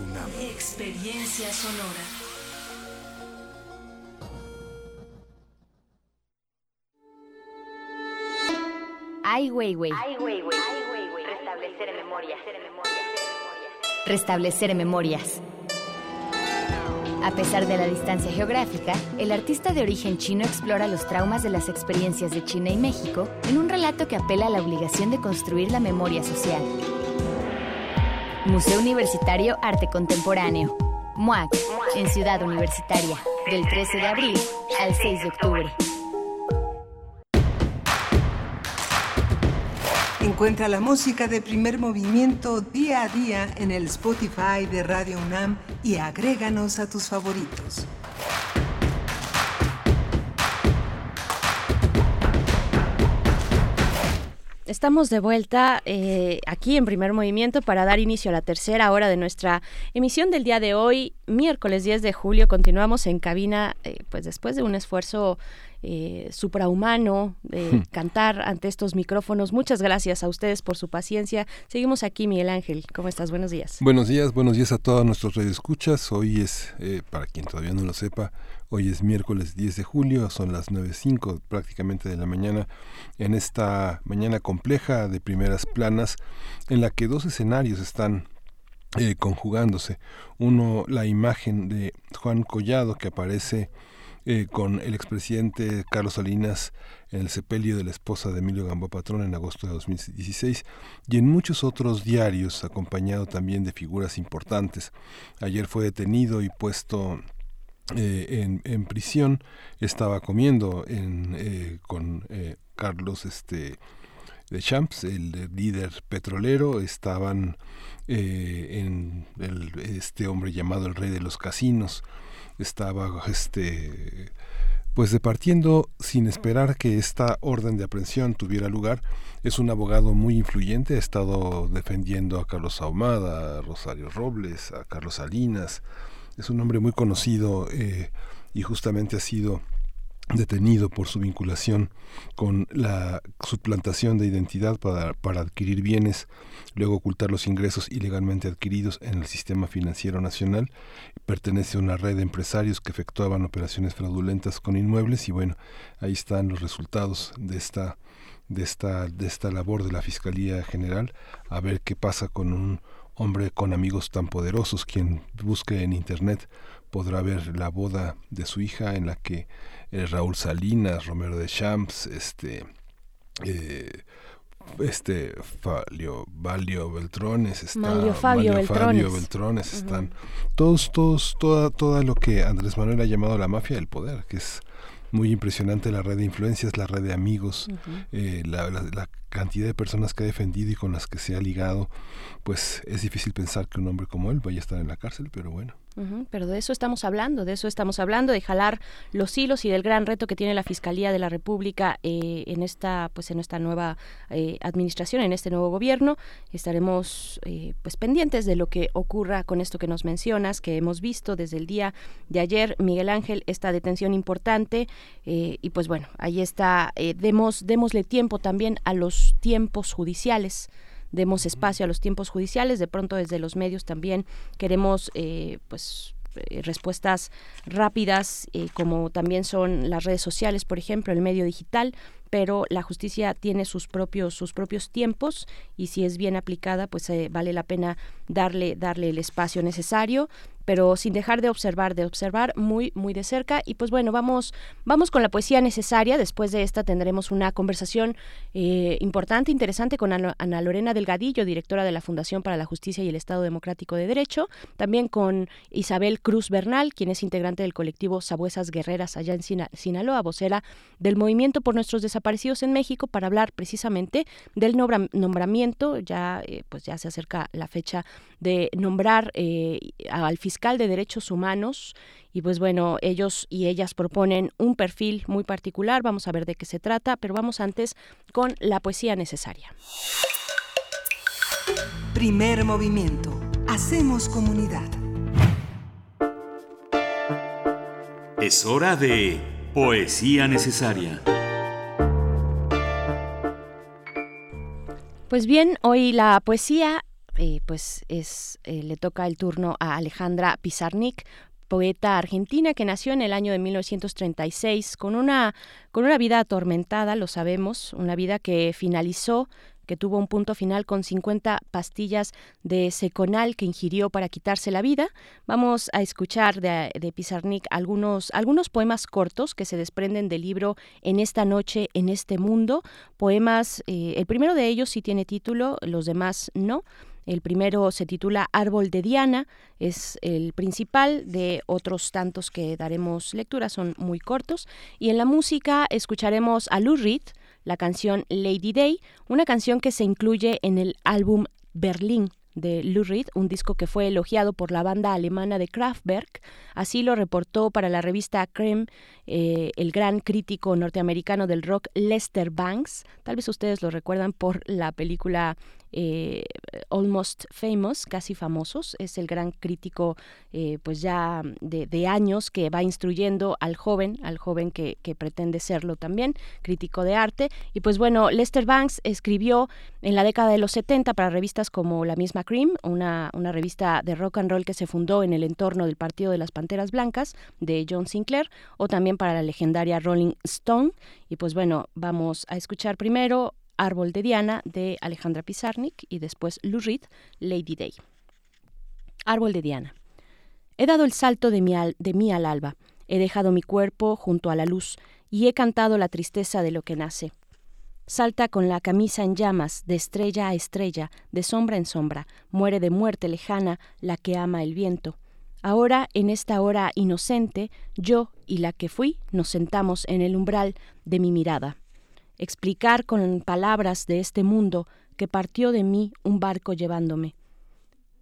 UNAM. Experiencia sonora. Ai Weiwei. Ai Weiwei. Restablecer en memoria. Restablecer memorias. A pesar de la distancia geográfica, el artista de origen chino explora los traumas de las experiencias de China y México en un relato que apela a la obligación de construir la memoria social. Museo Universitario Arte Contemporáneo. MUAC, en Ciudad Universitaria, del 13 de abril al 6 de octubre. Encuentra la música de primer movimiento día a día en el Spotify de Radio UNAM y agréganos a tus favoritos. Estamos de vuelta eh, aquí en primer movimiento para dar inicio a la tercera hora de nuestra emisión del día de hoy, miércoles 10 de julio. Continuamos en cabina, eh, pues después de un esfuerzo eh, suprahumano de Hmm. cantar ante estos micrófonos. Muchas gracias a ustedes por su paciencia. Seguimos aquí, Miguel Ángel. ¿Cómo estás? Buenos días. Buenos días, buenos días a todos nuestros radioescuchas. Hoy es, eh, para quien todavía no lo sepa, hoy es miércoles 10 de julio, son las 9.05 prácticamente de la mañana, en esta mañana compleja de primeras planas, en la que dos escenarios están eh, conjugándose. Uno, la imagen de Juan Collado que aparece eh, con el expresidente Carlos Salinas en el sepelio de la esposa de Emilio Gamboa Patrón en agosto de 2016 y en muchos otros diarios acompañado también de figuras importantes. Ayer fue detenido y puesto eh, en, prisión, estaba comiendo en, eh, con eh, Carlos este, de Champs, el líder petrolero, estaban en este hombre llamado el rey de los casinos, estaba este pues departiendo sin esperar que esta orden de aprehensión tuviera lugar. Es un abogado muy influyente, ha estado defendiendo a Carlos Ahumada, a Rosario Robles, a Carlos Salinas, es un hombre muy conocido eh, y justamente ha sido detenido por su vinculación con la suplantación de identidad para, para, adquirir bienes, luego ocultar los ingresos ilegalmente adquiridos en el sistema financiero nacional. Pertenece a una red de empresarios que efectuaban operaciones fraudulentas con inmuebles y bueno, ahí están los resultados de esta de esta de esta labor de la Fiscalía General, a ver qué pasa con un hombre con amigos tan poderosos, quien busque en internet podrá ver la boda de su hija en la que eh, Raúl Salinas, Romero de Champs, este, eh, este Falio, Valio Beltrones, está, Malio Fabio, Beltrones. están todos, todos, toda, todo lo que Andrés Manuel ha llamado la mafia del poder, que es muy impresionante la red de influencias, la red de amigos, eh, la, la, cantidad de personas que ha defendido y con las que se ha ligado, pues es difícil pensar que un hombre como él vaya a estar en la cárcel, pero bueno pero de eso estamos hablando, de eso estamos hablando, de jalar los hilos y del gran reto que tiene la Fiscalía de la República eh, en esta, pues en esta nueva eh, administración, en este nuevo gobierno. Estaremos eh, pues pendientes de lo que ocurra con esto que nos mencionas, que hemos visto desde el día de ayer, Miguel Ángel, esta detención importante y pues bueno, ahí está. demos, démosle tiempo también a los tiempos judiciales demos espacio a los tiempos judiciales. De pronto desde los medios también queremos eh, pues eh, respuestas rápidas, eh, como también son las redes sociales, por ejemplo, el medio digital, pero la justicia tiene sus propios sus propios tiempos y si es bien aplicada, pues vale la pena darle darle el espacio necesario pero sin dejar de observar, de observar muy, muy de cerca. Y pues bueno, vamos, vamos con la poesía necesaria. Después de esta tendremos una conversación eh, importante, interesante con Ana Lorena Delgadillo, directora de la Fundación para la Justicia y el Estado Democrático de Derecho. También con Isabel Cruz Bernal, quien es integrante del colectivo Sabuesas Guerreras allá en Sinaloa, vocera del Movimiento por Nuestros en México, para hablar precisamente del nombramiento. Ya, eh, pues ya se acerca la fecha de nombrar eh, al fiscal de derechos humanos y pues bueno, ellos y ellas proponen un perfil muy particular, vamos a ver de qué se trata, pero vamos antes con la poesía necesaria. Primer movimiento. Hacemos comunidad. Es hora de poesía necesaria. Pues bien, hoy la poesía eh, pues es, eh, le toca el turno a Alejandra Pizarnik, poeta argentina que nació en el año de 1936 con una, con una vida atormentada, lo sabemos, una vida que finalizó que tuvo un punto final con 50 pastillas de seconal que ingirió para quitarse la vida. Vamos a escuchar de, de Pizarnik algunos, algunos poemas cortos que se desprenden del libro En esta noche, en este mundo. Poemas, eh, el primero de ellos sí tiene título, los demás no. El primero se titula Árbol de Diana, es el principal de otros tantos que daremos lectura, son muy cortos. Y en la música escucharemos a Lou Reed, la canción Lady Day, una canción que se incluye en el álbum Berlín de Lou Reed, un disco que fue elogiado por la banda alemana de Kraftwerk. Así lo reportó para la revista Creme eh, el gran crítico norteamericano del rock Lester Banks. Tal vez ustedes lo recuerdan por la película eh, Almost Famous, casi famosos. Es el gran crítico, eh, pues ya de, años, que va instruyendo al joven, al joven que, pretende serlo también, crítico de arte. Y pues bueno, Lester Banks escribió en la década de los 70 para revistas como la misma Cream, una, una revista de rock and roll que se fundó en el entorno del Partido de las Panteras Blancas de John Sinclair, o también para la legendaria Rolling Stone. Y pues bueno, vamos a escuchar primero Árbol de Diana de Alejandra Pizarnik y después Lou Reed, Lady Day. Árbol de Diana. He dado el salto de mi, de mí al alba, he dejado mi cuerpo junto a la luz y he cantado la tristeza de lo que nace. Salta con la camisa en llamas, de estrella a estrella, de sombra en sombra, muere de muerte lejana la que ama el viento. Ahora, en esta hora inocente, yo y la que fui nos sentamos en el umbral de mi mirada explicar con palabras de este mundo que partió de mí un barco llevándome.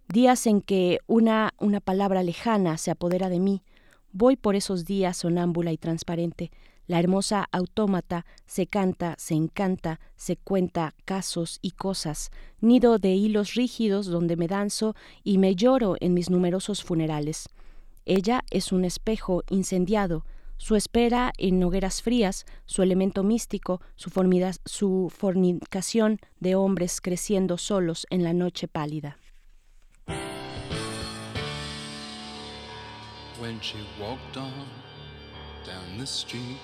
Días en que una, una palabra lejana se apodera de mí, voy por esos días sonámbula y transparente, la hermosa autómata se canta, se encanta, se cuenta casos y cosas, nido de hilos rígidos donde me danzo y me lloro en mis numerosos funerales. Ella es un espejo incendiado, su espera en hogueras frías, su elemento místico, su, su fornicación de hombres creciendo solos en la noche pálida. When she walked on down the street,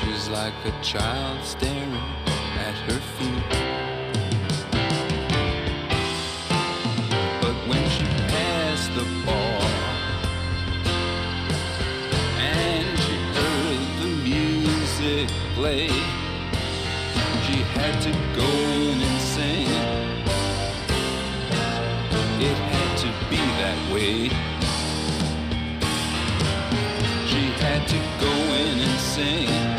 she's like a child staring at her feet. Play. She had to go in and sing. It had to be that way. She had to go in and sing.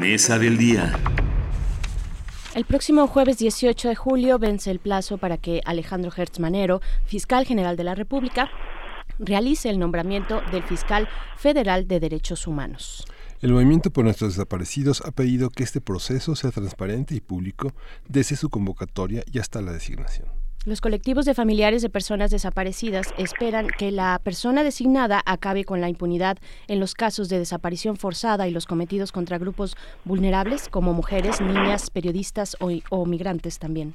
Mesa del día. El próximo jueves 18 de julio vence el plazo para que Alejandro Hertz Manero, fiscal general de la República, realice el nombramiento del fiscal federal de derechos humanos. El movimiento por nuestros desaparecidos ha pedido que este proceso sea transparente y público desde su convocatoria y hasta la designación. Los colectivos de familiares de personas desaparecidas esperan que la persona designada acabe con la impunidad en los casos de desaparición forzada y los cometidos contra grupos vulnerables como mujeres, niñas, periodistas o, migrantes también.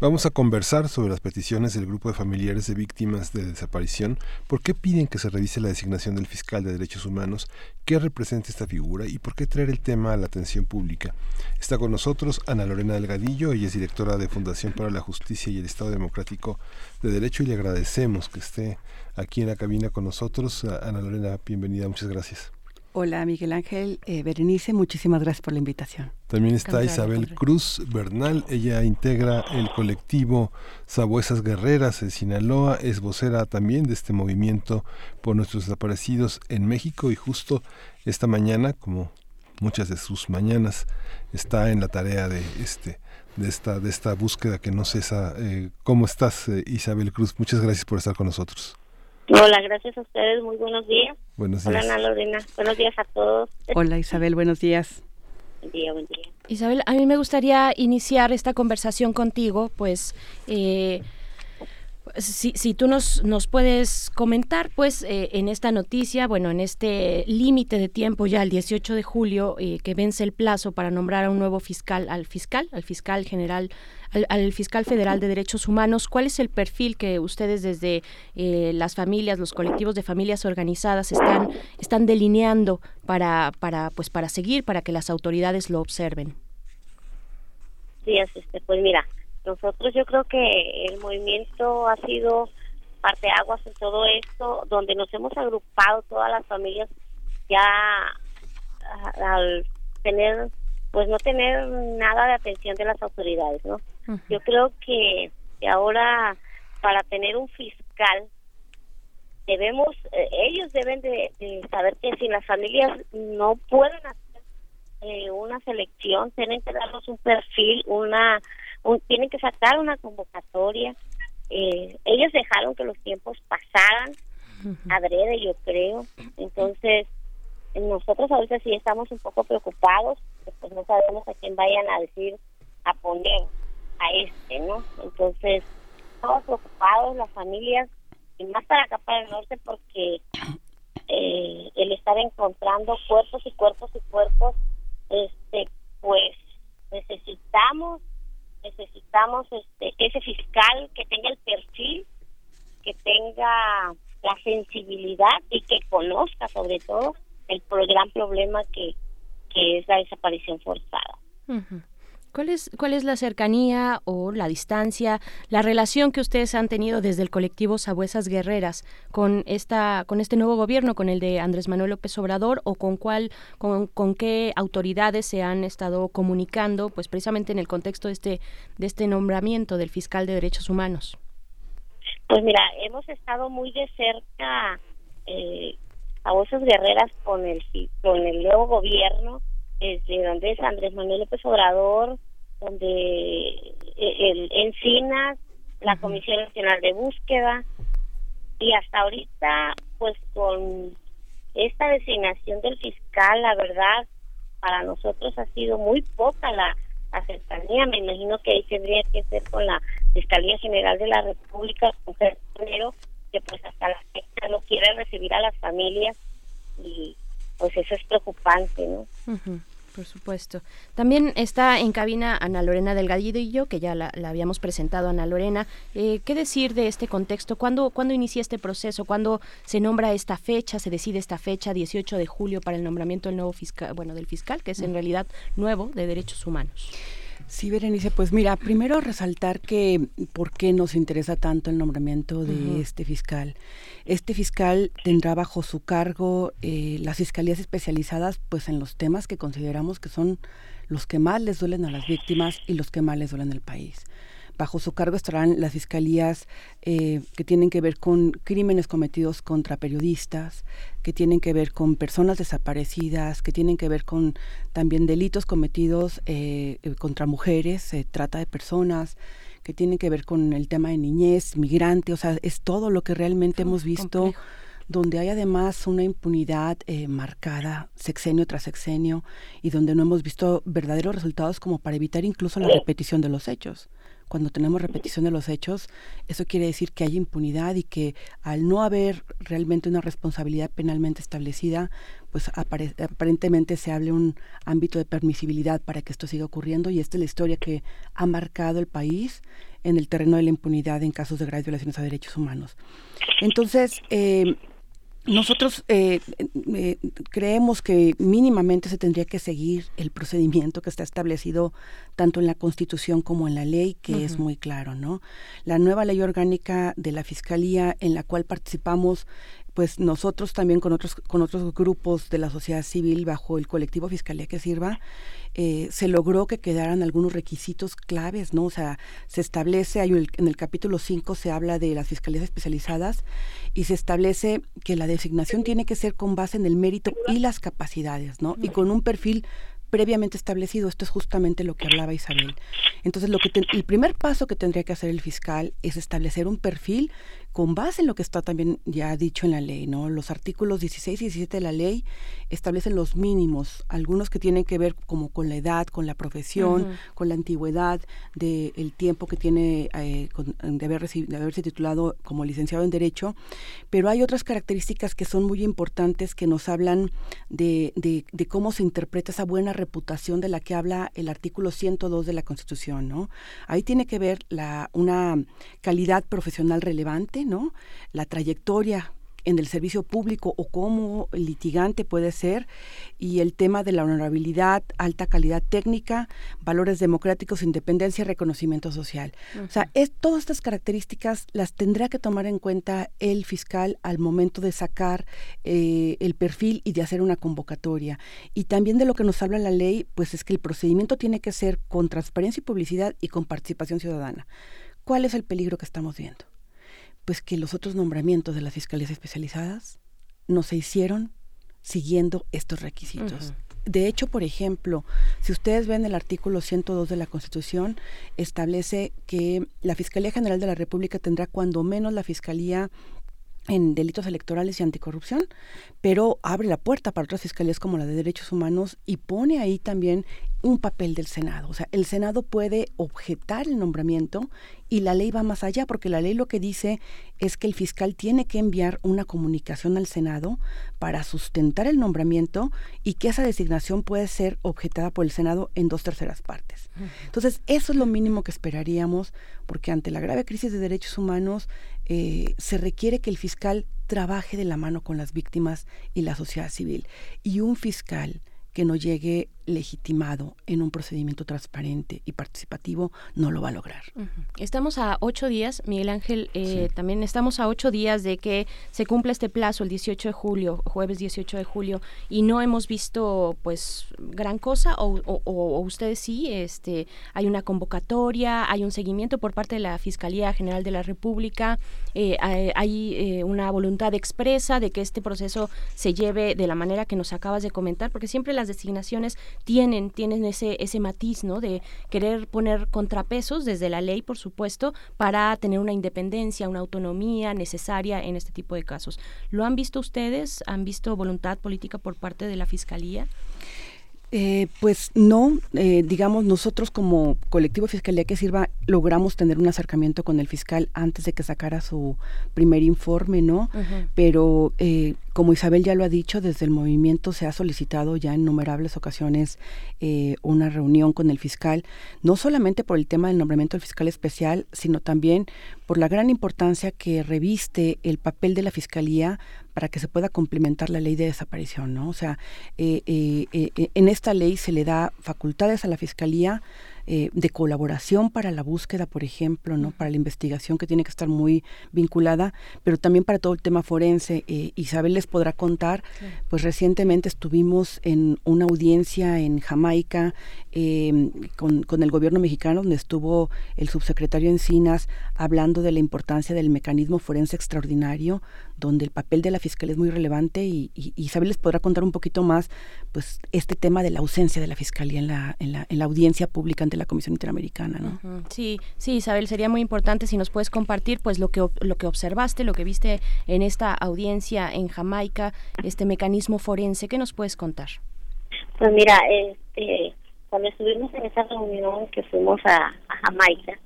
Vamos a conversar sobre las peticiones del grupo de familiares de víctimas de desaparición, por qué piden que se revise la designación del fiscal de derechos humanos, qué representa esta figura y por qué traer el tema a la atención pública. Está con nosotros Ana Lorena Delgadillo, ella es directora de Fundación para la Justicia y el Estado Democrático de Derecho y le agradecemos que esté aquí en la cabina con nosotros. Ana Lorena, bienvenida, muchas gracias. Hola Miguel Ángel, eh, Berenice, muchísimas gracias por la invitación. También está Isabel Cruz Bernal, ella integra el colectivo Sabuesas Guerreras en Sinaloa, es vocera también de este movimiento por nuestros desaparecidos en México y justo esta mañana, como muchas de sus mañanas, está en la tarea de este de esta de esta búsqueda que no cesa. Eh, ¿Cómo estás, eh, Isabel Cruz? Muchas gracias por estar con nosotros. Hola, gracias a ustedes. Muy buenos días. Buenos días. Hola, Ana Lorena. Buenos días a todos. Hola, Isabel. Buenos días. Buen día, buen día. Isabel, a mí me gustaría iniciar esta conversación contigo, pues eh, si, si, tú nos, nos puedes comentar, pues, eh, en esta noticia, bueno, en este límite de tiempo ya el 18 de julio, eh, que vence el plazo para nombrar a un nuevo fiscal, al fiscal, al fiscal general, al, fiscal federal de derechos humanos, ¿cuál es el perfil que ustedes desde eh, las familias, los colectivos de familias organizadas están, están delineando para, para, pues, para seguir, para que las autoridades lo observen? Sí, pues mira, nosotros yo creo que el movimiento ha sido parte aguas en todo esto, donde nos hemos agrupado todas las familias ya al tener, pues no tener nada de atención de las autoridades, ¿no? Yo creo que, ahora para tener un fiscal debemos, eh, ellos deben de, saber que si las familias no pueden hacer eh, una selección, tienen que darnos un perfil, una tienen que sacar una convocatoria. Eh, ellos dejaron que los tiempos pasaran, adrede yo creo. Entonces, nosotros ahorita sí estamos un poco preocupados, pues no sabemos a quién vayan a decir, a poner a este, ¿no? Entonces, estamos preocupados, las familias, y más para acá, para el norte, porque eh, el estar encontrando cuerpos y cuerpos y cuerpos, este, pues necesitamos necesitamos este ese fiscal que tenga el perfil, que tenga la sensibilidad y que conozca sobre todo el gran problema que, que es la desaparición forzada. ¿Cuál es, ¿Cuál es la cercanía o la distancia, la relación que ustedes han tenido desde el colectivo Sabuesas Guerreras con esta, con este nuevo gobierno, con el de Andrés Manuel López Obrador, o con cuál, con, con qué autoridades se han estado comunicando, pues precisamente en el contexto de este, de este nombramiento del fiscal de derechos humanos? Pues mira, hemos estado muy de cerca eh, Sabuesas Guerreras con el con el nuevo gobierno desde donde es Andrés Manuel López Obrador, donde eh, el Encinas, la Comisión Nacional de Búsqueda, y hasta ahorita, pues con esta designación del fiscal, la verdad, para nosotros ha sido muy poca la, la cercanía. Me imagino que ahí tendría que ser con la Fiscalía General de la República, con primero, que pues hasta la fecha no quiere recibir a las familias y pues eso es preocupante, ¿no? por supuesto. También está en cabina Ana Lorena Delgadillo y yo, que ya la, habíamos presentado, Ana Lorena. Eh, ¿Qué decir de este contexto? ¿Cuándo, ¿Cuándo inicia este proceso? ¿Cuándo se nombra esta fecha, se decide esta fecha, 18 de julio, para el nombramiento del nuevo fiscal, bueno, del fiscal, que es en realidad nuevo de derechos humanos? Sí, Berenice, pues mira, primero resaltar que por qué nos interesa tanto el nombramiento de este fiscal. Este fiscal tendrá bajo su cargo eh, las fiscalías especializadas pues en los temas que consideramos que son los que más les duelen a las víctimas y los que más les duelen al país. Bajo su cargo estarán las fiscalías eh, que tienen que ver con crímenes cometidos contra periodistas, que tienen que ver con personas desaparecidas, que tienen que ver con también delitos cometidos eh, eh, contra mujeres, trata de personas, que tienen que ver con el tema de niñez, migrante, o sea, es todo lo que realmente hemos visto. donde hay además una impunidad marcada sexenio tras sexenio y donde no hemos visto verdaderos resultados como para evitar incluso la repetición de los hechos cuando tenemos repetición de los hechos, eso quiere decir que hay impunidad y que al no haber realmente una responsabilidad penalmente establecida, pues aparentemente se hable un ámbito de permisibilidad para que esto siga ocurriendo y esta es la historia que ha marcado el país en el terreno de la impunidad en casos de graves violaciones a derechos humanos. Entonces, eh, nosotros eh, eh, creemos que mínimamente se tendría que seguir el procedimiento que está establecido tanto en la Constitución como en la ley, que es muy claro, ¿no? La nueva ley orgánica de la Fiscalía en la cual participamos pues nosotros también con otros, con otros grupos de la sociedad civil bajo el colectivo Fiscalía que Sirva, eh, se logró que quedaran algunos requisitos claves, ¿no? O sea, se establece, hay en el capítulo 5 se habla de las fiscalías especializadas y se establece que la designación tiene que ser con base en el mérito y las capacidades, ¿no? Y con un perfil previamente establecido. Esto es justamente lo que hablaba Isabel. Entonces, lo que el primer paso que tendría que hacer el fiscal es establecer un perfil con base en lo que está también ya dicho en la ley, ¿no? Los artículos 16 y 17 de la ley establecen los mínimos, algunos que tienen que ver como con la edad, con la profesión, con la antigüedad, del tiempo que tiene eh, de, haber de haberse titulado como licenciado en Derecho, pero hay otras características que son muy importantes que nos hablan de, de, de cómo se interpreta esa buena reputación de la que habla el artículo 102 de la Constitución, ¿no? Ahí tiene que ver la, una calidad profesional relevante, ¿no? La trayectoria en el servicio público o como litigante puede ser, y el tema de la honorabilidad, alta calidad técnica, valores democráticos, independencia y reconocimiento social. O sea, es, todas estas características las tendrá que tomar en cuenta el fiscal al momento de sacar eh, el perfil y de hacer una convocatoria. Y también de lo que nos habla la ley, pues es que el procedimiento tiene que ser con transparencia y publicidad y con participación ciudadana. ¿Cuál es el peligro que estamos viendo? Pues que los otros nombramientos de las fiscalías especializadas no se hicieron siguiendo estos requisitos. De hecho, por ejemplo, si ustedes ven el artículo 102 de la Constitución, establece que la Fiscalía General de la República tendrá cuando menos la Fiscalía en delitos electorales y anticorrupción, pero abre la puerta para otras fiscalías como la de derechos humanos y pone ahí también un papel del Senado. O sea, el Senado puede objetar el nombramiento y la ley va más allá, porque la ley lo que dice es que el fiscal tiene que enviar una comunicación al Senado para sustentar el nombramiento y que esa designación puede ser objetada por el Senado en dos terceras partes. Entonces, eso es lo mínimo que esperaríamos, porque ante la grave crisis de derechos humanos eh, se requiere que el fiscal trabaje de la mano con las víctimas y la sociedad civil. Y un fiscal que no llegue legitimado en un procedimiento transparente y participativo no lo va a lograr. Estamos a ocho días, Miguel Ángel, eh, también estamos a ocho días de que se cumpla este plazo, el 18 de julio, jueves 18 de julio, y no hemos visto pues gran cosa, o, ustedes sí, este, hay una convocatoria, hay un seguimiento por parte de la Fiscalía General de la República, eh, hay, eh, una voluntad expresa de que este proceso se lleve de la manera que nos acabas de comentar, porque siempre las designaciones tienen, tienen ese, ese matiz, ¿no? De querer poner contrapesos desde la ley, por supuesto, para tener una independencia, una autonomía necesaria en este tipo de casos. ¿Lo han visto ustedes? ¿Han visto voluntad política por parte de la Fiscalía? Eh, pues no, eh, digamos, nosotros como colectivo Fiscalía que Sirva logramos tener un acercamiento con el fiscal antes de que sacara su primer informe, ¿no? Pero eh, como Isabel ya lo ha dicho, desde el movimiento se ha solicitado ya en innumerables ocasiones eh, una reunión con el fiscal, no solamente por el tema del nombramiento del fiscal especial, sino también por la gran importancia que reviste el papel de la fiscalía para que se pueda complementar la ley de desaparición, ¿no? O sea, eh, eh, en esta ley se le da facultades a la fiscalía eh, de colaboración para la búsqueda, por ejemplo, no para la investigación que tiene que estar muy vinculada, pero también para todo el tema forense. Eh, Isabel les podrá contar, pues recientemente estuvimos en una audiencia en Jamaica eh, con, con, el gobierno mexicano, donde estuvo el subsecretario Encinas hablando de la importancia del mecanismo forense extraordinario, donde el papel de la fiscal es muy relevante y, Isabel les podrá contar un poquito más, pues este tema de la ausencia de la fiscalía en la, en la, en la audiencia pública ante la Comisión Interamericana, ¿no? Sí, sí, Isabel, sería muy importante si nos puedes compartir, pues lo que lo que observaste, lo que viste en esta audiencia en Jamaica, este mecanismo forense, ¿qué nos puedes contar? Pues mira, este cuando estuvimos en esa reunión que fuimos a, Jamaica,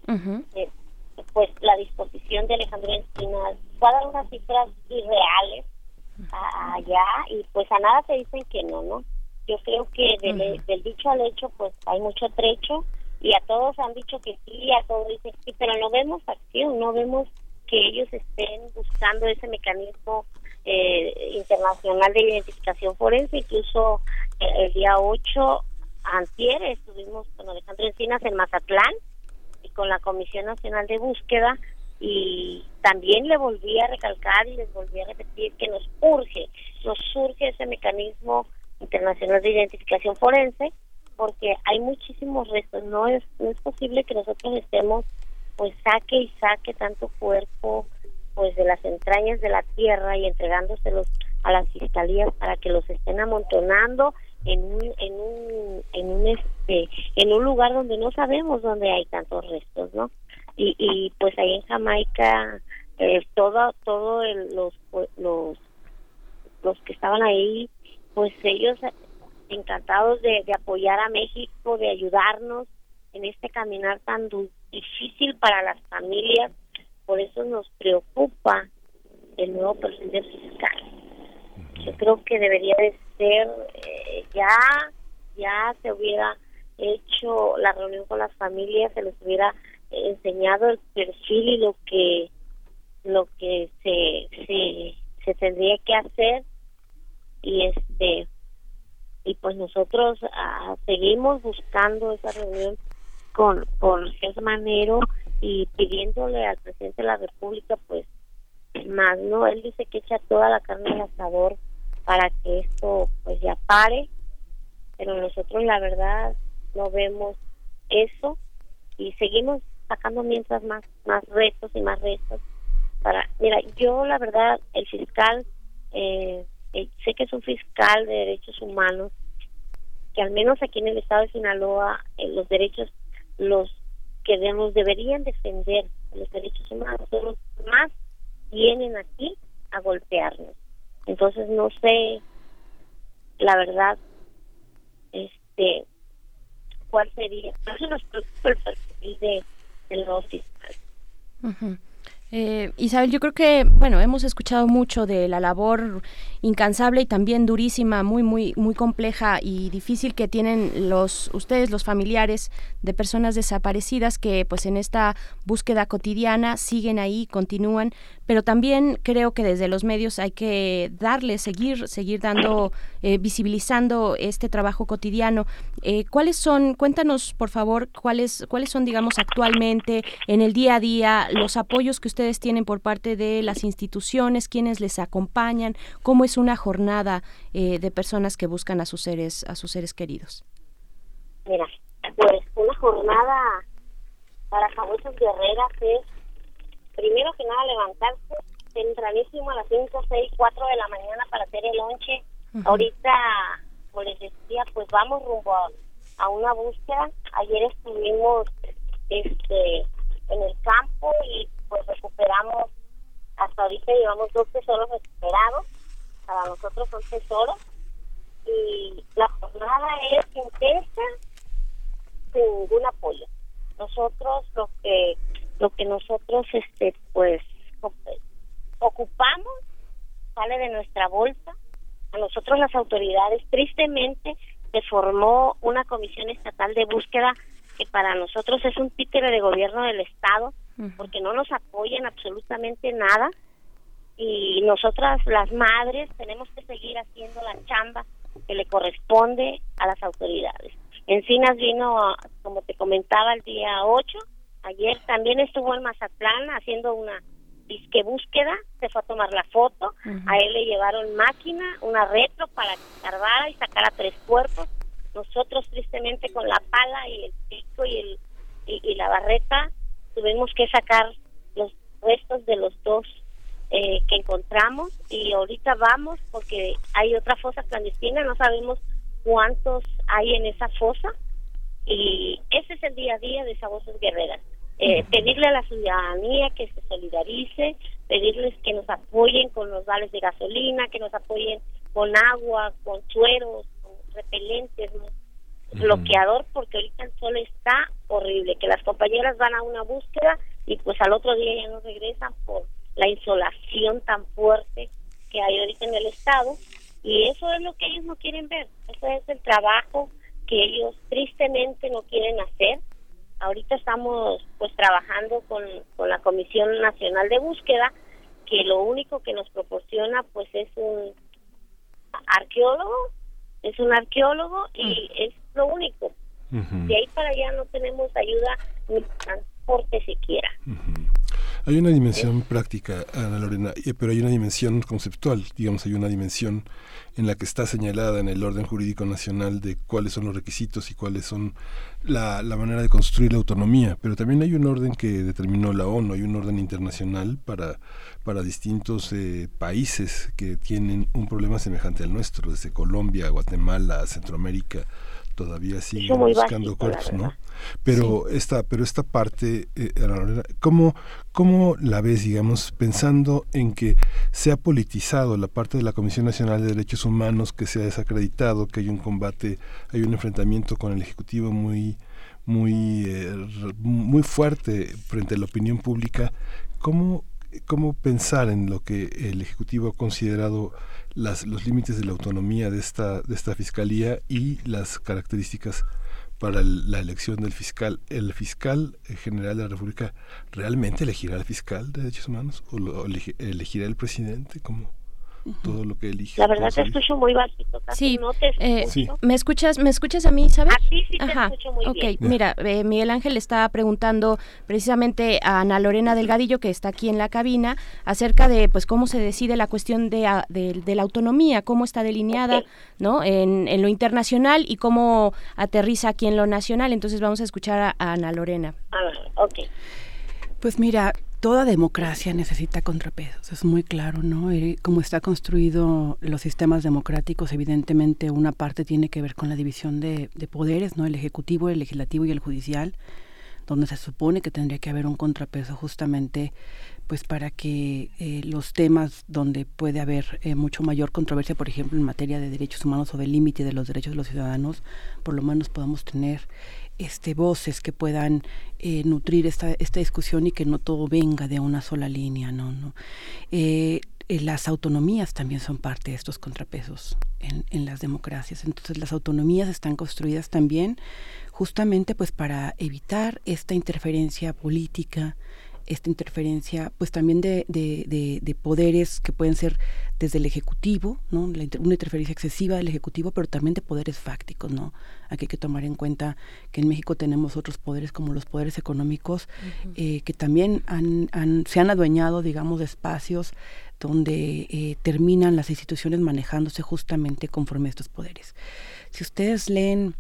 eh, pues la disposición de Alejandro Encinas. Fue a dar unas cifras irreales allá y pues a nada te dicen que no, ¿no? Yo creo que del, dicho al hecho pues hay mucho trecho y a todos han dicho que sí, a todos dicen que sí, pero no vemos acción, no vemos que ellos estén buscando ese mecanismo eh, internacional de identificación forense, incluso eh, el día 8 antier estuvimos con Alejandro Encinas en Mazatlán con la Comisión Nacional de Búsqueda y también le volví a recalcar y les volví a repetir que nos urge, nos surge ese mecanismo internacional de identificación forense porque hay muchísimos restos, no es, no es posible que nosotros estemos pues saque y saque tanto cuerpo pues de las entrañas de la tierra y entregándoselos a las fiscalías para que los estén amontonando en un en un en un este en un lugar donde no sabemos dónde hay tantos restos no y, y pues ahí en Jamaica eh, todo todo los los los que estaban ahí pues ellos encantados de, de apoyar a México de ayudarnos en este caminar tan difícil para las familias. Por eso nos preocupa el nuevo presidente fiscal. Yo creo que debería de ser eh, ya ya se hubiera hecho la reunión con las familias se les hubiera enseñado el perfil y lo que lo que se se, se tendría que hacer. Y este y pues nosotros ah, seguimos buscando esa reunión con con Jesús Manero y pidiéndole al presidente de la República pues más no él dice que echa toda la carne al asador para que esto pues ya pare. Pero nosotros la verdad no vemos eso y seguimos sacando mientras más más retos y más retos para mira yo la verdad el fiscal eh, eh, sé que es un fiscal de derechos humanos que al menos aquí en el estado de Sinaloa eh, los derechos los que nos deberían defender los derechos humanos son los más vienen aquí a golpearnos entonces no sé la verdad este cuál sería nos preocupa el de, del nuevo eh, Isabel, yo creo que, bueno, hemos escuchado mucho de la labor incansable y también durísima, muy, muy, muy compleja y difícil que tienen los, ustedes, los familiares de personas desaparecidas que, pues, en esta búsqueda cotidiana siguen ahí, continúan, pero también creo que desde los medios hay que darle, seguir, seguir dando, eh, visibilizando este trabajo cotidiano. Eh, ¿Cuáles son, cuéntanos, por favor, cuáles, cuáles son, digamos, actualmente en el día a día los apoyos que ustedes tienen por parte de las instituciones, quienes les acompañan, cómo es una jornada eh, de personas que buscan a sus seres, a sus seres queridos. Mira, pues una jornada para famosas guerreras es primero que nada levantarse tempranísimo a las 5, 6, 4 de la mañana para hacer el lonche. Ahorita, como les decía, pues vamos rumbo a, a, una búsqueda. Ayer estuvimos este en el campo y pues recuperamos, hasta ahorita llevamos dos tesoros recuperados, para nosotros son tesoros, y la jornada es intensa sin ningún apoyo. Nosotros lo que lo que nosotros este pues ocupamos sale de nuestra bolsa. A nosotros las autoridades tristemente se formó una comisión estatal de búsqueda que para nosotros es un títere de gobierno del estado porque no nos apoyan absolutamente nada y nosotras las madres tenemos que seguir haciendo la chamba que le corresponde a las autoridades. Encinas vino, como te comentaba, el día 8, ayer también estuvo en Mazatlán haciendo una disque búsqueda, se fue a tomar la foto, a él le llevaron máquina, una retro para que y sacara tres cuerpos, nosotros tristemente con la pala y el pico y, el, y la barreta tuvimos que sacar los restos de los dos eh, que encontramos y ahorita vamos porque hay otra fosa clandestina, no sabemos cuántos hay en esa fosa y ese es el día a día de Sabosas Guerreras. Eh, pedirle a la ciudadanía que se solidarice, pedirles que nos apoyen con los vales de gasolina, que nos apoyen con agua, con sueros, con repelentes, bloqueador porque ahorita el sol está horrible, que las compañeras van a una búsqueda y pues al otro día ya no regresan por la insolación tan fuerte que hay ahorita en el estado. Y eso es lo que ellos no quieren ver, eso es el trabajo que ellos tristemente no quieren hacer. Ahorita estamos pues trabajando con, con la Comisión Nacional de Búsqueda que lo único que nos proporciona pues es un arqueólogo es un arqueólogo y es lo único. De ahí para allá no tenemos ayuda corte se quiera. Hay una dimensión práctica, Ana Lorena, pero hay una dimensión conceptual, digamos, hay una dimensión en la que está señalada en el orden jurídico nacional de cuáles son los requisitos y cuáles son la, manera de construir la autonomía, pero también hay un orden que determinó la ONU, hay un orden internacional para, para distintos eh, países que tienen un problema semejante al nuestro, desde Colombia, Guatemala, Centroamérica, todavía siguen buscando cuerpos, ¿no? Pero esta, pero esta parte, eh, ¿cómo, ¿cómo la ves, digamos, pensando en que se ha politizado la parte de la Comisión Nacional de Derechos Humanos, que se ha desacreditado, que hay un combate, hay un enfrentamiento con el Ejecutivo muy muy eh, muy fuerte frente a la opinión pública, ¿cómo, ¿cómo pensar en lo que el Ejecutivo ha considerado las, los límites de la autonomía de esta, de esta fiscalía y las características para la elección del fiscal. ¿El fiscal general de la República realmente elegirá al fiscal de derechos humanos o, lo, elegirá el presidente? como todo lo que elige. La verdad te escucho muy bajito, sí, no te eh, ¿Me escuchas me escuchas a mí, sabes? sí, sí te escucho muy okay. mira, eh, Miguel Ángel está preguntando precisamente a Ana Lorena Delgadillo, que está aquí en la cabina, acerca de pues cómo se decide la cuestión de, de, la autonomía, cómo está delineada ¿no? En, en, lo internacional y cómo aterriza aquí en lo nacional. Entonces vamos a escuchar a, Ana Lorena. Ah, ok. Pues mira, toda democracia necesita contrapesos, es muy claro, ¿no? Eh, como está construido los sistemas democráticos, evidentemente una parte tiene que ver con la división de, poderes, ¿no? El ejecutivo, el legislativo y el judicial, donde se supone que tendría que haber un contrapeso justamente pues para que eh, los temas donde puede haber eh, mucho mayor controversia, por ejemplo, en materia de derechos humanos o del límite de los derechos de los ciudadanos, por lo menos podamos tener este, voces que puedan eh, nutrir esta, esta discusión y que no todo venga de una sola línea. ¿no? ¿no? Eh, eh, las autonomías también son parte de estos contrapesos en, en, las democracias. Entonces las autonomías están construidas también justamente pues para evitar esta interferencia política, esta interferencia, pues también de, de, de, poderes que pueden ser desde el Ejecutivo, ¿no? una interferencia excesiva del Ejecutivo, pero también de poderes fácticos, ¿no? Aquí hay que tomar en cuenta que en México tenemos otros poderes como los poderes económicos eh, que también han, han, se han adueñado, digamos, de espacios donde eh, terminan las instituciones manejándose justamente conforme a estos poderes. Si ustedes leen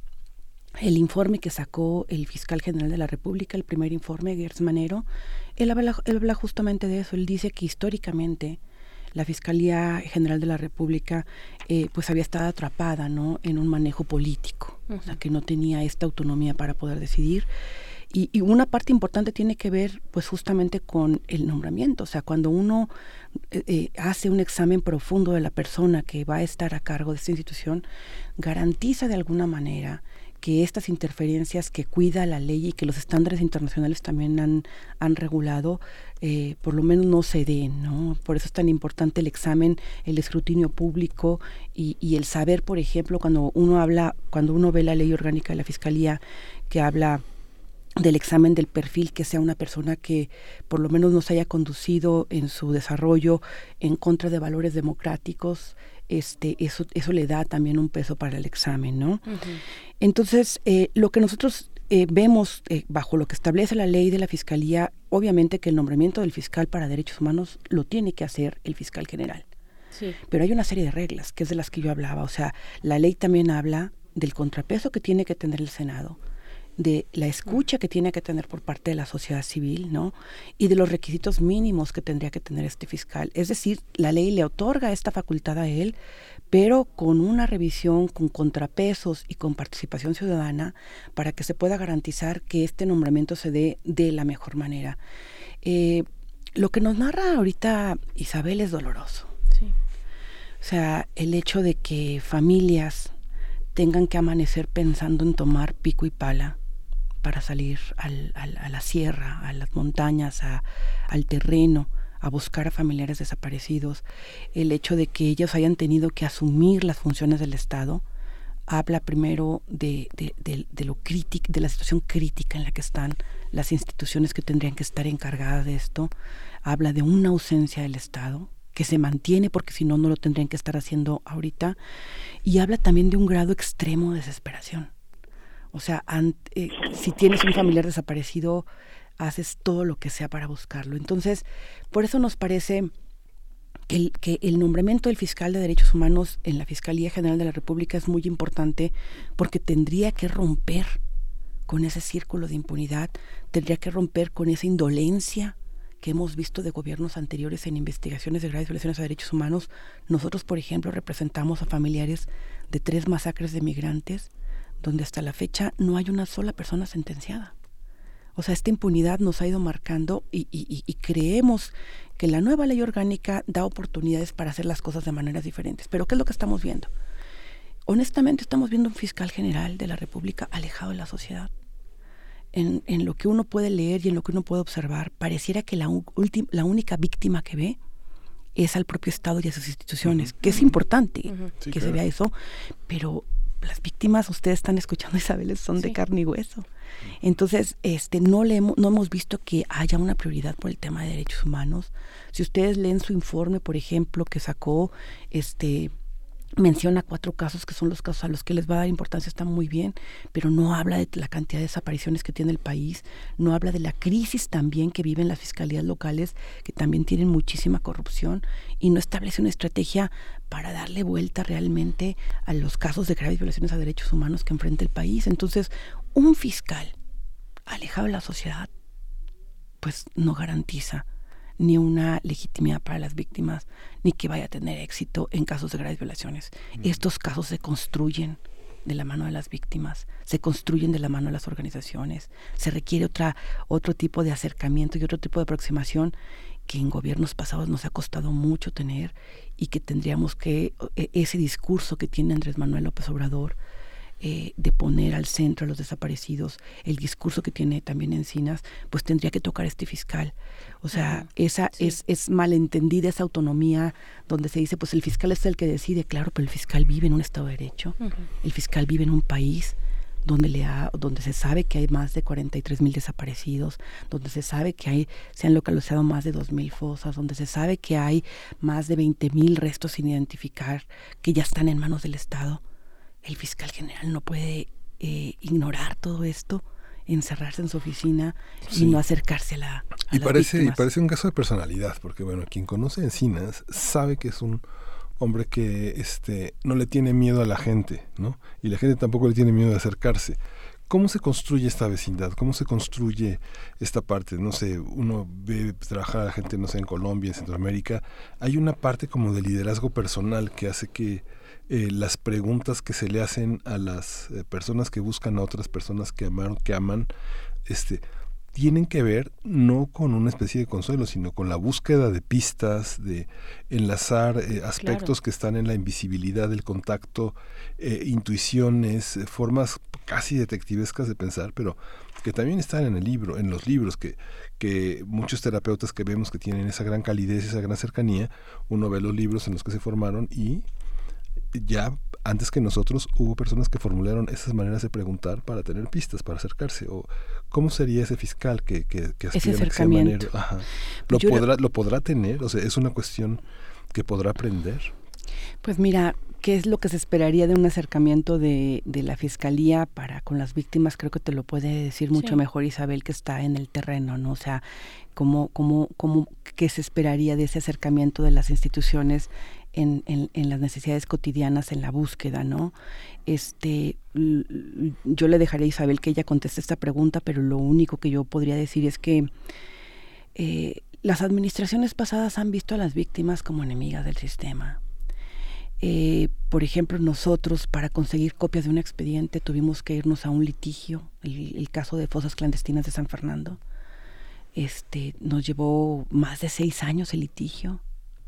el informe que sacó el fiscal general de la República, el primer informe, Gers Manero, él habla, justamente de eso. Él dice que históricamente la Fiscalía General de la República eh, pues había estado atrapada ¿no? en un manejo político, o sea, que no tenía esta autonomía para poder decidir. Y, una parte importante tiene que ver pues justamente con el nombramiento, o sea, cuando uno eh, eh, hace un examen profundo de la persona que va a estar a cargo de esta institución, garantiza de alguna manera que estas interferencias que cuida la ley y que los estándares internacionales también han, regulado, eh, por lo menos no se den, ¿no? Por eso es tan importante el examen, el escrutinio público y, y el saber, por ejemplo, cuando uno habla, cuando uno ve la ley orgánica de la Fiscalía que habla del examen del perfil que sea una persona que por lo menos nos haya conducido en su desarrollo en contra de valores democráticos este, eso, eso le da también un peso para el examen, ¿no? Entonces, eh, lo que nosotros eh, vemos eh, bajo lo que establece la ley de la Fiscalía, obviamente que el nombramiento del fiscal para derechos humanos lo tiene que hacer el fiscal general. Sí. Pero hay una serie de reglas, que es de las que yo hablaba. O sea, la ley también habla del contrapeso que tiene que tener el Senado, de la escucha que tiene que tener por parte de la sociedad civil, ¿no? Y de los requisitos mínimos que tendría que tener este fiscal. Es decir, la ley le otorga esta facultad a él, pero con una revisión, con contrapesos y con participación ciudadana para que se pueda garantizar que este nombramiento se dé de la mejor manera. Eh, lo que nos narra ahorita Isabel es doloroso. Sí. O sea, el hecho de que familias tengan que amanecer pensando en tomar pico y pala para salir al, a la sierra, a las montañas, al terreno, a buscar a familiares desaparecidos, el hecho de que ellos hayan tenido que asumir las funciones del Estado, habla primero de, lo crítico, de la situación crítica en la que están las instituciones que tendrían que estar encargadas de esto, habla de una ausencia del Estado que se mantiene porque si no, no lo tendrían que estar haciendo ahorita, y habla también de un grado extremo de desesperación. O sea, eh, si tienes un familiar desaparecido, haces todo lo que sea para buscarlo. Entonces, por eso nos parece que el, que el nombramiento del fiscal de derechos humanos en la Fiscalía General de la República es muy importante porque tendría que romper con ese círculo de impunidad, tendría que romper con esa indolencia que hemos visto de gobiernos anteriores en investigaciones de graves violaciones a derechos humanos. Nosotros, por ejemplo, representamos a familiares de tres masacres de migrantes, donde hasta la fecha no hay una sola persona sentenciada. O sea, esta impunidad nos ha ido marcando y, y, creemos que la nueva ley orgánica da oportunidades para hacer las cosas de maneras diferentes. Pero ¿qué es lo que estamos viendo? Honestamente estamos viendo un fiscal general de la República alejado de la sociedad en, en, lo que uno puede leer y en lo que uno puede observar, pareciera que la, la única víctima que ve es al propio Estado y a sus instituciones, que es importante que se vea eso, pero las víctimas, ustedes están escuchando Isabel, son de carne y hueso. Entonces, este, no, le no hemos visto que haya una prioridad por el tema de derechos humanos. Si ustedes leen su informe, por ejemplo, que sacó este menciona cuatro casos que son los casos a los que les va a dar importancia, está muy bien, pero no habla de la cantidad de desapariciones que tiene el país, no habla de la crisis también que viven las fiscalías locales, que también tienen muchísima corrupción, y no establece una estrategia para darle vuelta realmente a los casos de graves violaciones a derechos humanos que enfrenta el país. Entonces, un fiscal alejado de la sociedad, pues no garantiza ni una legitimidad para las víctimas, ni que vaya a tener éxito en casos de graves violaciones. Estos casos se construyen de la mano de las víctimas, se construyen de la mano de las organizaciones, se requiere otra, otro tipo de acercamiento y otro tipo de aproximación que en gobiernos pasados nos ha costado mucho tener y que tendríamos que, e, ese discurso que tiene Andrés Manuel López Obrador, eh, de poner al centro a los desaparecidos, el discurso que tiene también Encinas, pues tendría que tocar este fiscal. O sea, esa es, es malentendida esa autonomía donde se dice, pues el fiscal es el que decide, claro, pero el fiscal vive en un Estado de Derecho, el fiscal vive en un país donde le ha, donde se sabe que hay más de 43 mil desaparecidos, donde se sabe que hay, se han localizado más de 2 mil fosas, donde se sabe que hay más de 20 mil restos sin identificar que ya están en manos del Estado el fiscal general no puede eh, ignorar todo esto, encerrarse en su oficina y no acercarse a la... y, parece, y parece un caso de personalidad, porque bueno, quien conoce Encinas sabe que es un hombre que este, no le tiene miedo a la gente, ¿no? Y la gente tampoco le tiene miedo de acercarse. ¿Cómo se construye esta vecindad? ¿Cómo se construye esta parte? No sé, uno ve trabajar a la gente, no sé, en Colombia, en Centroamérica. Hay una parte como de liderazgo personal que hace que eh, las preguntas que se le hacen a las eh, personas que buscan a otras personas que aman, que aman, este, tienen que ver no con una especie de consuelo, sino con la búsqueda de pistas, de enlazar eh, aspectos que están en la invisibilidad del contacto, intuiciones, formas casi detectivescas de pensar, pero que también están en el libro, en los libros, que, que muchos terapeutas que vemos que tienen esa gran calidez, esa gran cercanía, uno ve los libros en los que se formaron y ya antes que nosotros hubo personas que formularon esas maneras de preguntar para tener pistas, para acercarse. O ¿Cómo sería ese fiscal que, que, que ese acercamiento? ¿Lo, podrá, ¿Lo podrá tener? O sea, es una cuestión que podrá aprender. Pues mira, ¿qué es lo que se esperaría de un acercamiento de, de la fiscalía para con las víctimas? Creo que te lo puede decir mucho mejor Isabel que está en el terreno, ¿no? O sea, ¿cómo, cómo, cómo, ¿qué se esperaría de ese acercamiento de las instituciones en, en, las necesidades cotidianas, en la búsqueda, ¿no? Este, yo le dejaré a Isabel que ella conteste esta pregunta, pero lo único que yo podría decir es que eh, las administraciones pasadas han visto a las víctimas como enemigas del sistema. Eh, por ejemplo, nosotros para conseguir copias de un expediente tuvimos que irnos a un litigio, el, el caso de fosas clandestinas de San Fernando. Este, nos llevó más de seis años el litigio.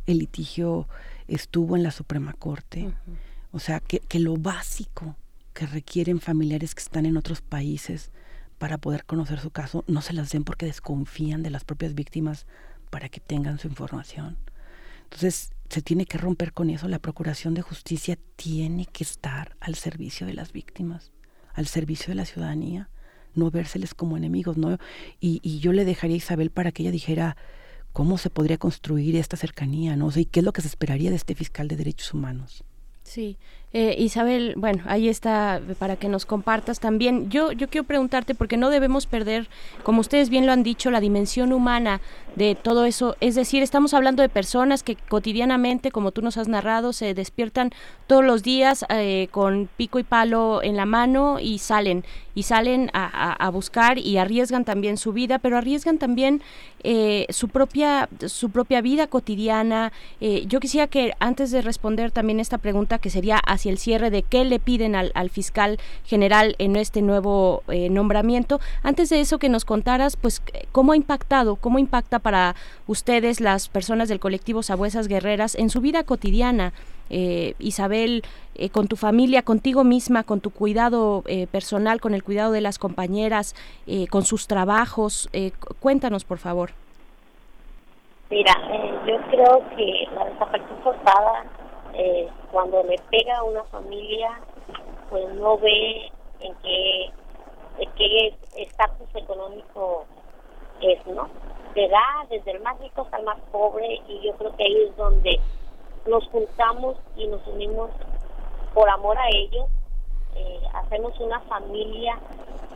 El litigio estuvo en la Suprema Corte. O sea, que, que lo básico que requieren familiares que están en otros países para poder conocer su caso, no se las den porque desconfían de las propias víctimas para que tengan su información. Entonces, se tiene que romper con eso. La Procuración de Justicia tiene que estar al servicio de las víctimas, al servicio de la ciudadanía, no vérseles como enemigos. ¿no? Y, y yo le dejaría a Isabel para que ella dijera, cómo se podría construir esta cercanía, ¿no? y qué es lo que se esperaría de este fiscal de derechos humanos. Sí, eh, Isabel, bueno, ahí está para que nos compartas también. Yo, yo quiero preguntarte, porque no debemos perder, como ustedes bien lo han dicho, la dimensión humana de todo eso. Es decir, estamos hablando de personas que cotidianamente, como tú nos has narrado, se despiertan todos los días eh, con pico y palo en la mano y salen, y salen a, buscar y arriesgan también su vida, pero arriesgan también eh, su propia su propia vida cotidiana. yo quisiera que antes de responder también esta pregunta, que sería hacia el cierre de qué le piden al, fiscal general en este nuevo eh, nombramiento. Antes de eso, que nos contaras, pues, cómo ha impactado, cómo impacta para ustedes, las personas del colectivo Sabuesas Guerreras, en su vida cotidiana. Eh, Isabel, eh, con tu familia, contigo misma, con tu cuidado personal, con el cuidado de las compañeras, con sus trabajos. cuéntanos, por favor. Mira, yo creo que la desaparición forzada eh, cuando le pega a una familia, pues no ve en qué, qué estatus económico es, ¿no? Se da desde el más rico hasta el más pobre y yo creo que ahí es donde nos juntamos y nos unimos por amor a ellos, eh, hacemos una familia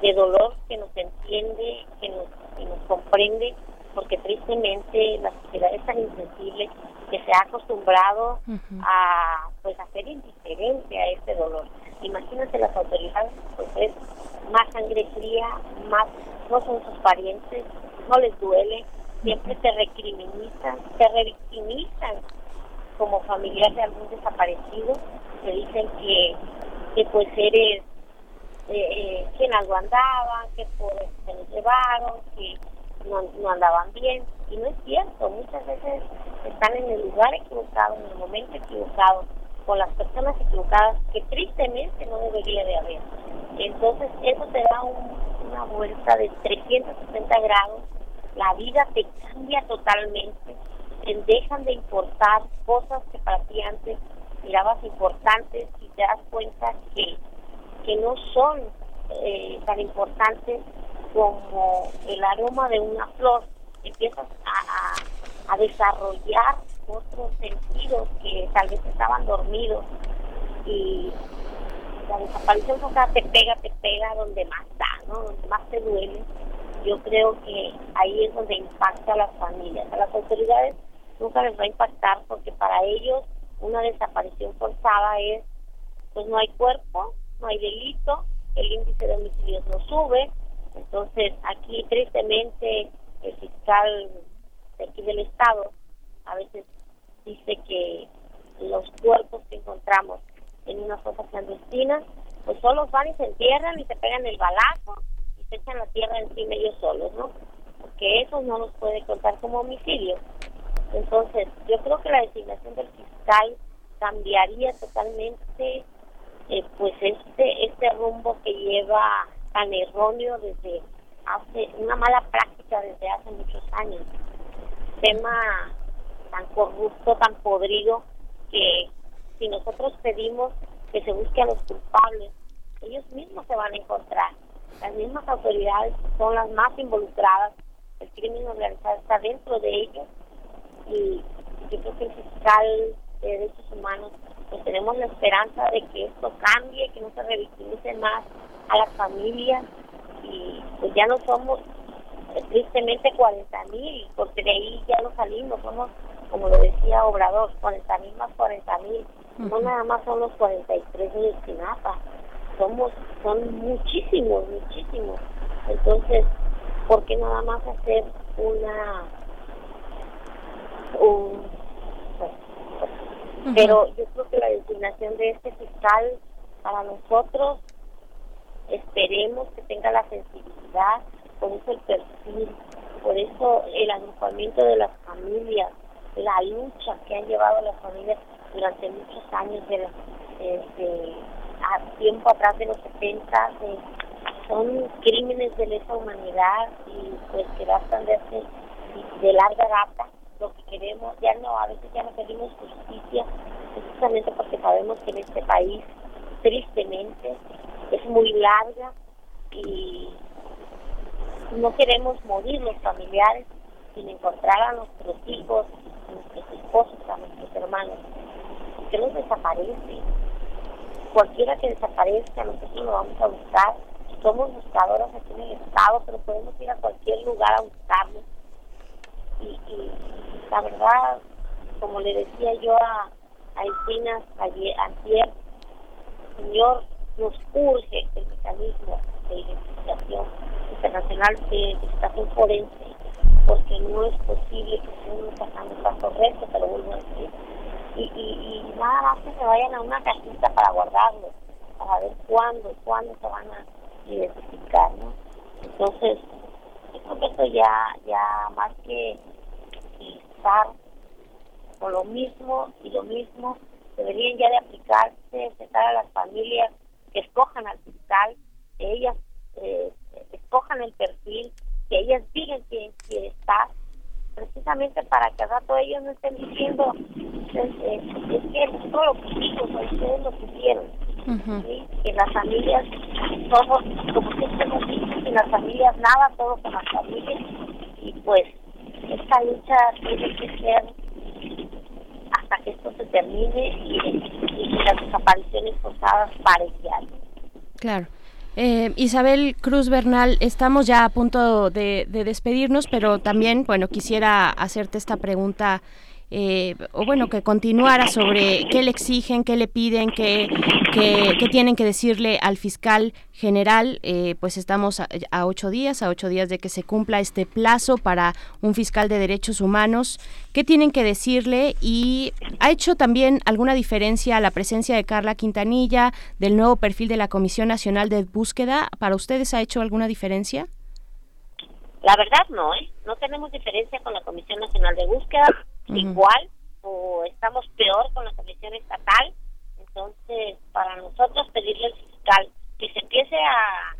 de dolor que nos entiende, que nos comprende, porque tristemente la sociedad es tan insensible que se ha acostumbrado a pues a ser indiferente a este dolor. Imagínate las autoridades, pues es más sangre fría, más no son sus parientes, no les duele, siempre te recriminizan, te revictimizan. Como familiar de algún desaparecido, te dicen que, que pues eres eh, eh, quien algo andaba, que por se los llevaron, que no, andaban bien. Y no es cierto, muchas veces están en el lugar equivocado, en el momento equivocado, con las personas equivocadas que tristemente no debería de haber. Entonces eso te da una vuelta de 360 grados, la vida te cambia totalmente, te dejan de importar cosas que para ti antes mirabas importantes y te das cuenta que, que no son eh, tan importantes como el aroma de una flor, empiezas a, a, desarrollar otros sentidos que tal vez estaban dormidos y la desaparición forzada te pega, te pega donde más da, ¿no? donde más te duele. Yo creo que ahí es donde impacta a las familias. A las autoridades nunca les va a impactar porque para ellos una desaparición forzada es, pues no hay cuerpo, no hay delito, el índice de homicidios no sube, entonces, aquí tristemente el fiscal de aquí del Estado a veces dice que los cuerpos que encontramos en una fosa clandestina, pues solo van y se entierran y se pegan el balazo y se echan la tierra encima ellos solos, ¿no? Porque eso no nos puede contar como homicidio. Entonces, yo creo que la designación del fiscal cambiaría totalmente eh, pues este este rumbo que lleva tan erróneo desde hace, una mala práctica desde hace muchos años. Tema tan corrupto, tan podrido, que si nosotros pedimos que se busque a los culpables, ellos mismos se van a encontrar. Las mismas autoridades son las más involucradas, el crimen organizado está dentro de ellos y yo creo que el fiscal de derechos humanos pues tenemos la esperanza de que esto cambie, que no se revictimice más a las familias y pues ya no somos eh, tristemente 40 mil, porque de ahí ya no salimos, somos, como lo decía Obrador, 40 mil más 40 mil, no nada más son los 43 de Sinapa, somos, son muchísimos, muchísimos. Entonces, ¿por qué nada más hacer una... Un, pues, pero yo creo que la designación de este fiscal para nosotros esperemos que tenga la sensibilidad, por eso el perfil, por eso el agrupamiento de las familias, la lucha que han llevado las familias durante muchos años, de, tiempo atrás de los 70, son crímenes de lesa humanidad y pues que bastan de, de larga data. Lo que queremos, ya no, a veces ya no pedimos justicia, precisamente porque sabemos que en este país, tristemente, es muy larga y no queremos morir los familiares sin encontrar a nuestros hijos, a nuestros esposos, a nuestros hermanos. qué los desaparece? Cualquiera que desaparezca, nosotros lo vamos a buscar. Somos buscadoras aquí en el Estado, pero podemos ir a cualquier lugar a buscarlos. Y, y la verdad, como le decía yo a, a Encinas ayer, ayer, Señor, nos urge el mecanismo de identificación internacional de identificación forense, porque no es posible que estemos pasando paso recto, pero vuelvo a decir. Y, y, y nada más que se vayan a una cajita para guardarlo, para ver cuándo, cuándo se van a identificar, ¿no? Entonces, yo creo que esto ya, ya más que estar con lo mismo y lo mismo, deberían ya de aplicarse, sentar a las familias escojan al fiscal, que ellas eh, escojan el perfil, que ellas digan quién quiere estar, precisamente para que al rato ellos no estén diciendo es, que todo lo que hicimos, ustedes lo pusieron. Que las familias somos, como siempre hemos dicho, sin las familias nada, todo con las familias. Y pues esta lucha tiene que ser hasta que esto se termine y, las desapariciones forzadas paren Claro. Eh, Isabel Cruz Bernal, estamos ya a punto de, de, despedirnos, pero también, bueno, quisiera hacerte esta pregunta eh, o bueno, que continuara sobre qué le exigen, qué le piden, qué, qué, tienen que decirle al fiscal general. Eh, pues estamos a, ocho días, a ocho días de que se cumpla este plazo para un fiscal de derechos humanos. ¿Qué tienen que decirle? Y ha hecho también alguna diferencia la presencia de Carla Quintanilla, del nuevo perfil de la Comisión Nacional de Búsqueda. ¿Para ustedes ha hecho alguna diferencia? La verdad no, ¿eh? No tenemos diferencia con la Comisión Nacional de Búsqueda igual o estamos peor con la Comisión Estatal. Entonces, para nosotros pedirle al fiscal que se empiece a...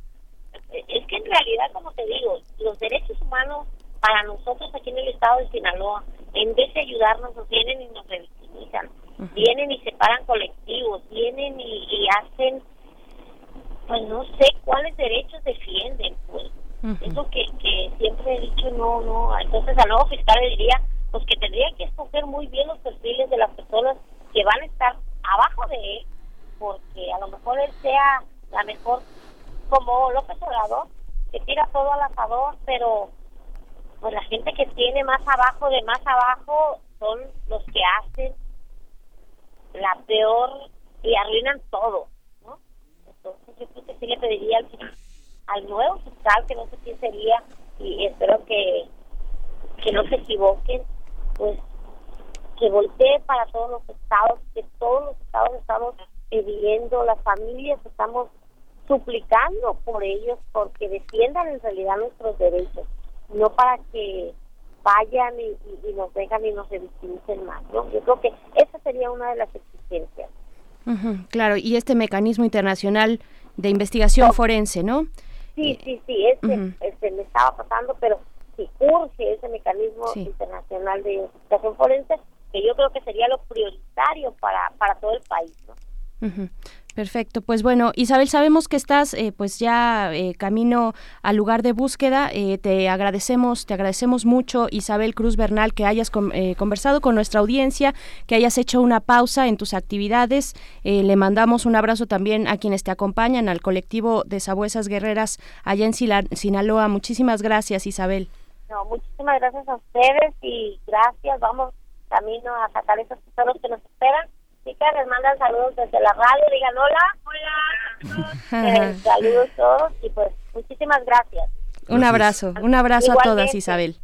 Es que en realidad, como te digo, los derechos humanos para nosotros aquí en el estado de Sinaloa, en vez de ayudarnos, nos vienen y nos revictimizan. Vienen y separan colectivos, vienen y, hacen, pues no sé cuáles derechos defienden, pues. Eso que, que siempre he dicho, no, no. Entonces al nuevo fiscal le diría, pues que tendría que escoger muy bien los perfiles de las personas que van a estar abajo de él, porque a lo mejor él sea la mejor, como López Obrador, que tira todo al asador, pero pues la gente que tiene más abajo de más abajo son los que hacen la peor y arruinan todo. Entonces yo creo que sí le pediría al, al nuevo fiscal, que no sé quién sería, y espero que, que no se equivoquen, pues que voltee para todos los estados, que todos los estados estamos pidiendo, las familias estamos suplicando por ellos porque defiendan en realidad nuestros derechos, no para que vayan y, nos dejan y nos revictimicen más. ¿no? Yo creo que esa sería una de las exigencias. claro, y este mecanismo internacional de investigación forense, ¿no? Sí, sí, sí, este, este me estaba pasando, pero si urge ese mecanismo internacional de investigación forense, que yo creo que sería lo prioritario para, para todo el país. ¿no? Perfecto, pues bueno, Isabel, sabemos que estás eh, pues ya eh, camino al lugar de búsqueda. Eh, te agradecemos, te agradecemos mucho, Isabel Cruz Bernal, que hayas conversado con nuestra audiencia, que hayas hecho una pausa en tus actividades. le mandamos un abrazo también a quienes te acompañan, al colectivo de Sabuesas Guerreras allá en Sinaloa. Muchísimas gracias, Isabel. No, muchísimas gracias a ustedes y gracias. Vamos camino a sacar esos tesoros que nos esperan. Chicas, les mandan saludos desde la radio. Digan hola. Hola. Eh, saludos todos y pues muchísimas gracias. Un abrazo, un abrazo a todas, Isabel.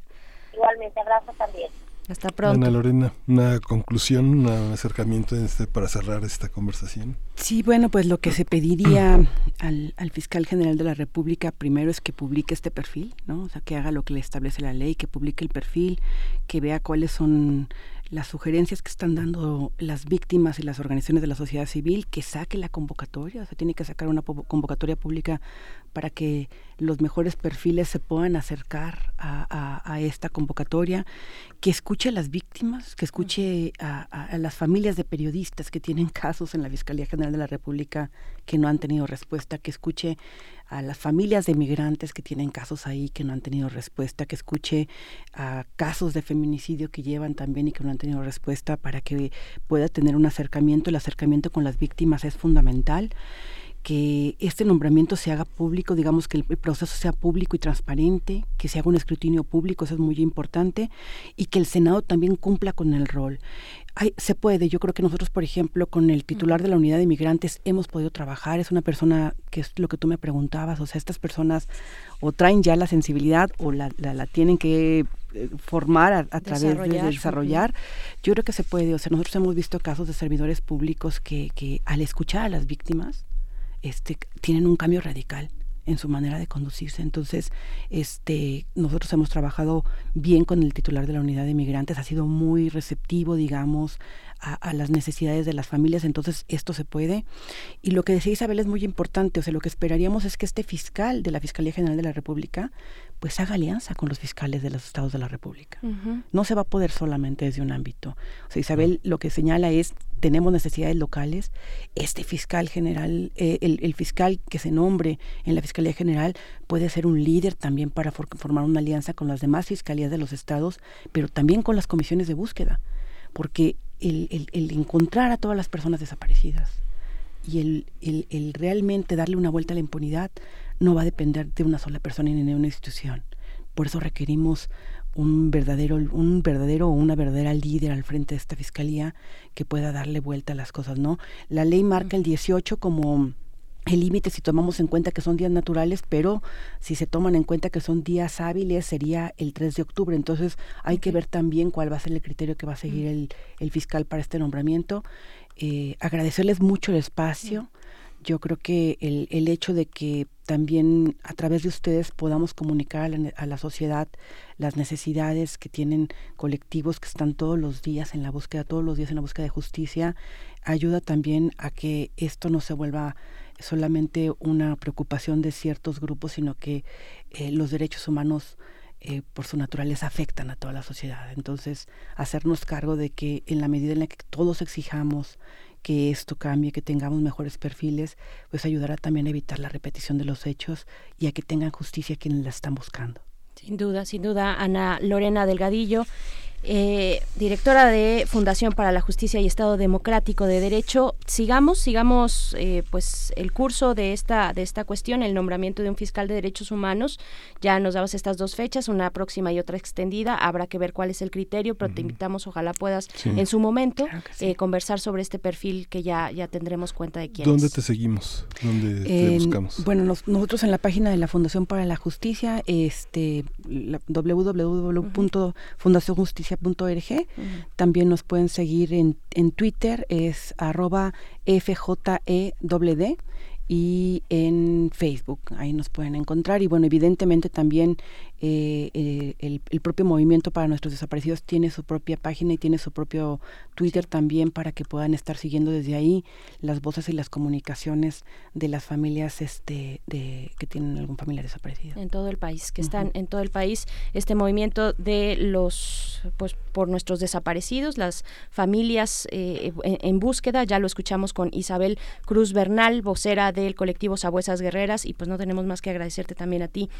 Igualmente, abrazo también. Hasta pronto. Ana Lorena, una conclusión, un acercamiento este, para cerrar esta conversación. Sí, bueno, pues lo que se pediría al, al, fiscal general de la República primero es que publique este perfil, ¿no? O sea, que haga lo que le establece la ley, que publique el perfil, que vea cuáles son las sugerencias que están dando las víctimas y las organizaciones de la sociedad civil, que saque la convocatoria, o sea, tiene que sacar una convocatoria pública para que los mejores perfiles se puedan acercar a, a, esta convocatoria, que escuche a las víctimas, que escuche a, las familias de periodistas que tienen casos en la Fiscalía General de la República que no han tenido respuesta, que escuche a las familias de migrantes que tienen casos ahí que no han tenido respuesta, que escuche a casos de feminicidio que llevan también y que no han tenido respuesta para que pueda tener un acercamiento. El acercamiento con las víctimas es fundamental que este nombramiento se haga público, digamos que el, proceso sea público y transparente, que se haga un escrutinio público, eso es muy importante, y que el Senado también cumpla con el rol. Se puede, yo creo que nosotros, por ejemplo, con el titular de la unidad de inmigrantes hemos podido trabajar, es una persona que es lo que tú me preguntabas, o sea, estas personas o traen ya la sensibilidad o la, la, tienen que eh, formar a, través de, desarrollar. Yo creo que se puede, o sea, nosotros hemos visto casos de servidores públicos que, que al escuchar a las víctimas, este, tienen un cambio radical en su manera de conducirse. Entonces, este, nosotros hemos trabajado bien con el titular de la unidad de migrantes, ha sido muy receptivo, digamos, a, las necesidades de las familias, entonces esto se puede. Y lo que decía Isabel es muy importante, o sea, lo que esperaríamos es que este fiscal de la Fiscalía General de la República pues haga alianza con los fiscales de los estados de la República. No se va a poder solamente desde un ámbito. O sea, Isabel lo que señala es, tenemos necesidades locales, este fiscal general, eh, el, fiscal que se nombre en la Fiscalía General puede ser un líder también para formar una alianza con las demás fiscalías de los estados, pero también con las comisiones de búsqueda, porque el, el, encontrar a todas las personas desaparecidas y el, el, realmente darle una vuelta a la impunidad no va a depender de una sola persona ni de una institución. Por eso requerimos un verdadero, un verdadero o una verdadera líder al frente de esta fiscalía que pueda darle vuelta a las cosas, ¿no? La ley marca el 18 como el límite si tomamos en cuenta que son días naturales, pero si se toman en cuenta que son días hábiles sería el 3 de octubre. Entonces hay que ver también cuál va a ser el criterio que va a seguir el, el, fiscal para este nombramiento. Eh, agradecerles mucho el espacio. Yo creo que el, el, hecho de que también a través de ustedes podamos comunicar a la, sociedad las necesidades que tienen colectivos que están todos los días en la búsqueda, todos los días en la búsqueda de justicia, ayuda también a que esto no se vuelva solamente una preocupación de ciertos grupos, sino que eh, los derechos humanos eh, por su naturaleza afectan a toda la sociedad. Entonces, hacernos cargo de que en la medida en la que todos exijamos que esto cambie, que tengamos mejores perfiles, pues ayudará también a evitar la repetición de los hechos y a que tengan justicia quienes la están buscando. Sin duda, sin duda, Ana Lorena Delgadillo. Eh, directora de Fundación para la Justicia y Estado Democrático de Derecho. Sigamos, sigamos eh, pues el curso de esta, de esta cuestión, el nombramiento de un fiscal de derechos humanos. Ya nos dabas estas dos fechas, una próxima y otra extendida. Habrá que ver cuál es el criterio, pero te invitamos, ojalá puedas en su momento eh, conversar sobre este perfil que ya, ya tendremos cuenta de quién ¿Dónde te seguimos? ¿Dónde te buscamos? Bueno, nosotros en la página de la Fundación para la Justicia, este, También nos pueden seguir en, en Twitter, es arroba FJEWD y en Facebook, ahí nos pueden encontrar. Y bueno, evidentemente también eh, eh, el, propio movimiento para nuestros desaparecidos tiene su propia página y tiene su propio Twitter también para que puedan estar siguiendo desde ahí las voces y las comunicaciones de las familias este de que tienen algún familiar desaparecido. En todo el país que están en todo el país este movimiento de los pues por nuestros desaparecidos las familias eh, en, búsqueda ya lo escuchamos con Isabel Cruz Bernal vocera del colectivo Sabuesas Guerreras y pues no tenemos más que agradecerte también a ti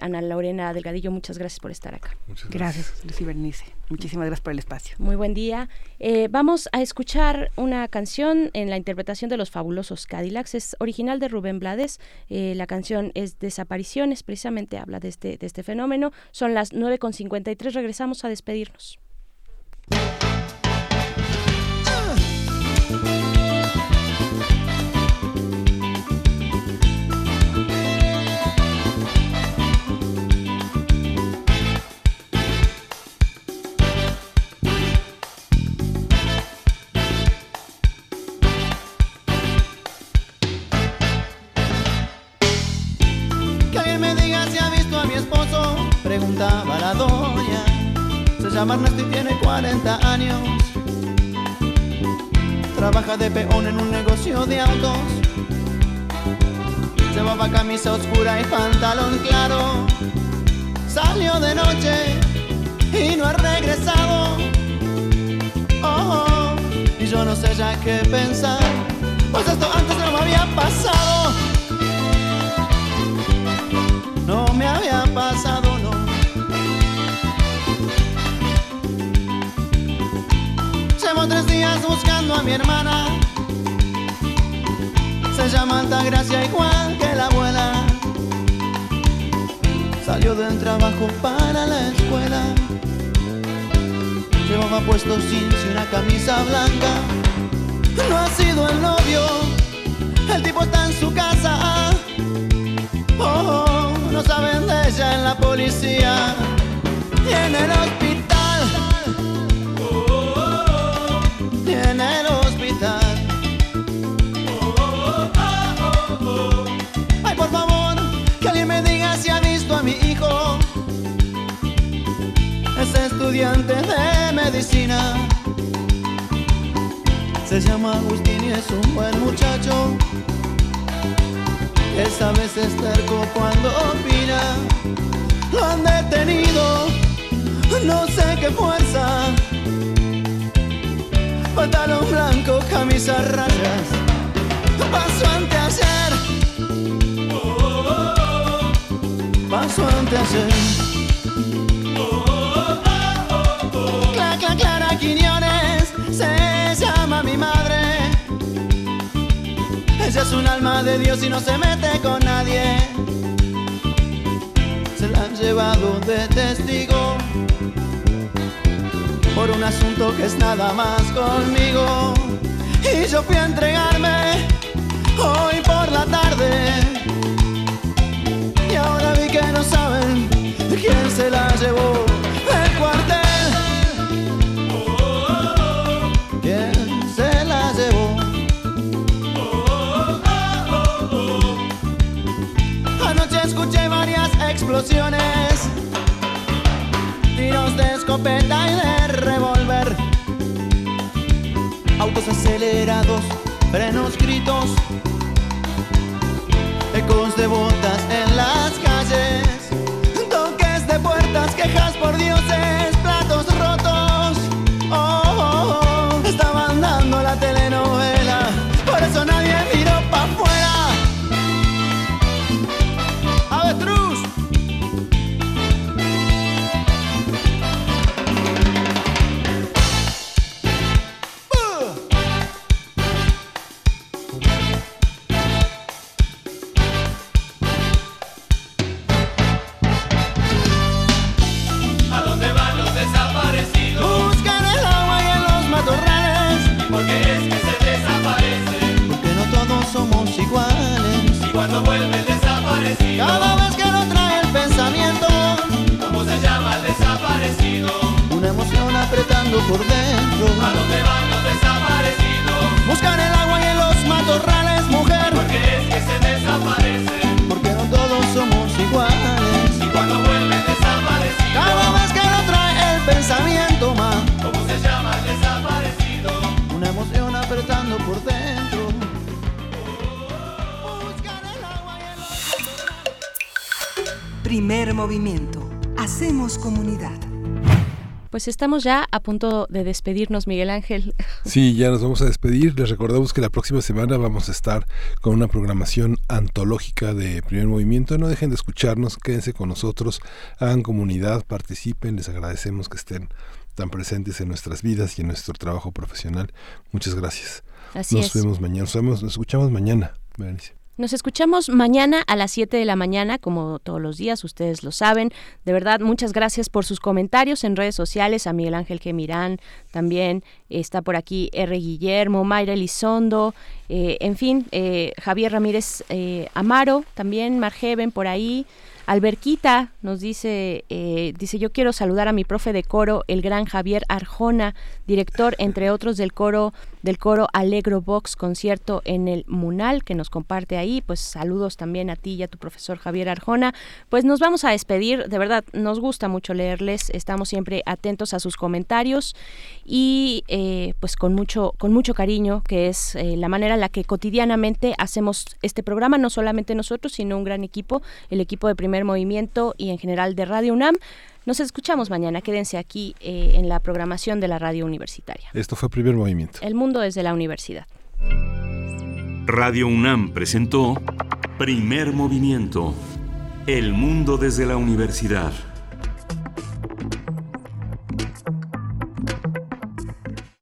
Ana Lorena Delgadillo, muchas gracias por estar acá. Muchas gracias, Lucy Bernice. Muchísimas gracias por el espacio. Muy buen día. Eh, vamos a escuchar una canción en la interpretación de los fabulosos Cadillacs. Es original de Rubén Blades. Eh, la canción es Desapariciones, precisamente habla de este, de este fenómeno. Son las 9.53, regresamos a despedirnos. Preguntaba la doña. Se llama Ernesto y tiene 40 años. Trabaja de peón en un negocio de autos. Llevaba camisa oscura y pantalón claro. Salió de noche y no ha regresado. Oh, y yo no sé ya qué pensar. Pues esto antes no me había pasado. Llevo tres días buscando a mi hermana. Se llama Altagracia igual que la abuela. Salió del trabajo para la escuela. Llevaba puesto jeans y una camisa blanca. No ha sido el novio, el tipo está en su casa. Oh, oh, no saben de ella en la policía y en el hospital. En el hospital. Ay, por favor, que alguien me diga si ha visto a mi hijo. Es estudiante de medicina. Se llama Agustín y es un buen muchacho. Esa vez es terco cuando opina. Lo han detenido, no sé qué fuerza. Pantalón blanco, camisa rayas. Paso ante ayer. Paso ante ayer. Cla, cla, Clara se llama mi madre. Ella es un alma de Dios y no se mete con nadie. Se la han llevado de testigo por un asunto que es nada más conmigo. Y yo fui a entregarme hoy por la tarde. Y ahora vi que no saben quién se la llevó del cuartel. ¿Quién se la llevó? Anoche escuché varias explosiones, tiros de escopeta y de acelerados, frenos, gritos, ecos de botas en las calles, toques de puertas, quejas por dioses, estamos ya a punto de despedirnos, Miguel Ángel. Sí, ya nos vamos a despedir. Les recordamos que la próxima semana vamos a estar con una programación antológica de primer movimiento. No dejen de escucharnos, quédense con nosotros, hagan comunidad, participen. Les agradecemos que estén tan presentes en nuestras vidas y en nuestro trabajo profesional. Muchas gracias. Así nos es. vemos mañana, nos, vemos- nos escuchamos mañana. Berenice. Nos escuchamos mañana a las 7 de la mañana, como todos los días, ustedes lo saben. De verdad, muchas gracias por sus comentarios en redes sociales. A Miguel Ángel Gemirán también está por aquí R. Guillermo, Mayra Elizondo, eh, en fin, eh, Javier Ramírez eh, Amaro, también Margeven por ahí. Alberquita nos dice, eh, dice, yo quiero saludar a mi profe de coro, el gran Javier Arjona, director, entre otros, del coro, del coro Alegro Vox, concierto en el Munal, que nos comparte ahí. Pues saludos también a ti y a tu profesor Javier Arjona. Pues nos vamos a despedir, de verdad, nos gusta mucho leerles, estamos siempre atentos a sus comentarios y eh, pues con mucho, con mucho cariño, que es eh, la manera en la que cotidianamente hacemos este programa, no solamente nosotros, sino un gran equipo, el equipo de primer movimiento y en general de Radio UNAM. Nos escuchamos mañana, quédense aquí eh, en la programación de la radio universitaria. Esto fue Primer Movimiento. El mundo desde la universidad. Radio UNAM presentó Primer Movimiento. El mundo desde la universidad.